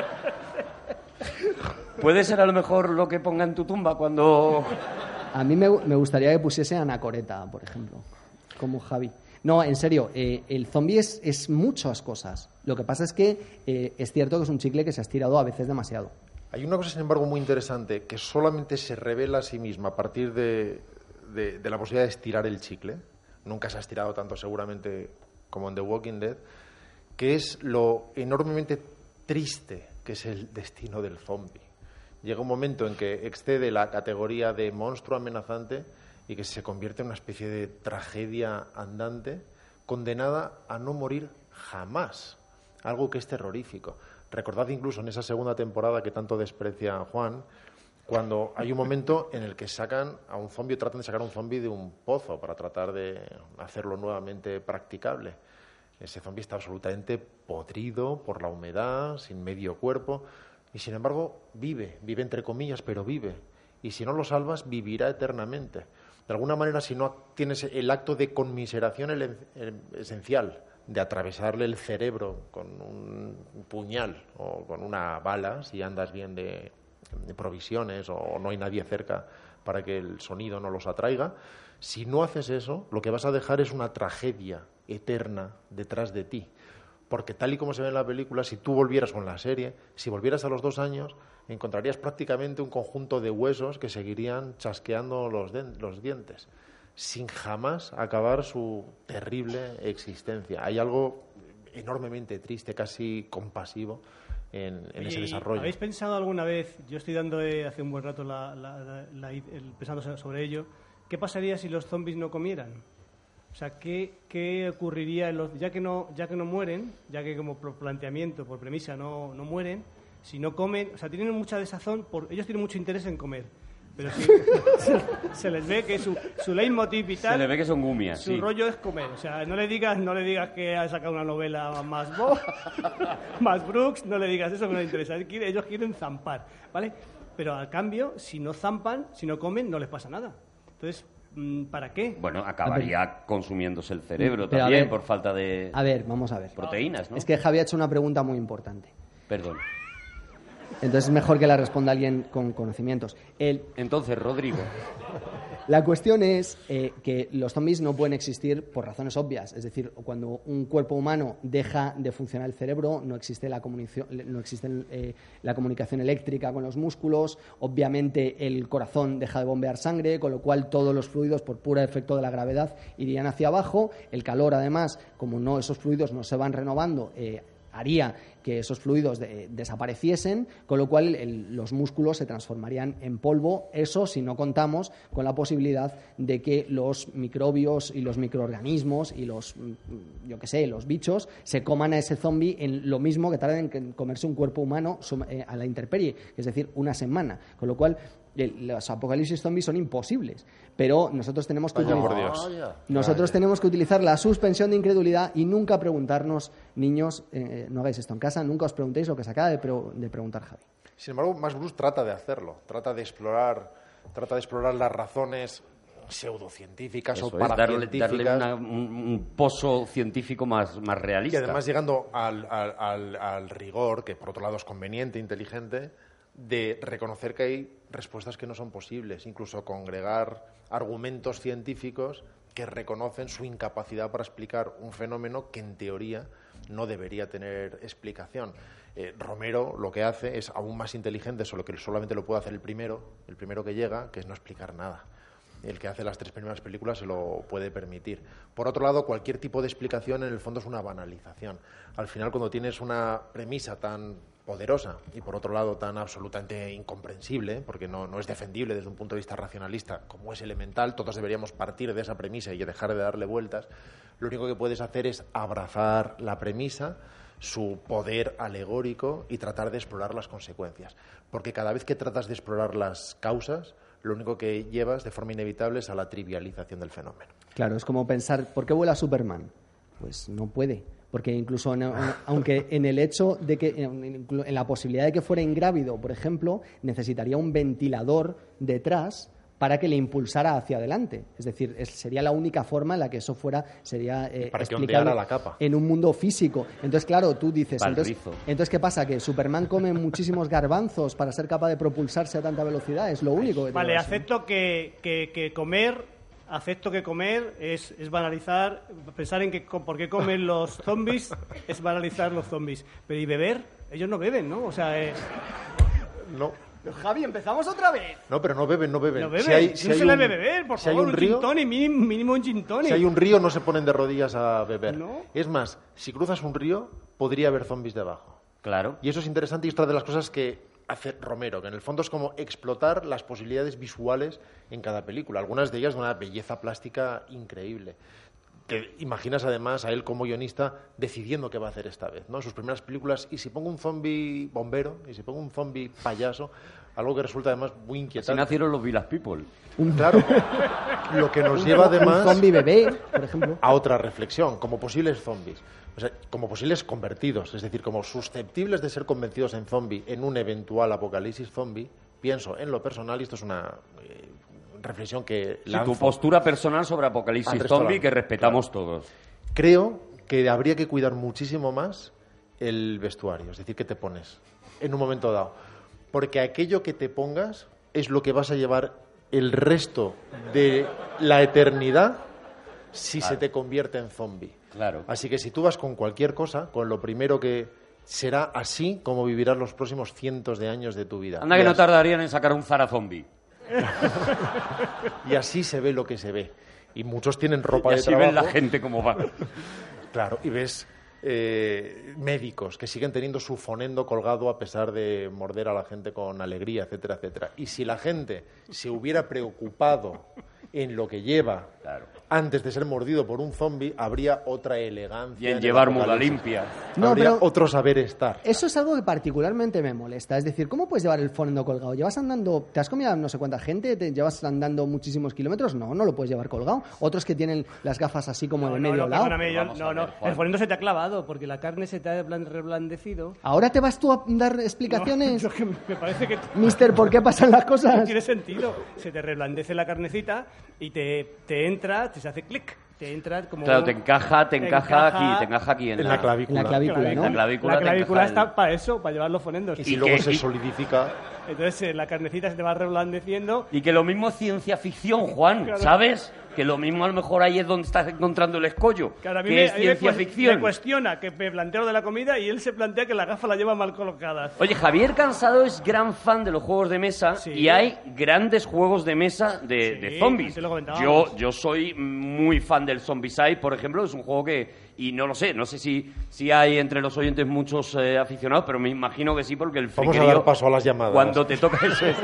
Puede ser a lo mejor lo que ponga en tu tumba cuando. a mí me, me gustaría que pusiese Anacoreta, por ejemplo, como Javi. No, en serio, eh, el zombie es, es muchas cosas. Lo que pasa es que eh, es cierto que es un chicle que se ha estirado a veces demasiado. Hay una cosa, sin embargo, muy interesante, que solamente se revela a sí misma a partir de, de- de la posibilidad de estirar el chicle. Nunca se ha estirado tanto seguramente como en The Walking Dead, que es lo enormemente triste que es el destino del zombie. Llega un momento en que excede la categoría de monstruo amenazante y que se convierte en una especie de tragedia andante condenada a no morir jamás. Algo que es terrorífico. Recordad incluso en esa segunda temporada que tanto desprecia Juan, cuando hay un momento en el que sacan a un zombie, tratan de sacar a un zombie de un pozo para tratar de hacerlo nuevamente practicable. Ese zombie está absolutamente podrido por la humedad, sin medio cuerpo, y sin embargo vive, vive entre comillas, pero vive. Y si no lo salvas, vivirá eternamente. De alguna manera, si no tienes el acto de conmiseración el- el- esencial, de atravesarle el cerebro con un puñal o con una bala, si andas bien de provisiones o no hay nadie cerca para que el sonido no los atraiga, si no haces eso, lo que vas a dejar es una tragedia eterna detrás de ti. Porque tal y como se ve en la película, si tú volvieras con la serie, si volvieras a los dos años, encontrarías prácticamente un conjunto de huesos que seguirían chasqueando los, los dientes, sin jamás acabar su terrible existencia. Hay algo enormemente triste, casi compasivo, en, ese ¿y desarrollo. ¿Habéis pensado alguna vez, yo estoy dando eh, hace un buen rato la, la- la- pensando sobre ello, qué pasaría si los zombies no comieran? O sea, ¿qué, qué ocurriría en los, ya que no ya que no mueren, ya que como por planteamiento, por premisa no, no mueren, si no comen, o sea, tienen mucha desazón, por, ellos tienen mucho interés en comer, pero si se, se les ve que su, su leitmotiv Se le ve que son gumias, su sí. rollo es comer, o sea, no le digas, no le digas que ha sacado una novela más Bo, más Brooks, no le digas eso que no le interesa. Ellos quieren zampar, ¿vale? Pero al cambio, si no zampan, si no comen, no les pasa nada. Entonces, ¿para qué? Bueno, acabaría consumiéndose el cerebro Pero a también ver- por falta de A ver, vamos a ver. proteínas, ¿no? Es que Javi ha hecho una pregunta muy importante. Perdón. Entonces es mejor que la responda alguien con conocimientos. El, Entonces, Rodrigo, La cuestión es eh, que los zombies no pueden existir por razones obvias. Es decir, cuando un cuerpo humano deja de funcionar el cerebro, no existe la comunicación, no existe eh, la comunicación eléctrica con los músculos, obviamente el corazón deja de bombear sangre, con lo cual todos los fluidos, por puro efecto de la gravedad, irían hacia abajo. El calor, además, como no esos fluidos no se van renovando, eh, haría que esos fluidos de- desapareciesen, con lo cual el- los músculos se transformarían en polvo. Eso si no contamos con la posibilidad de que los microbios y los microorganismos y los, mm, yo qué sé, los bichos se coman a ese zombie en lo mismo que tardan en comerse un cuerpo humano eh, a la intemperie, es decir, una semana. Con lo cual los apocalipsis zombies son imposibles. Pero nosotros tenemos que Vaya por utilizar- Dios. nosotros tenemos que utilizar la suspensión de incredulidad y nunca preguntarnos, niños, eh, no hagáis esto en casa, nunca os preguntéis lo que se acaba de, pre- de preguntar Javi. Sin embargo, Max Bruce trata de hacerlo, trata de explorar, trata de explorar las razones pseudocientíficas eso o es, darle, paracientíficas darle una- un, un pozo científico más, más y realista. además llegando al, al- al- al rigor, que por otro lado es conveniente, inteligente, de reconocer que hay respuestas que no son posibles, incluso congregar argumentos científicos que reconocen su incapacidad para explicar un fenómeno que en teoría no debería tener explicación. Eh, Romero lo que hace es aún más inteligente, solo que solamente lo puede hacer el primero, el primero que llega, que es no explicar nada el que hace las tres primeras películas se lo puede permitir. Por otro lado, cualquier tipo de explicación en el fondo es una banalización. Al final, cuando tienes una premisa tan poderosa y por otro lado tan absolutamente incomprensible, porque no, no es defendible desde un punto de vista racionalista, como es elemental, todos deberíamos partir de esa premisa y dejar de darle vueltas, lo único que puedes hacer es abrazar la premisa, su poder alegórico y tratar de explorar las consecuencias. Porque cada vez que tratas de explorar las causas, lo único que llevas de forma inevitable es a la trivialización del fenómeno. Claro, es como pensar, ¿por qué vuela Superman? Pues no puede, Porque incluso, en- aunque en el hecho de que, en, en la posibilidad de que fuera ingrávido, por ejemplo, necesitaría un ventilador detrás para que le impulsara hacia adelante. Es decir, es- sería la única forma en la que eso fuera, sería eh, Para que explicable la capa. en un mundo físico. Entonces, claro, tú dices, entonces, entonces, ¿qué pasa? Que Superman come muchísimos garbanzos para ser capaz de propulsarse a tanta velocidad. Es lo único que tiene Vale, acepto que, que- que comer, acepto que comer es, es banalizar, pensar en que por qué comen los zombies es banalizar los zombies. Pero ¿y beber? Ellos no beben, ¿no? O sea, eh, No, Javi, empezamos otra vez. no, pero no beben, no beben. No beben, Si hay, si no hay se le un- debe beber, por si hay favor, un un, río, gin mínimo, mínimo un gin tonic. Si hay un río, no se ponen de rodillas a beber. ¿No? Es más, si cruzas un río, podría haber zombies debajo. Claro. Y eso es interesante y es otra de las cosas que hace Romero, que en el fondo es como explotar las posibilidades visuales en cada película, algunas de ellas de una belleza plástica increíble. Te imaginas además a él como guionista decidiendo qué va a hacer esta vez, ¿no? En sus primeras películas, y si pongo un zombie bombero, y si pongo un zombie payaso, algo que resulta además muy Así inquietante. nacieron los Village People. Claro, lo que nos lleva Un además zombie bebé, por ejemplo. a otra reflexión, como posibles zombies. O sea, como posibles convertidos, es decir, como susceptibles de ser convencidos en zombie en un eventual apocalipsis zombie, pienso en lo personal, y esto es una eh, reflexión que Sí, tu postura personal sobre Apocalipsis Al resto Zombie que respetamos todos. Creo que habría que cuidar muchísimo más el vestuario, es decir, que te pones en un momento dado. Porque aquello que te pongas es lo que vas a llevar el resto de la eternidad si se te convierte en zombie. Claro. Así que si tú vas con cualquier cosa, con lo primero que será así como vivirás los próximos cientos de años de tu vida. Anda que no tardarían en sacar un Zara Zombie. Y así se ve lo que se ve. Y muchos tienen ropa Y de así trabajo. ven la gente cómo va. Claro, y ves eh, médicos que siguen teniendo su fonendo colgado a pesar de morder a la gente con alegría, etcétera, etcétera. Y si la gente se hubiera preocupado en lo que lleva Claro. Antes de ser mordido por un zombie, habría otra elegancia. Y en el llevar muda limpia. No, habría pero- otro saber estar. Eso es algo que particularmente me molesta. Es decir, ¿cómo puedes llevar el fondo colgado? ¿Llevas andando, te has comido a no sé cuánta gente? ¿Te llevas andando muchísimos kilómetros? No, no lo puedes llevar colgado. Otros que tienen las gafas así como de No, medio no, lado. perdóname, yo- no, no. El fonendo se te ha clavado porque la carne se te ha blan- reblandecido. ¿Ahora te vas tú a dar explicaciones? Yo que me parece que Mister, ¿por qué pasan las no cosas? tiene sentido. Se te reblandece la carnecita y te, te entra, te se hace clic. Te entra como. Claro, te encaja, te encaja aquí, te encaja aquí en, En la clavícula. En la clavícula, ¿no? La clavícula La clavícula el- está para eso, para llevar los fonendos. Y si ¿Y luego se solidifica. Entonces eh, la carnecita se te va reblandeciendo. Y que lo mismo es ciencia ficción, Juan, Claro. ¿sabes? Que lo mismo a lo mejor ahí es donde estás encontrando el escollo. A mí que me, es me ciencia ficción. me cuestiona que me planteo de la comida y él se plantea que la gafa la lleva mal colocadas. Oye, Javier Cansado es gran fan de los juegos de mesa Sí. y hay grandes juegos de mesa de, Sí, de zombies. Yo, yo soy muy fan del Zombicide, por ejemplo, es un juego que, y no lo sé, no sé si, si hay entre los oyentes muchos eh, aficionados, pero me imagino que sí, porque el Vamos a dar paso a las llamadas. Cuando te toca eso. es-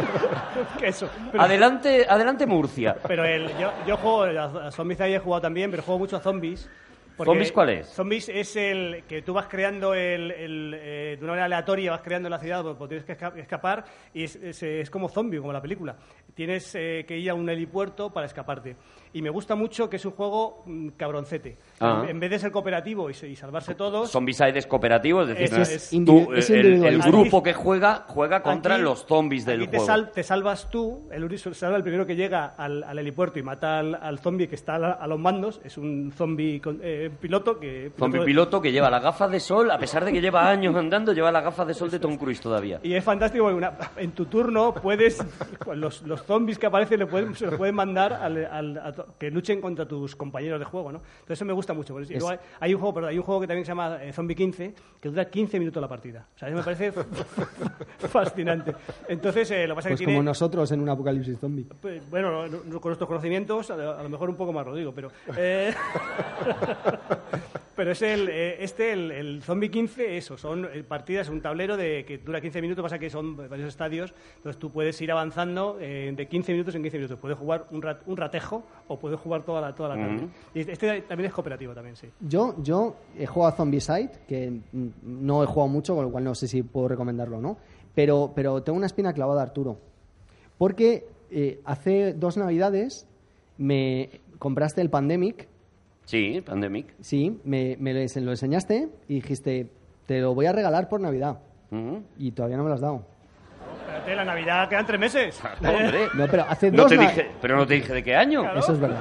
Que eso. Pero, adelante, adelante Murcia. pero el, yo, yo juego a, a Zombies ahí he jugado también, pero juego mucho a Zombies. porque ¿Zombies cuál es? Zombies es el que tú vas creando el, el, eh, de una manera aleatoria, vas creando la ciudad donde tienes que esca- escapar y es, es, es como zombie, como la película. Tienes eh, que ir a un helipuerto para escaparte. Y me gusta mucho que es un juego mm, cabroncete. Ah. En, en vez de ser cooperativo y, se- y salvarse todos, Zombicide es cooperativo, es decir, Eso no es. es Individu- tú, es el- el, individualista. grupo que juega juega contra Aquí- los zombies del aquí te, juego. sal- te salvas tú, el uri- se salva el primero que llega al, al helipuerto y mata al, al zombie que está a, la- a los mandos. Es un zombie con- eh, piloto que... Zombie piloto que lleva las gafas de sol, a pesar de que lleva años andando, lleva las gafas de sol de Tom Cruise todavía. Y es fantástico porque una- en tu turno puedes, los, los zombies que aparecen le pueden, se los pueden mandar al- al- a que luchen contra tus compañeros de juego, ¿no? Entonces eso me gusta mucho. y luego hay, hay un juego, perdón, hay un juego que también se llama eh, Zombie 15 que dura 15 minutos la partida. O sea, eso me parece fascinante. Entonces, eh, lo que pasa es Pues que como tiene... nosotros en un apocalipsis zombie. Pues, Bueno, no- no- con nuestros conocimientos, a lo, a lo mejor un poco más lo digo, pero. eh, pero es el. eh, este, el, el Zombie 15, eso, son partidas, un tablero de que dura 15 minutos, pasa que son varios estadios, entonces tú puedes ir avanzando eh, de 15 minutos en 15 minutos. Puedes jugar un, rat- un ratejo o puedes jugar toda la, toda la tarde. Y este también es cooperativo, también, sí. Yo, yo he jugado a Zombicide, que no he jugado mucho, con lo cual no sé si puedo recomendarlo o no, pero, pero tengo una espina clavada, Arturo. Porque eh, hace dos navidades me compraste el Pandemic Sí, Pandemic. Sí, me, me lo enseñaste y dijiste, te lo voy a regalar por Navidad. Y todavía no me lo has dado. Espérate, la Navidad quedan tres meses. No, hombre. No, pero hace No dos te dije, pero no te dije de qué año. Claro. Eso es verdad.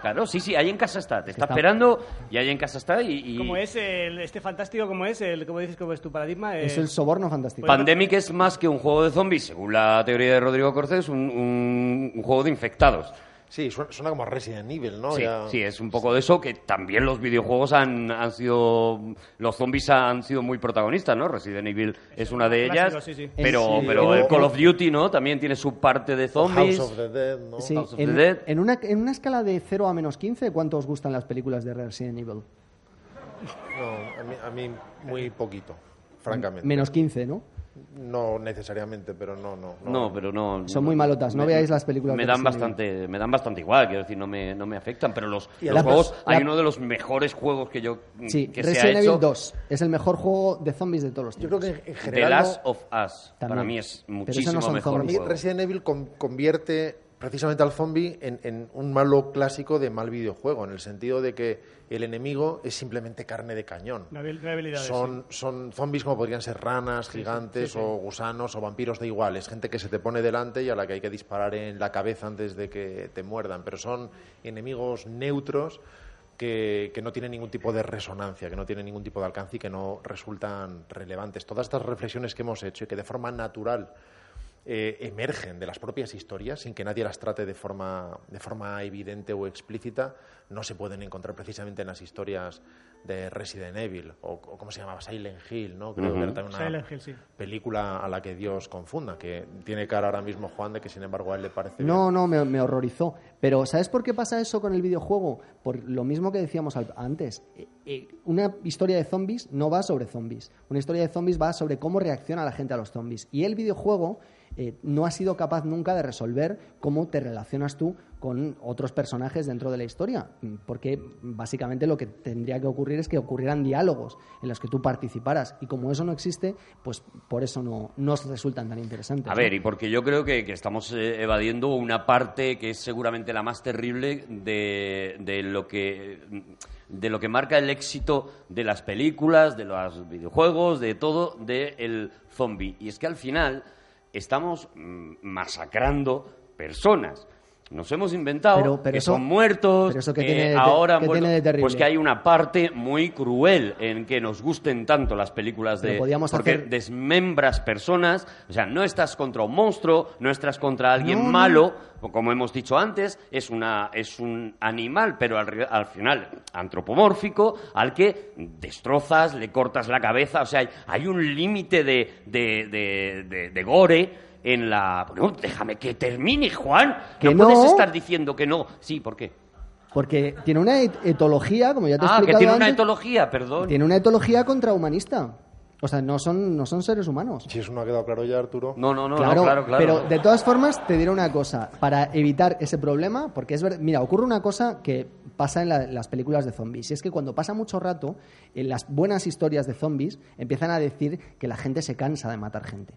Claro, sí, sí, ahí en casa está. Te está Está- esperando y ahí en casa está y... y- Como es el, este fantástico, como es el, como dices, como es tu paradigma. eh, Es el soborno fantástico. Pandemic es más que un juego de zombies, según la teoría de Rodrigo Cortés, un, un- un juego de infectados. Sí, suena, suena como a Resident Evil, ¿no? Sí, Ya- sí, es un poco de eso, que también los videojuegos han, han sido... Los zombies han sido muy protagonistas, ¿no? Resident Evil es una de clásico, ellas, sí, sí. pero, Sí, pero el Call of Duty, ¿no? También tiene su parte de zombies. House of the Dead, ¿no? Sí, House of en, the Dead. en una, en una escala de 0 a menos 15, ¿cuánto os gustan las películas de Resident Evil? No, a mí, a mí muy poquito, francamente. Menos 15, ¿no? No necesariamente, pero no, no. No, pero no. Son muy malotas, no veáis las películas Me dan Resident bastante, me dan bastante igual, quiero decir, no me, no me afectan, pero los, Y los la- juegos, la- hay uno de los mejores juegos que yo Sí, que se ha Resident hecho, Evil 2 es el mejor juego de zombies de todos los Yo tiempos. creo que en The general. Last no- of Us, para También. mí es muchísimo no mejor Para mí. Resident Evil con- convierte precisamente al zombie en, en un malo clásico de mal videojuego, en el sentido de que el enemigo es simplemente carne de cañón. Hay habilidades. Son, son zombies como podrían ser ranas, gigantes sí, sí. o gusanos o vampiros de iguales. Gente que se te pone delante y a la que hay que disparar en la cabeza antes de que te muerdan. Pero son enemigos neutros que, que no tienen ningún tipo de resonancia, que no tienen ningún tipo de alcance y que no resultan relevantes. Todas estas reflexiones que hemos hecho y que de forma natural eh, emergen de las propias historias sin que nadie las trate de forma, de forma evidente o explícita, no se pueden encontrar precisamente en las historias de Resident Evil o, o ¿cómo se llamaba? Silent Hill, ¿no? Creo que era también una Silent Hill, sí. película a la que Dios confunda, que tiene cara ahora mismo Juan de que sin embargo a él le parece No, bien. no, me, me horrorizó. Pero ¿sabes por qué pasa eso con el videojuego? Por lo mismo que decíamos al- antes. Eh, eh, una historia de zombies no va sobre zombies. Una historia de zombies va sobre cómo reacciona la gente a los zombies. Y el videojuego eh, no ha sido capaz nunca de resolver cómo te relacionas tú con otros personajes dentro de la historia. Mm, Porque básicamente lo que tendría que ocurrir es que ocurrieran diálogos en los que tú participaras. Y como eso no existe, pues por eso no, no os resultan tan interesantes. A ¿no? ver, y porque yo creo que, que estamos eh, evadiendo una parte que es seguramente la más terrible de, de lo que de lo que marca el éxito de las películas, de los videojuegos, de todo, del zombie. Y es que al final estamos mm, masacrando personas. Nos hemos inventado Pero- pero que eso- son muertos, pero eso que tiene de te- ahora tiene de terrible. pues que hay una parte muy cruel en que nos gusten tanto las películas de porque hacer- desmembras personas, o sea, no estás contra un monstruo, no estás contra alguien No, malo, como hemos dicho antes, es una es un animal, pero al, al final antropomórfico, al que destrozas, le cortas la cabeza, o sea, hay, hay un límite de- de- de gore en la... Bueno, déjame que termine, Juan. Que no, puedes no. estar diciendo que no. Sí, ¿por qué? Porque tiene una et- etología, como ya te he Ah, que explicado tiene una etología, perdón. tiene una etología contrahumanista. O sea, no son, no son seres humanos. Si eso no ha quedado claro ya, Arturo. No, no, no, claro, no, claro, claro. pero de todas formas te diré una cosa, para evitar ese problema, porque es verdad, mira, ocurre una cosa que pasa en la- las películas de zombies, y es que cuando pasa mucho rato, en las buenas historias de zombies empiezan a decir que la gente se cansa de matar gente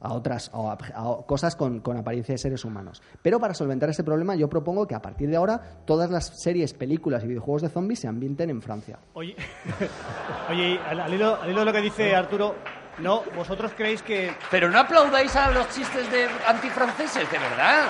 a otras a, a cosas con, con apariencia de seres humanos. Pero para solventar ese problema yo propongo que a partir de ahora todas las series, películas y videojuegos de zombies se ambienten en Francia. Oye, oye y al, al hilo, al hilo de lo que dice Arturo, no, vosotros creéis que Pero no aplaudáis a los chistes de antifranceses, de verdad.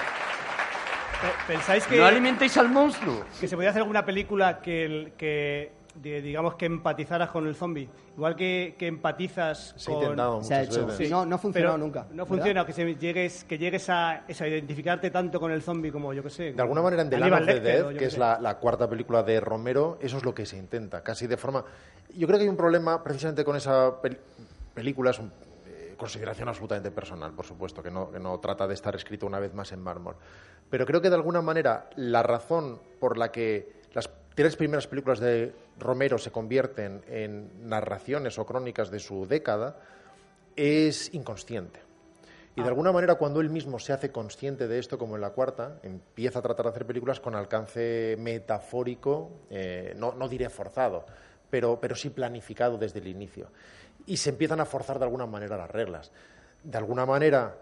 pe- pensáis que, No alimentéis al monstruo. que se podía hacer alguna película que, el- que de- digamos que empatizaras con el zombie, igual que, que empatizas Se con intentado Se ha hecho. veces. Sí. No, no ha funcionado pero nunca, No ¿verdad? funciona, que se llegues, que llegues a, eso, a identificarte tanto con el zombie como yo que sé. De alguna manera, en The Land of the Dead, que es la, la cuarta película de Romero, eso es lo que se intenta, casi de forma... Yo creo que hay un problema precisamente con esa pel- película, es una consideración absolutamente personal, por supuesto, que no, que no trata de estar escrito una vez más en mármol. Pero creo que de alguna manera la razón por la que las tres primeras películas de Romero se convierten en narraciones o crónicas de su década es inconsciente. Y de alguna manera, cuando él mismo se hace consciente de esto, como en la cuarta, empieza a tratar de hacer películas con alcance metafórico, eh, no, no diré forzado, pero, pero sí planificado desde el inicio. Y se empiezan a forzar de alguna manera las reglas. De alguna manera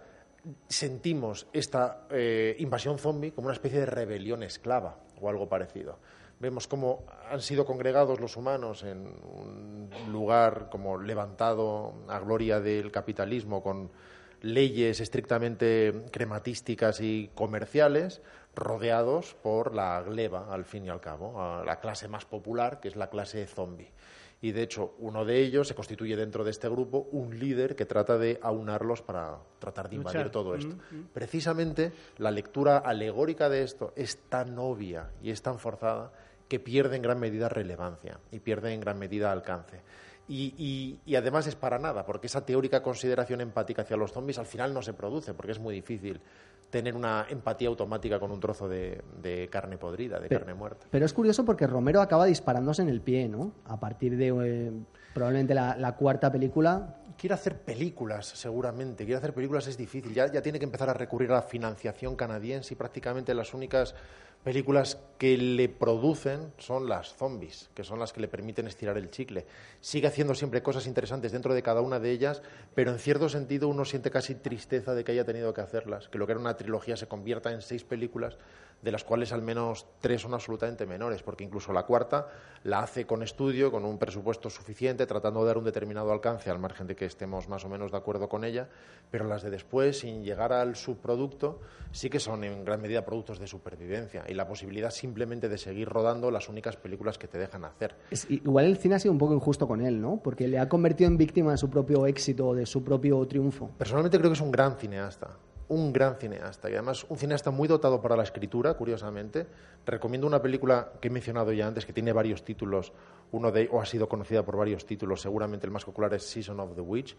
sentimos esta eh, invasión zombie como una especie de rebelión esclava o algo parecido. Vemos cómo han sido congregados los humanos en un lugar como levantado a gloria del capitalismo con leyes estrictamente crematísticas y comerciales, rodeados por la gleba, al fin y al cabo, a la clase más popular, que es la clase zombie. Y de hecho, uno de ellos se constituye dentro de este grupo un líder que trata de aunarlos para tratar de invadir Luchar. todo esto. Mm, mm. Precisamente la lectura alegórica de esto es tan obvia y es tan forzada que pierde en gran medida relevancia y pierde en gran medida alcance. Y, y- y además es para nada, porque esa teórica consideración empática hacia los zombies al final no se produce, porque es muy difícil tener una empatía automática con un trozo de, de carne podrida, de Pero- carne muerta. Pero es curioso porque Romero acaba disparándose en el pie, ¿no? A partir de eh, probablemente la, cuarta película. Quiere hacer películas, seguramente. Quiere hacer películas es difícil. Ya, ya tiene que empezar a recurrir a la financiación canadiense y prácticamente las únicas películas que le producen son las zombies, que son las que le permiten estirar el chicle. Sigue haciendo siempre cosas interesantes dentro de cada una de ellas, pero en cierto sentido uno siente casi tristeza de que haya tenido que hacerlas, que lo que era una trilogía se convierta en seis películas, de las cuales al menos tres son absolutamente menores, porque incluso la cuarta la hace con estudio, con un presupuesto suficiente, tratando de dar un determinado alcance, al margen de que estemos más o menos de acuerdo con ella, pero las de después, sin llegar al subproducto, sí que son en gran medida productos de supervivencia y la posibilidad simplemente de seguir rodando las únicas películas que te dejan hacer. Es- igual el cine ha sido un poco injusto con él, ¿no? Porque le ha convertido en víctima de su propio éxito, de su propio triunfo. Personalmente creo que es un gran cineasta, un gran cineasta y además un cineasta muy dotado para la escritura, curiosamente. Recomiendo una película que he mencionado ya antes, que tiene varios títulos, uno de o ha sido conocida por varios títulos, seguramente el más popular es Season of the Witch,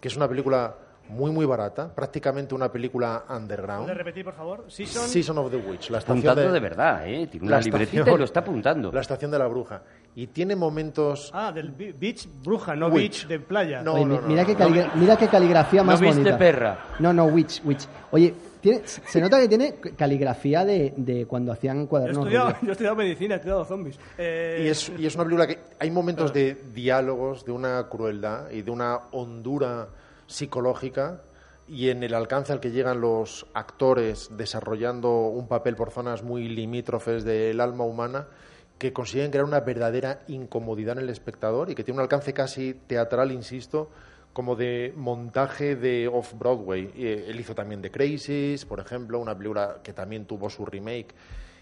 que es una película muy muy barata, prácticamente una película underground. ¿Puedes repetir, por favor? Season. Season of the Witch, la estación Apuntando de, de verdad, ¿eh? Tiene la una libretita estación- y lo está apuntando. La estación de la bruja. Y tiene momentos Ah, del beach bruja, no Witch. beach de playa. No, Oye, no, mi- no, mira, no, qué caligra- mira qué caligrafía más bonita. perra? No, no, witch, witch. Oye, tiene- se nota que tiene caligrafía de, de cuando hacían Yo he, cuadernos. estudiado, yo he estudiado medicina, he estudiado zombies. Eh, Y es, y es una película que hay momentos de diálogos, de una crueldad y de una hondura psicológica y en el alcance al que llegan los actores desarrollando un papel por zonas muy limítrofes del alma humana que consiguen crear una verdadera incomodidad en el espectador y que tiene un alcance casi teatral, insisto, como de montaje de off-Broadway. Eh, Él hizo también The Crazies, por ejemplo, una película que también tuvo su remake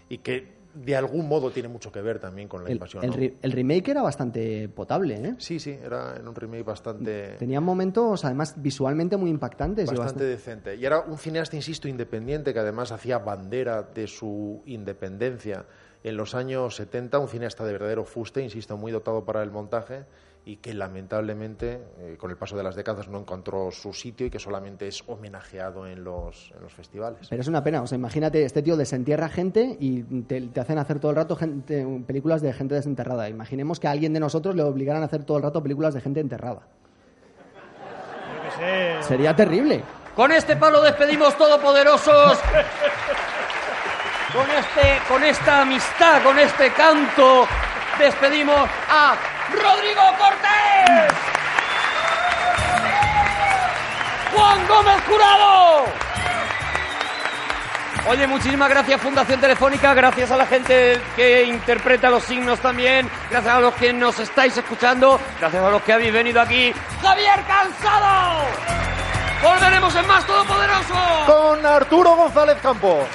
y que de algún modo tiene mucho que ver también con la El, invasión. el ¿no? el remake era bastante potable, ¿eh? Sí, sí, era un remake bastante, Tenía momentos, además, visualmente muy impactantes. bastante bastante- decente. Y era un cineasta, insisto, independiente, que además hacía bandera de su independencia en los años 70, un cineasta de verdadero fuste, insisto, muy dotado para el montaje y que lamentablemente, eh, con el paso de las décadas, no encontró su sitio y que solamente es homenajeado en los, en los festivales. Pero es una pena, o sea, imagínate, este tío desentierra gente y te, te hacen hacer todo el rato gente- películas de gente desenterrada. Imaginemos que a alguien de nosotros le obligaran a hacer todo el rato películas de gente enterrada. yo qué sé. Sería terrible. Con este palo despedimos todopoderosos. Con este, con esta amistad, con este canto, despedimos a Rodrigo Cortés. Juan Gómez Jurado. Oye, muchísimas gracias Fundación Telefónica, gracias a la gente que interpreta los signos también, gracias a los que nos estáis escuchando, gracias a los que habéis venido aquí. Javier Cansado. Volveremos en más Todopoderoso. Con Arturo González Campos.